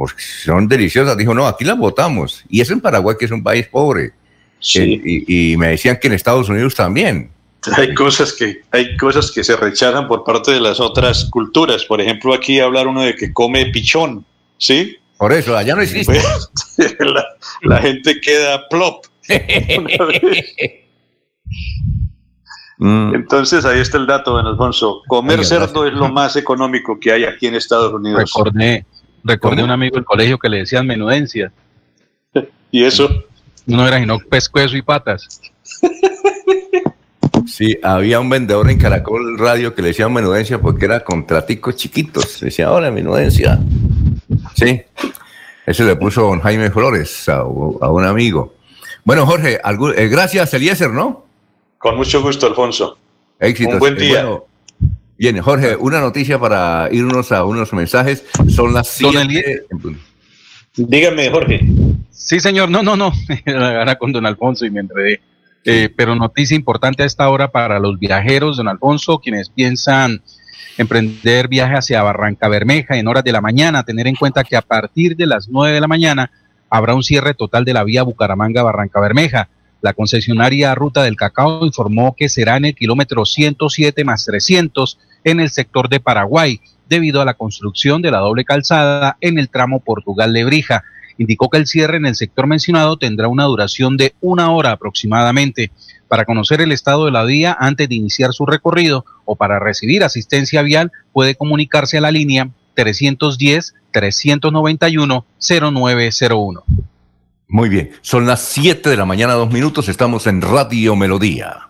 pues son deliciosas. Dijo, no, aquí las botamos. Y eso en Paraguay, que es un país pobre. Sí. Eh, y, y me decían que en Estados Unidos también. Hay cosas que hay cosas que se rechazan por parte de las otras culturas. Por ejemplo, aquí hablar uno de que come pichón, ¿sí? Por eso, allá no existe. *laughs* la, la gente queda plop. *laughs* Mm. Entonces ahí está el dato, don Alfonso. Comer cerdo es lo más económico que hay aquí en Estados Unidos. Recordé, recordé un amigo del colegio que le decían menudencia. *laughs* ¿Y eso? No era sino pescuezo y patas. *laughs* Sí, había un vendedor en Caracol Radio que le decía menudencia porque era contraticos chiquitos. Le decía, hola, menudencia. Sí, eso le puso don Jaime Flores a, a un amigo. Bueno, Jorge, algún- eh, gracias, Eliezer, ¿no? Con mucho gusto, Alfonso. Éxitos. Un buen Eh, día. bueno, bien, Jorge, una noticia para irnos a unos mensajes. Son las Don siete. Dígame, Jorge. Sí, señor. No, no, no. *laughs* Era con don Alfonso y me enredé. Eh, pero noticia importante a esta hora para los viajeros, don Alfonso, quienes piensan emprender viaje hacia Barranca Bermeja en horas de la mañana. Tener en cuenta que a partir de las 9 de la mañana habrá un cierre total de la vía Bucaramanga-Barranca Bermeja. La concesionaria Ruta del Cacao informó que será en el kilómetro 107 más 300 en el sector de Paraguay, debido a la construcción de la doble calzada en el tramo Portugal-Lebrija indicó que el cierre en el sector mencionado tendrá una duración de una hora aproximadamente. Para conocer el estado de la vía antes de iniciar su recorrido o para recibir asistencia vial puede comunicarse a la línea 310-391-0901. Muy bien, son las 7 de la mañana, dos minutos, estamos en Radio Melodía.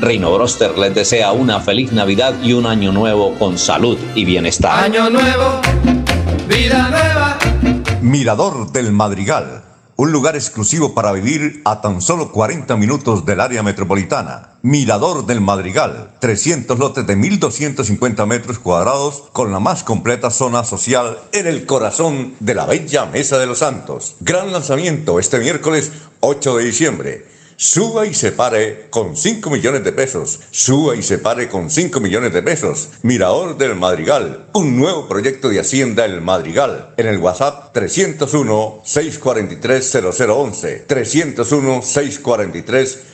Reino Broster les desea una feliz Navidad y un año nuevo con salud y bienestar. Año nuevo, vida nueva. Mirador del Madrigal, un lugar exclusivo para vivir a tan solo 40 minutos del área metropolitana. Mirador del Madrigal, 300 lotes de 1.250 metros cuadrados con la más completa zona social en el corazón de la bella Mesa de los Santos. Gran lanzamiento este miércoles 8 de diciembre. Suba y se pare con 5 millones de pesos. Suba y se pare con 5 millones de pesos. Mirador del Madrigal. Un nuevo proyecto de Hacienda El Madrigal. En el WhatsApp 301-643-0011. 301-643-0011.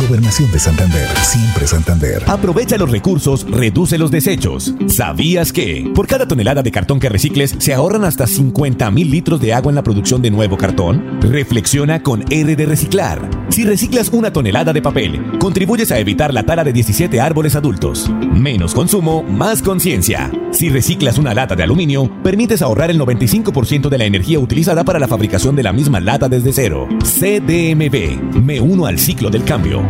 Gobernación de Santander, siempre Santander. Aprovecha los recursos, reduce los desechos. ¿Sabías que? Por cada tonelada de cartón que recicles, se ahorran hasta 50 mil litros de agua en la producción de nuevo cartón? Reflexiona con R de Reciclar. Si reciclas una tonelada de papel, contribuyes a evitar la tala de 17 árboles adultos. Menos consumo, más conciencia. Si reciclas una lata de aluminio, permites ahorrar el 95% de la energía utilizada para la fabricación de la misma lata desde cero. CDMB. Me uno al ciclo del cambio.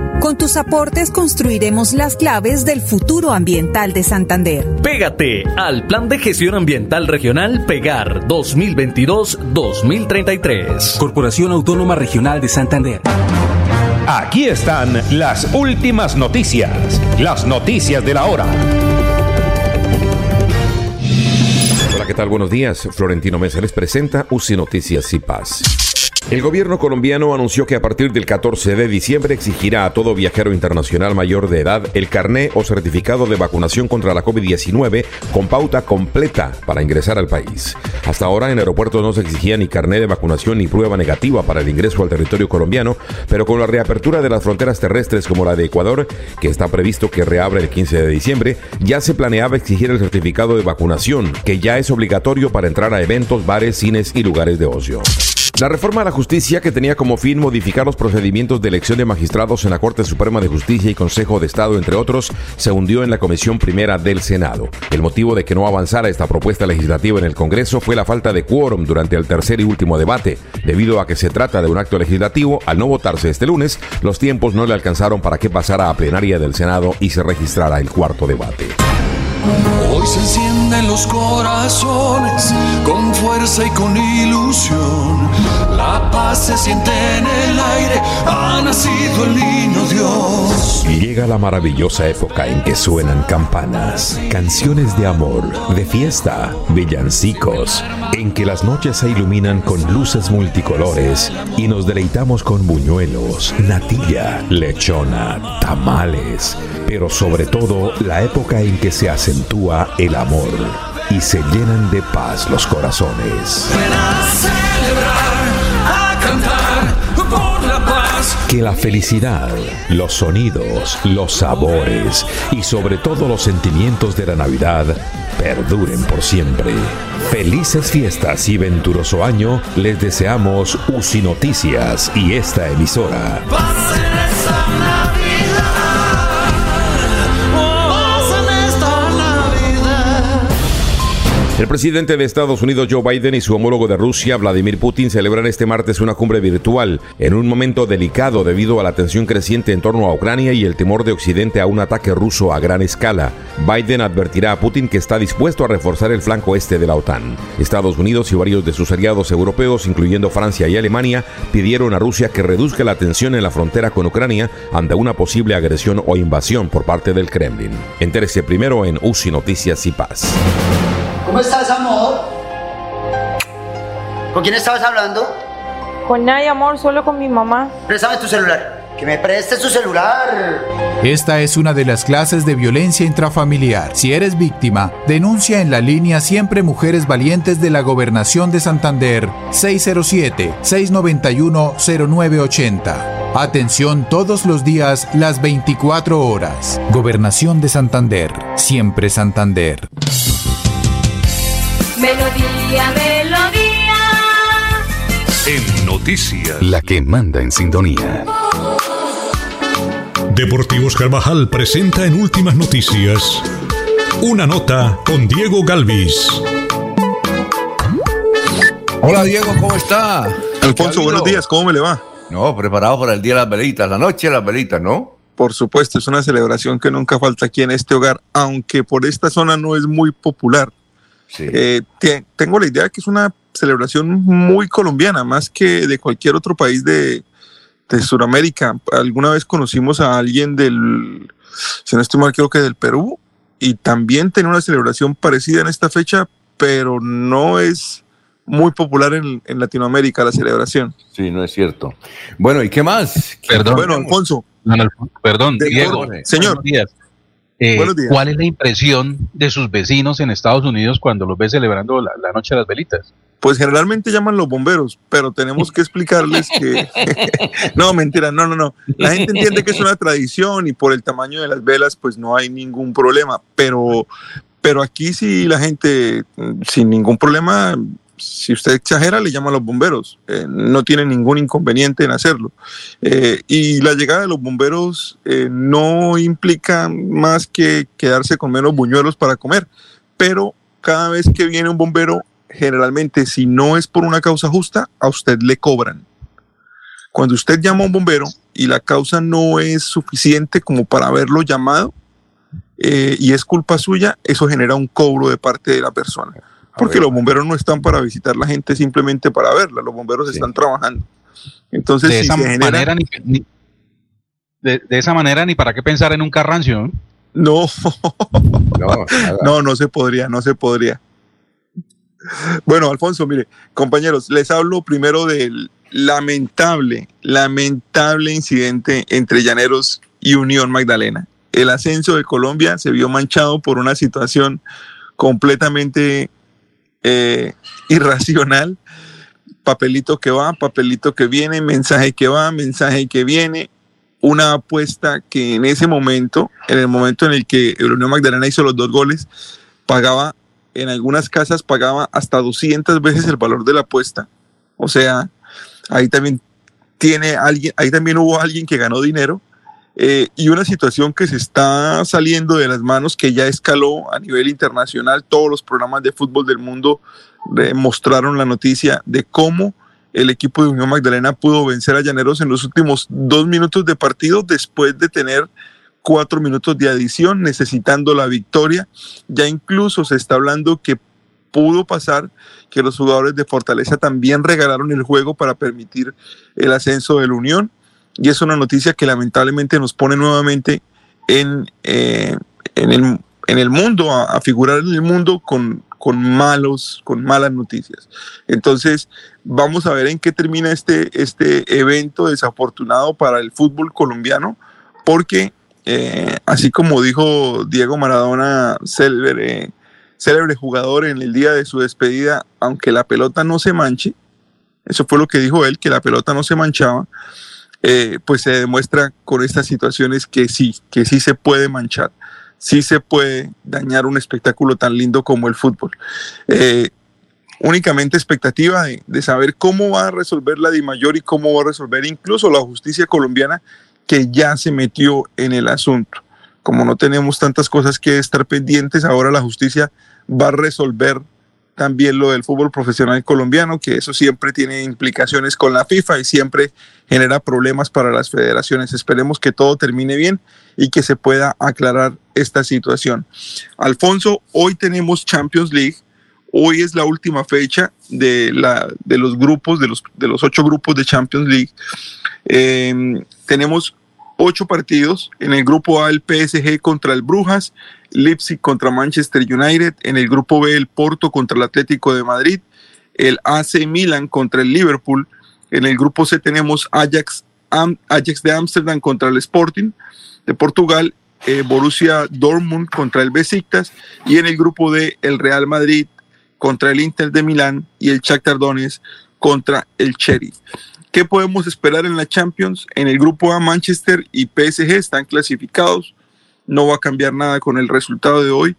Con tus aportes construiremos las claves del futuro ambiental de Santander. Pégate al Plan de Gestión Ambiental Regional Pegar 2022-2033. Corporación Autónoma Regional de Santander. Aquí están las últimas noticias, las noticias de la hora. Hola, ¿qué tal? Buenos días. Florentino Mesa les presenta UCI Noticias y Paz. El gobierno colombiano anunció que a partir del 14 de diciembre exigirá a todo viajero internacional mayor de edad el carné o certificado de vacunación contra la COVID-19 con pauta completa para ingresar al país. Hasta ahora en aeropuertos no se exigía ni carné de vacunación ni prueba negativa para el ingreso al territorio colombiano, pero con la reapertura de las fronteras terrestres como la de Ecuador, que está previsto que reabra el 15 de diciembre, ya se planeaba exigir el certificado de vacunación, que ya es obligatorio para entrar a eventos, bares, cines y lugares de ocio. La reforma a la justicia que tenía como fin modificar los procedimientos de elección de magistrados en la Corte Suprema de Justicia y Consejo de Estado, entre otros, se hundió en la Comisión Primera del Senado. El motivo de que no avanzara esta propuesta legislativa en el Congreso fue la falta de quórum durante el tercer y último debate. Debido a que se trata de un acto legislativo, al no votarse este lunes, los tiempos no le alcanzaron para que pasara a plenaria del Senado y se registrara el cuarto debate. Hoy se encienden los corazones con fuerza y con ilusión. La paz se siente en el aire, ha nacido el niño Dios. Llega la maravillosa época en que suenan campanas, canciones de amor, de fiesta, villancicos, en que las noches se iluminan con luces multicolores y nos deleitamos con buñuelos, natilla, lechona, tamales, pero sobre todo la época en que se acentúa el amor y se llenan de paz los corazones. Que la felicidad, los sonidos, los sabores y sobre todo los sentimientos de la Navidad perduren por siempre. Felices fiestas y venturoso año les deseamos UCI Noticias y esta emisora. El presidente de Estados Unidos Joe Biden y su homólogo de Rusia Vladimir Putin celebran este martes una cumbre virtual en un momento delicado debido a la tensión creciente en torno a Ucrania y el temor de Occidente a un ataque ruso a gran escala. Biden advertirá a Putin que está dispuesto a reforzar el flanco este de la OTAN. Estados Unidos y varios de sus aliados europeos, incluyendo Francia y Alemania, pidieron a Rusia que reduzca la tensión en la frontera con Ucrania ante una posible agresión o invasión por parte del Kremlin. Entérese primero en UCI Noticias y Paz. ¿Cómo estás, amor? ¿Con quién estabas hablando? Con nadie, amor, solo con mi mamá. Préstame tu celular. Que me prestes tu celular. Esta es una de las clases de violencia intrafamiliar. Si eres víctima, denuncia en la línea Siempre Mujeres Valientes de la Gobernación de Santander 607-691-0980. Atención todos los días, las 24 horas. Gobernación de Santander. Siempre Santander. Melodía, melodía. En noticias. La que manda en sintonía. Deportivos Carvajal presenta en últimas noticias una nota con Diego Galvis. Hola Diego, ¿cómo está? Alfonso, buenos días, ¿cómo me le va? No, preparado para el Día de las Velitas, la noche de las Velitas, ¿no? Por supuesto, es una celebración que nunca falta aquí en este hogar, aunque por esta zona no es muy popular. Eh, tengo la idea de que es una celebración muy colombiana, más que de cualquier otro país de, de Sudamérica. Alguna vez conocimos a alguien del, si no estoy mal, creo que del Perú, y también tiene una celebración parecida en esta fecha, pero no es muy popular en, en, Latinoamérica la celebración. Sí, no es cierto. Bueno, ¿y qué más? Perdón. Bueno, Alfonso. perdón, Diego. Señor. Eh, ¿Cuál es la impresión de sus vecinos en Estados Unidos cuando los ve celebrando la, la Noche de las Velitas? Pues generalmente llaman los bomberos, pero tenemos que explicarles que... *laughs* *laughs* no, mentira, no, no, no. La gente entiende que es una tradición y por el tamaño de las velas pues no hay ningún problema, pero, pero aquí sí la gente sin ningún problema si usted exagera, le llama a los bomberos. Eh, no tiene ningún inconveniente en hacerlo. Eh, y la llegada de los bomberos eh, no implica más que quedarse con menos buñuelos para comer. Pero cada vez que viene un bombero, generalmente, si no es por una causa justa, a usted le cobran. Cuando usted llama a un bombero y la causa no es suficiente como para haberlo llamado, y es culpa suya, eso genera un cobro de parte de la persona. Porque los bomberos no están para visitar la gente simplemente para verla, los bomberos están trabajando. Entonces, de, esa manera, ni, de, esa manera, ni para qué pensar en un carrancio. No, no, *laughs* no, no se podría, no se podría. Bueno, Alfonso, mire, compañeros, les hablo primero del, lamentable, lamentable incidente entre Llaneros y Unión Magdalena. El ascenso de Colombia se vio manchado por una situación completamente eh, irracional. Papelito que va, papelito que viene, mensaje que va, mensaje que viene. Una apuesta que en ese momento, en el momento en el que el Unión Magdalena hizo los dos goles, pagaba, en algunas casas pagaba hasta 200 veces el valor de la apuesta. O sea, ahí también tiene alguien, ahí también hubo alguien que ganó dinero eh, y una situación que se está saliendo de las manos, que ya escaló a nivel internacional. Todos los programas de fútbol del mundo mostraron la noticia de cómo el equipo de Unión Magdalena pudo vencer a Llaneros en los últimos dos minutos de partido después de tener cuatro minutos de adición necesitando la victoria. Ya incluso se está hablando que pudo pasar que los jugadores de Fortaleza también regalaron el juego para permitir el ascenso de la Unión y es una noticia que lamentablemente nos pone nuevamente en, eh, en, el, mundo, a, figurar en el mundo con, con, malos, con malas noticias. Entonces, vamos a ver en qué termina este, este evento desafortunado para el fútbol colombiano, porque eh, así como dijo Diego Maradona, célebre, célebre jugador en el día de su despedida, aunque la pelota no se manche, eso fue lo que dijo él, que la pelota no se manchaba, eh, pues se demuestra con estas situaciones que sí, que sí se puede manchar, sí se puede dañar un espectáculo tan lindo como el fútbol. Eh, únicamente expectativa de, saber cómo va a resolver la DIMAYOR y cómo va a resolver incluso la justicia colombiana que ya se metió en el asunto. Como no tenemos tantas cosas que estar pendientes, ahora la justicia va a resolver también lo del fútbol profesional colombiano, que eso siempre tiene implicaciones con la FIFA y siempre genera problemas para las federaciones. Esperemos que todo termine bien y que se pueda aclarar esta situación. Alfonso, hoy tenemos Champions League. Hoy es la última fecha de, la, de los grupos, de los, de los ocho grupos de Champions League. Eh, tenemos ocho partidos. En el grupo A, el PSG contra el Brujas, Leipzig contra Manchester United. En el grupo B, el Porto contra el Atlético de Madrid, el AC Milan contra el Liverpool. En el grupo C tenemos Ajax, Ajax de Ámsterdam contra el Sporting de Portugal, eh, Borussia Dortmund contra el Besiktas y en el grupo D el Real Madrid contra el Inter de Milán y el Shakhtar Donetsk contra el Cherry. ¿Qué podemos esperar en la Champions? En el grupo A, Manchester y PSG están clasificados. No va a cambiar nada con el resultado de hoy.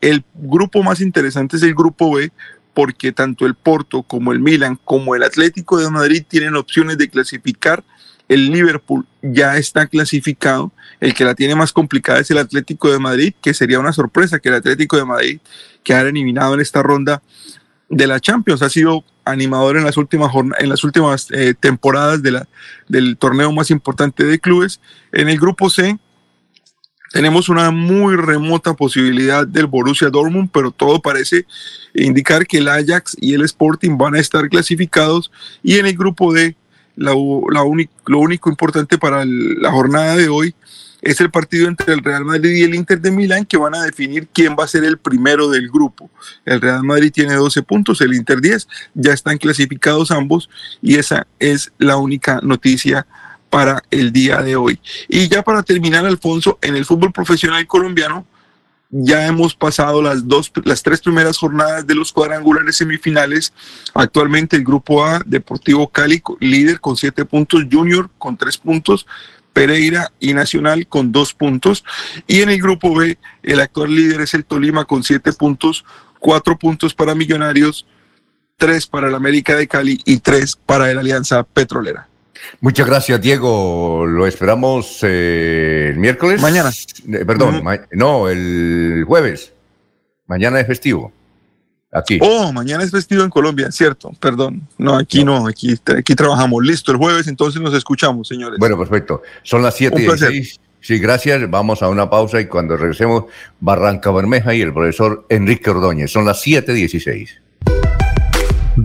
El grupo más interesante es el grupo B, porque tanto el Porto como el Milan como el Atlético de Madrid tienen opciones de clasificar. El Liverpool ya está clasificado. El que la tiene más complicada es el Atlético de Madrid, que sería una sorpresa que el Atlético de Madrid quedara eliminado en esta ronda de la Champions. Ha sido animador en las últimas, en las últimas eh, temporadas de la, del torneo más importante de clubes. En el grupo C tenemos una muy remota posibilidad del Borussia Dortmund, pero todo parece indicar que el Ajax y el Sporting van a estar clasificados. Y en el grupo D, la, la lo único importante para la jornada de hoy es el partido entre el Real Madrid y el Inter de Milán que van a definir quién va a ser el primero del grupo. El Real Madrid tiene 12 puntos, el Inter 10, ya están clasificados ambos y esa es la única noticia para el día de hoy. Y ya para terminar, Alfonso, en el fútbol profesional colombiano, ya hemos pasado las dos, las tres primeras jornadas de los cuadrangulares semifinales. Actualmente el grupo A, Deportivo Cali, líder con siete puntos, Junior con tres puntos, Pereira y Nacional con dos puntos. Y en el grupo B, el actual líder es el Tolima con siete puntos, cuatro puntos para Millonarios, tres para el América de Cali y tres para la Alianza Petrolera. Muchas gracias, Diego. Lo esperamos eh, el miércoles. Mañana. Eh, perdón, no, el jueves. Mañana es festivo. Aquí. Oh, mañana es festivo en Colombia, cierto, perdón. No, aquí no, aquí, aquí trabajamos. Listo, el jueves entonces nos escuchamos, señores. Bueno, perfecto. Son las 7 y 6. Sí, gracias. Vamos a una pausa y cuando regresemos, Barranca Bermeja y el profesor Enrique Ordóñez. Son las 7 y 16.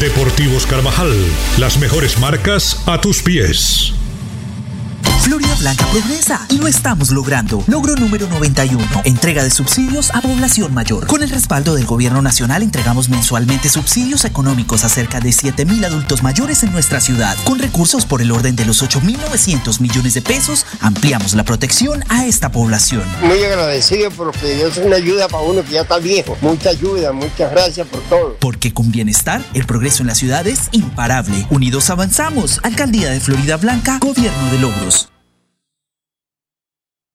Deportivos Carvajal, las mejores marcas a tus pies. Florida Blanca progresa y lo estamos logrando. Logro número 91. Entrega de subsidios a población mayor. Con el respaldo del gobierno nacional entregamos mensualmente subsidios económicos a cerca de 7.000 adultos mayores en nuestra ciudad. Con recursos por el orden de los 8.900 millones de pesos, ampliamos la protección a esta población. Muy agradecido porque es una ayuda para uno que ya está viejo. Mucha ayuda, muchas gracias por todo. Porque con bienestar, el progreso en la ciudad es imparable. Unidos avanzamos. Alcaldía de Florida Blanca, Gobierno de Logros.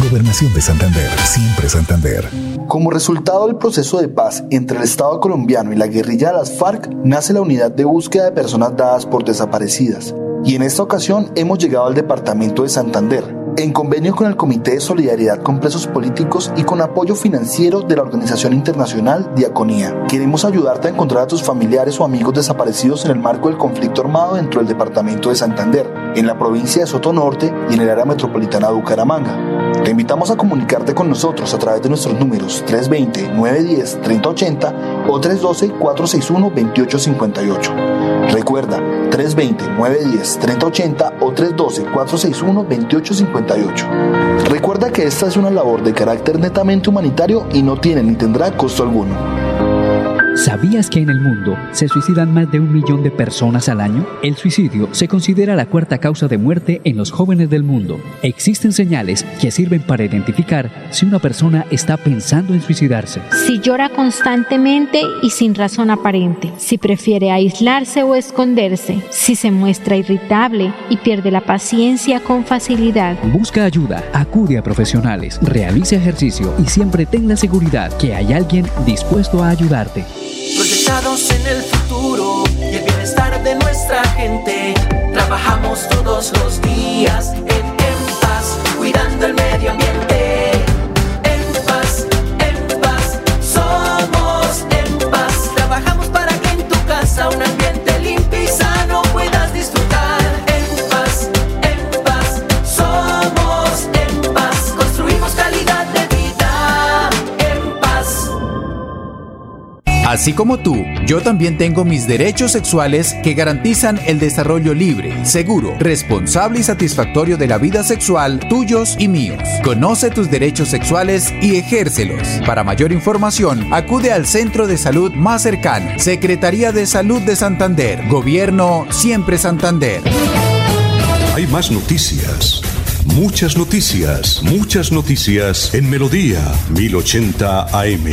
Gobernación de Santander, siempre Santander. Como resultado del proceso de paz entre el Estado colombiano y la guerrilla de las FARC, nace la unidad de búsqueda de personas dadas por desaparecidas. Y en esta ocasión hemos llegado al departamento de Santander, en convenio con el Comité de Solidaridad con Presos Políticos y con apoyo financiero de la organización internacional Diaconía. Queremos ayudarte a encontrar a tus familiares o amigos desaparecidos en el marco del conflicto armado dentro del departamento de Santander, en la provincia de Soto Norte y en el área metropolitana de Bucaramanga. Te invitamos a comunicarte con nosotros a través de nuestros números 320-910-3080 o 312-461-2858. Recuerda, 320-910-3080 o 312-461-2858. Recuerda que esta es una labor de carácter netamente humanitario y no tiene ni tendrá costo alguno. ¿Sabías que en el mundo se suicidan más de un millón de personas al año? El suicidio se considera la cuarta causa de muerte en los jóvenes del mundo. Existen señales que sirven para identificar si una persona está pensando en suicidarse. Si llora constantemente y sin razón aparente, si prefiere aislarse o esconderse, si se muestra irritable y pierde la paciencia con facilidad. Busca ayuda, acude a profesionales, realice ejercicio y siempre ten la seguridad que hay alguien dispuesto a ayudarte. Proyectados en el futuro y el bienestar de nuestra gente. Trabajamos todos los días en, en paz, cuidando el medio ambiente. En paz, en paz, somos en paz. Trabajamos para que en tu casa un Así como tú, yo también tengo mis derechos sexuales que garantizan el desarrollo libre, seguro, responsable y satisfactorio de la vida sexual tuyos y míos. Conoce tus derechos sexuales y ejércelos. Para mayor información, acude al centro de salud más cercano. Secretaría de Salud de Santander. Gobierno Siempre Santander. Hay más noticias. Muchas noticias, muchas noticias en Melodía 1080 AM.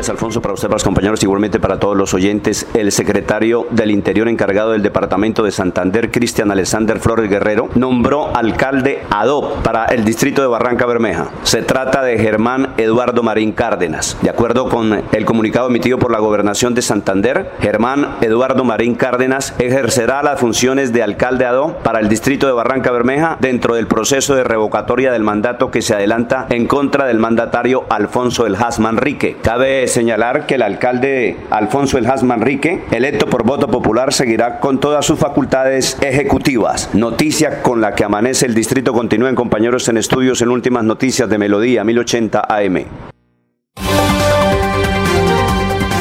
Días, Alfonso, para usted, para los compañeros, igualmente para todos los oyentes. El secretario del Interior encargado del Departamento de Santander, Cristian Alexander Flores Guerrero, nombró alcalde ADOP para el distrito de Barranca Bermeja. Se trata de Germán Eduardo Marín Cárdenas. De acuerdo con el comunicado emitido por la Gobernación de Santander, Germán Eduardo Marín Cárdenas ejercerá las funciones de alcalde ADOP para el distrito de Barranca Bermeja dentro del proceso de revocatoria del mandato que se adelanta en contra del mandatario Alfonso El Has Manrique. Cabe señalar que el alcalde Alfonso El Manrique, electo por voto popular, seguirá con todas sus facultades ejecutivas. Noticia con la que amanece el distrito. Continúen compañeros en estudios en últimas noticias de Melodía 1080 AM.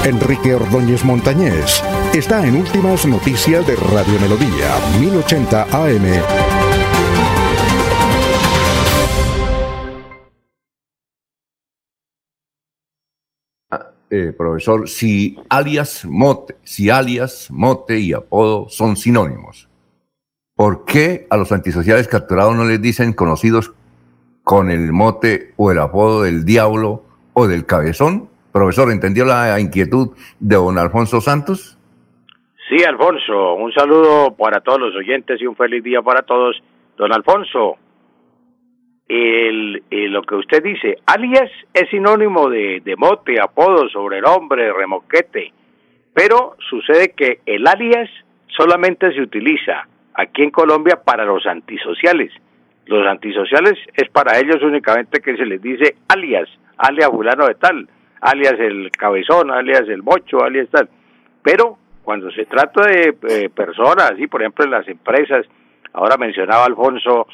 Enrique Ordóñez Montañés está en Últimas Noticias de Radio Melodía 1080 AM. Eh, profesor, si alias mote, si alias mote y apodo son sinónimos, ¿por qué a los antisociales capturados no les dicen conocidos con el mote o el apodo del diablo o del cabezón? Profesor, ¿entendió la inquietud de don Alfonso Santos? Sí, Alfonso, un saludo para todos los oyentes y un feliz día para todos. Don Alfonso, el, lo que usted dice, alias es sinónimo de, de mote, apodo, sobrenombre, remoquete, pero sucede que el alias solamente se utiliza aquí en Colombia para los antisociales. Los antisociales es para ellos únicamente que se les dice alias, alias fulano de tal, alias el cabezón, alias el mocho, alias tal. Pero cuando se trata de eh, personas, así por ejemplo en las empresas, ahora mencionaba Alfonso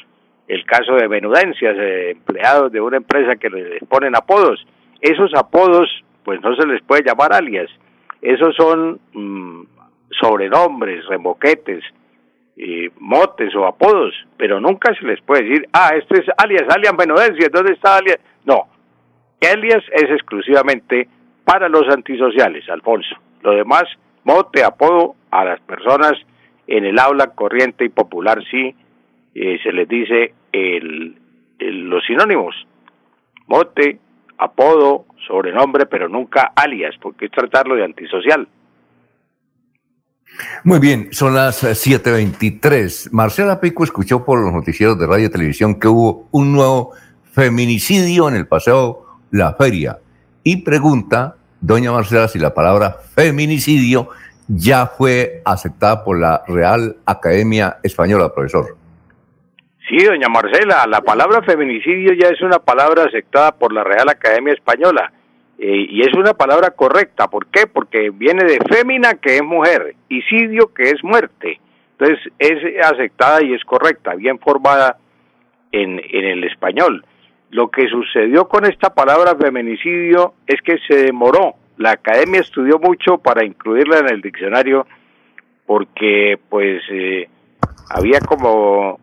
el caso de menudencias, eh, empleados de una empresa que les ponen apodos. Esos apodos, pues no se les puede llamar alias. Esos son mm, sobrenombres, remoquetes, motes o apodos, pero nunca se les puede decir, ah, este es alias, alias menudencias, ¿dónde está alias? No, alias es exclusivamente para los antisociales, Alfonso. Lo demás, mote, apodo a las personas en el aula corriente y popular sí eh, se les dice el, los sinónimos, mote, apodo, sobrenombre, pero nunca alias, porque es tratarlo de antisocial. Muy bien, son las 7.23. Marcela Pico escuchó por los noticieros de radio y televisión que hubo un nuevo feminicidio en el paseo La Feria y pregunta, doña Marcela, si la palabra feminicidio ya fue aceptada por la Real Academia Española, profesor. Sí, doña Marcela, la palabra feminicidio ya es una palabra aceptada por la Real Academia Española eh, y es una palabra correcta. ¿Por qué? Porque viene de fémina, que es mujer, y sidio, que es muerte. Entonces es aceptada y es correcta, bien formada en, en el español. Lo que sucedió con esta palabra feminicidio es que se demoró. La academia estudió mucho para incluirla en el diccionario porque pues eh, había como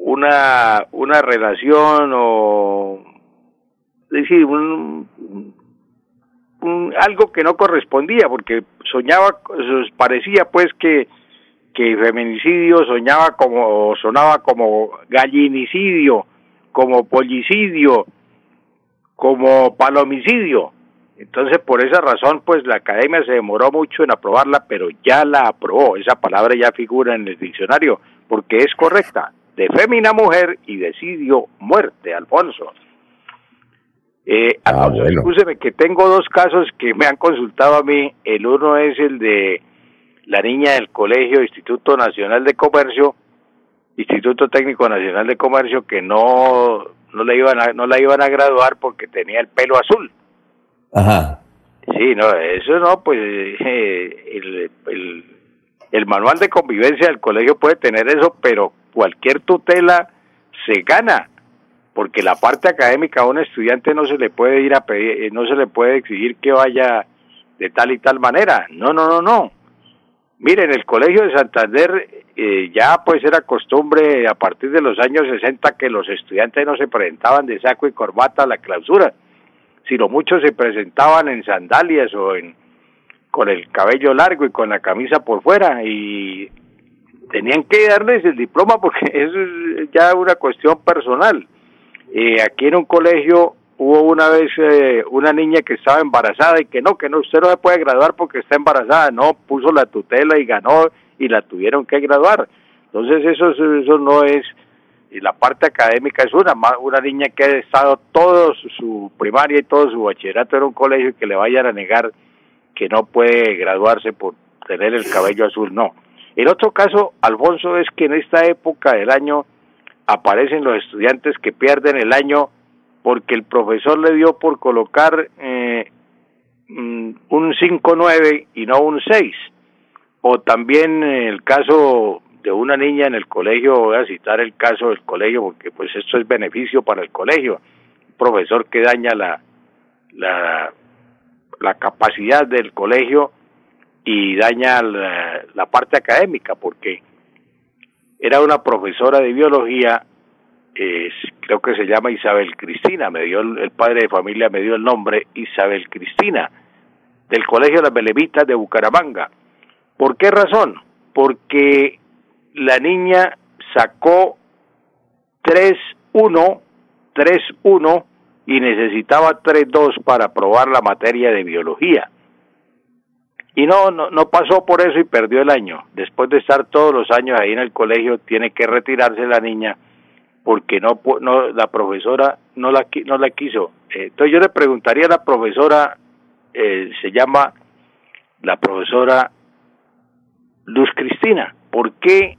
una, una relación o decir, un, algo que no correspondía, porque soñaba, parecía pues que, que feminicidio soñaba como, sonaba como gallinicidio, como pollicidio, como palomicidio. Entonces, por esa razón, pues la academia se demoró mucho en aprobarla, pero ya la aprobó. Esa palabra ya figura en el diccionario, porque es correcta de fémina mujer y decidio muerte, Alfonso. Eh, ah, Alfonso, que tengo dos casos que me han consultado a mí. El uno es el de la niña del colegio Instituto Nacional de Comercio, Instituto Técnico Nacional de Comercio, que no, no, le iban a, no la iban a graduar porque tenía el pelo azul. Ajá. Sí, no, eso no, pues eh, el, el, el manual de convivencia del colegio puede tener eso, pero cualquier tutela se gana, porque la parte académica a un estudiante no se le puede ir a pedir, eh, no se le puede exigir que vaya de tal y tal manera. No, no, no, no. Miren, el Colegio de Santander eh, ya pues era costumbre a partir de los años 60 que los estudiantes no se presentaban de saco y corbata a la clausura, sino muchos se presentaban en sandalias o en con el cabello largo y con la camisa por fuera y tenían que darles el diploma porque *laughs* eso es ya una cuestión personal. Eh, aquí en un colegio hubo una vez eh, una niña que estaba embarazada y que no, que no, usted no se puede graduar porque está embarazada, no, puso la tutela y ganó y la tuvieron que graduar. Entonces eso, eso no es, y la parte académica es una, una niña que ha estado todo su primaria y todo su bachillerato en un colegio y que le vayan a negar que no puede graduarse por tener el cabello azul, no. El otro caso, Alfonso, es que en esta época del año aparecen los estudiantes que pierden el año porque el profesor le dio por colocar eh, mm, un 5-9 y no un 6. O también el caso de una niña en el colegio, voy a citar el caso del colegio porque pues esto es beneficio para el colegio, un profesor que daña la, la capacidad del colegio y daña la, parte académica porque era una profesora de biología creo que se llama Isabel Cristina, me dio el, padre de familia me dio el nombre Isabel Cristina del Colegio de las Belevitas de Bucaramanga. ¿Por qué razón? Porque la niña sacó 3-1, 3-1 y necesitaba 3.2 para aprobar la materia de biología. Y no, no, no pasó por eso y perdió el año. Después de estar todos los años ahí en el colegio, tiene que retirarse la niña porque no, no la profesora no la, no la quiso. Eh, entonces yo le preguntaría a la profesora, eh, se llama la profesora Luz Cristina, ¿por qué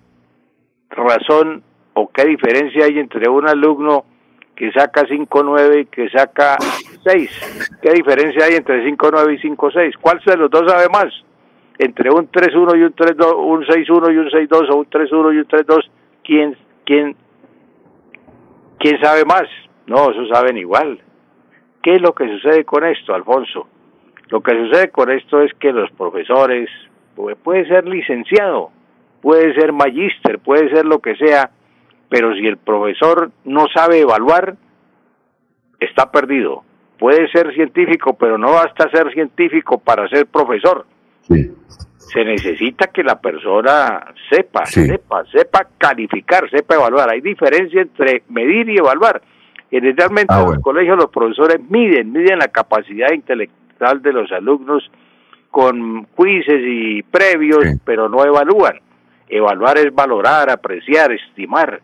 razón o qué diferencia hay entre un alumno que saca 5.9 y que saca 6? ¿Qué diferencia hay entre 5.9 y 5.6? ¿Cuál de los dos sabe más? Entre un 3.1 y un 3.2, un 6.1 y un 6.2 o un 3.1 y un 3.2, ¿quién, quién, ¿quién sabe más? No, eso saben igual. ¿Qué es lo que sucede con esto, Alfonso? Lo que sucede con esto es que los profesores, pues, puede ser licenciado, puede ser magíster, puede ser lo que sea, pero si el profesor no sabe evaluar, está perdido. Puede ser científico, pero no basta ser científico para ser profesor. Se necesita que la persona sepa, sepa, sepa calificar, sepa evaluar. Hay diferencia entre medir y evaluar. Generalmente ah, en los colegios los profesores miden, miden la capacidad intelectual de los alumnos con quizzes y previos, pero no evalúan. Evaluar es valorar, apreciar, estimar.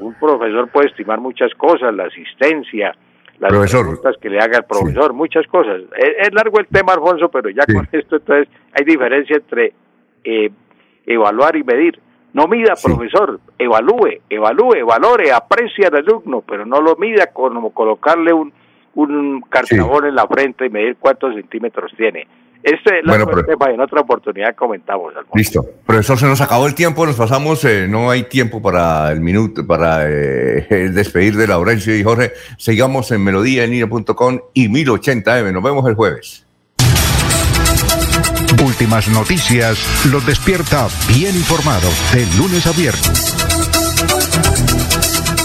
Un profesor puede estimar muchas cosas, la asistencia, las preguntas que le haga el profesor, muchas cosas. Es, largo el tema, Alfonso, pero ya con *laughs* esto entonces hay diferencia entre eh, evaluar y medir. No mida, profesor, evalúe, evalúe, valore, aprecie al alumno, pero no lo mida como colocarle un, un cartabón en la frente y medir cuántos centímetros tiene. Este es bueno, pero, tema en otra oportunidad comentamos. Listo. Profesor, se nos acabó el tiempo, nos pasamos, eh, no hay tiempo para el minuto, para eh, *laughs* despedir de Laurencio y Jorge. Sigamos en melodía en y 1080M. Nos vemos el jueves. Últimas noticias los despierta bien informados de lunes a viernes.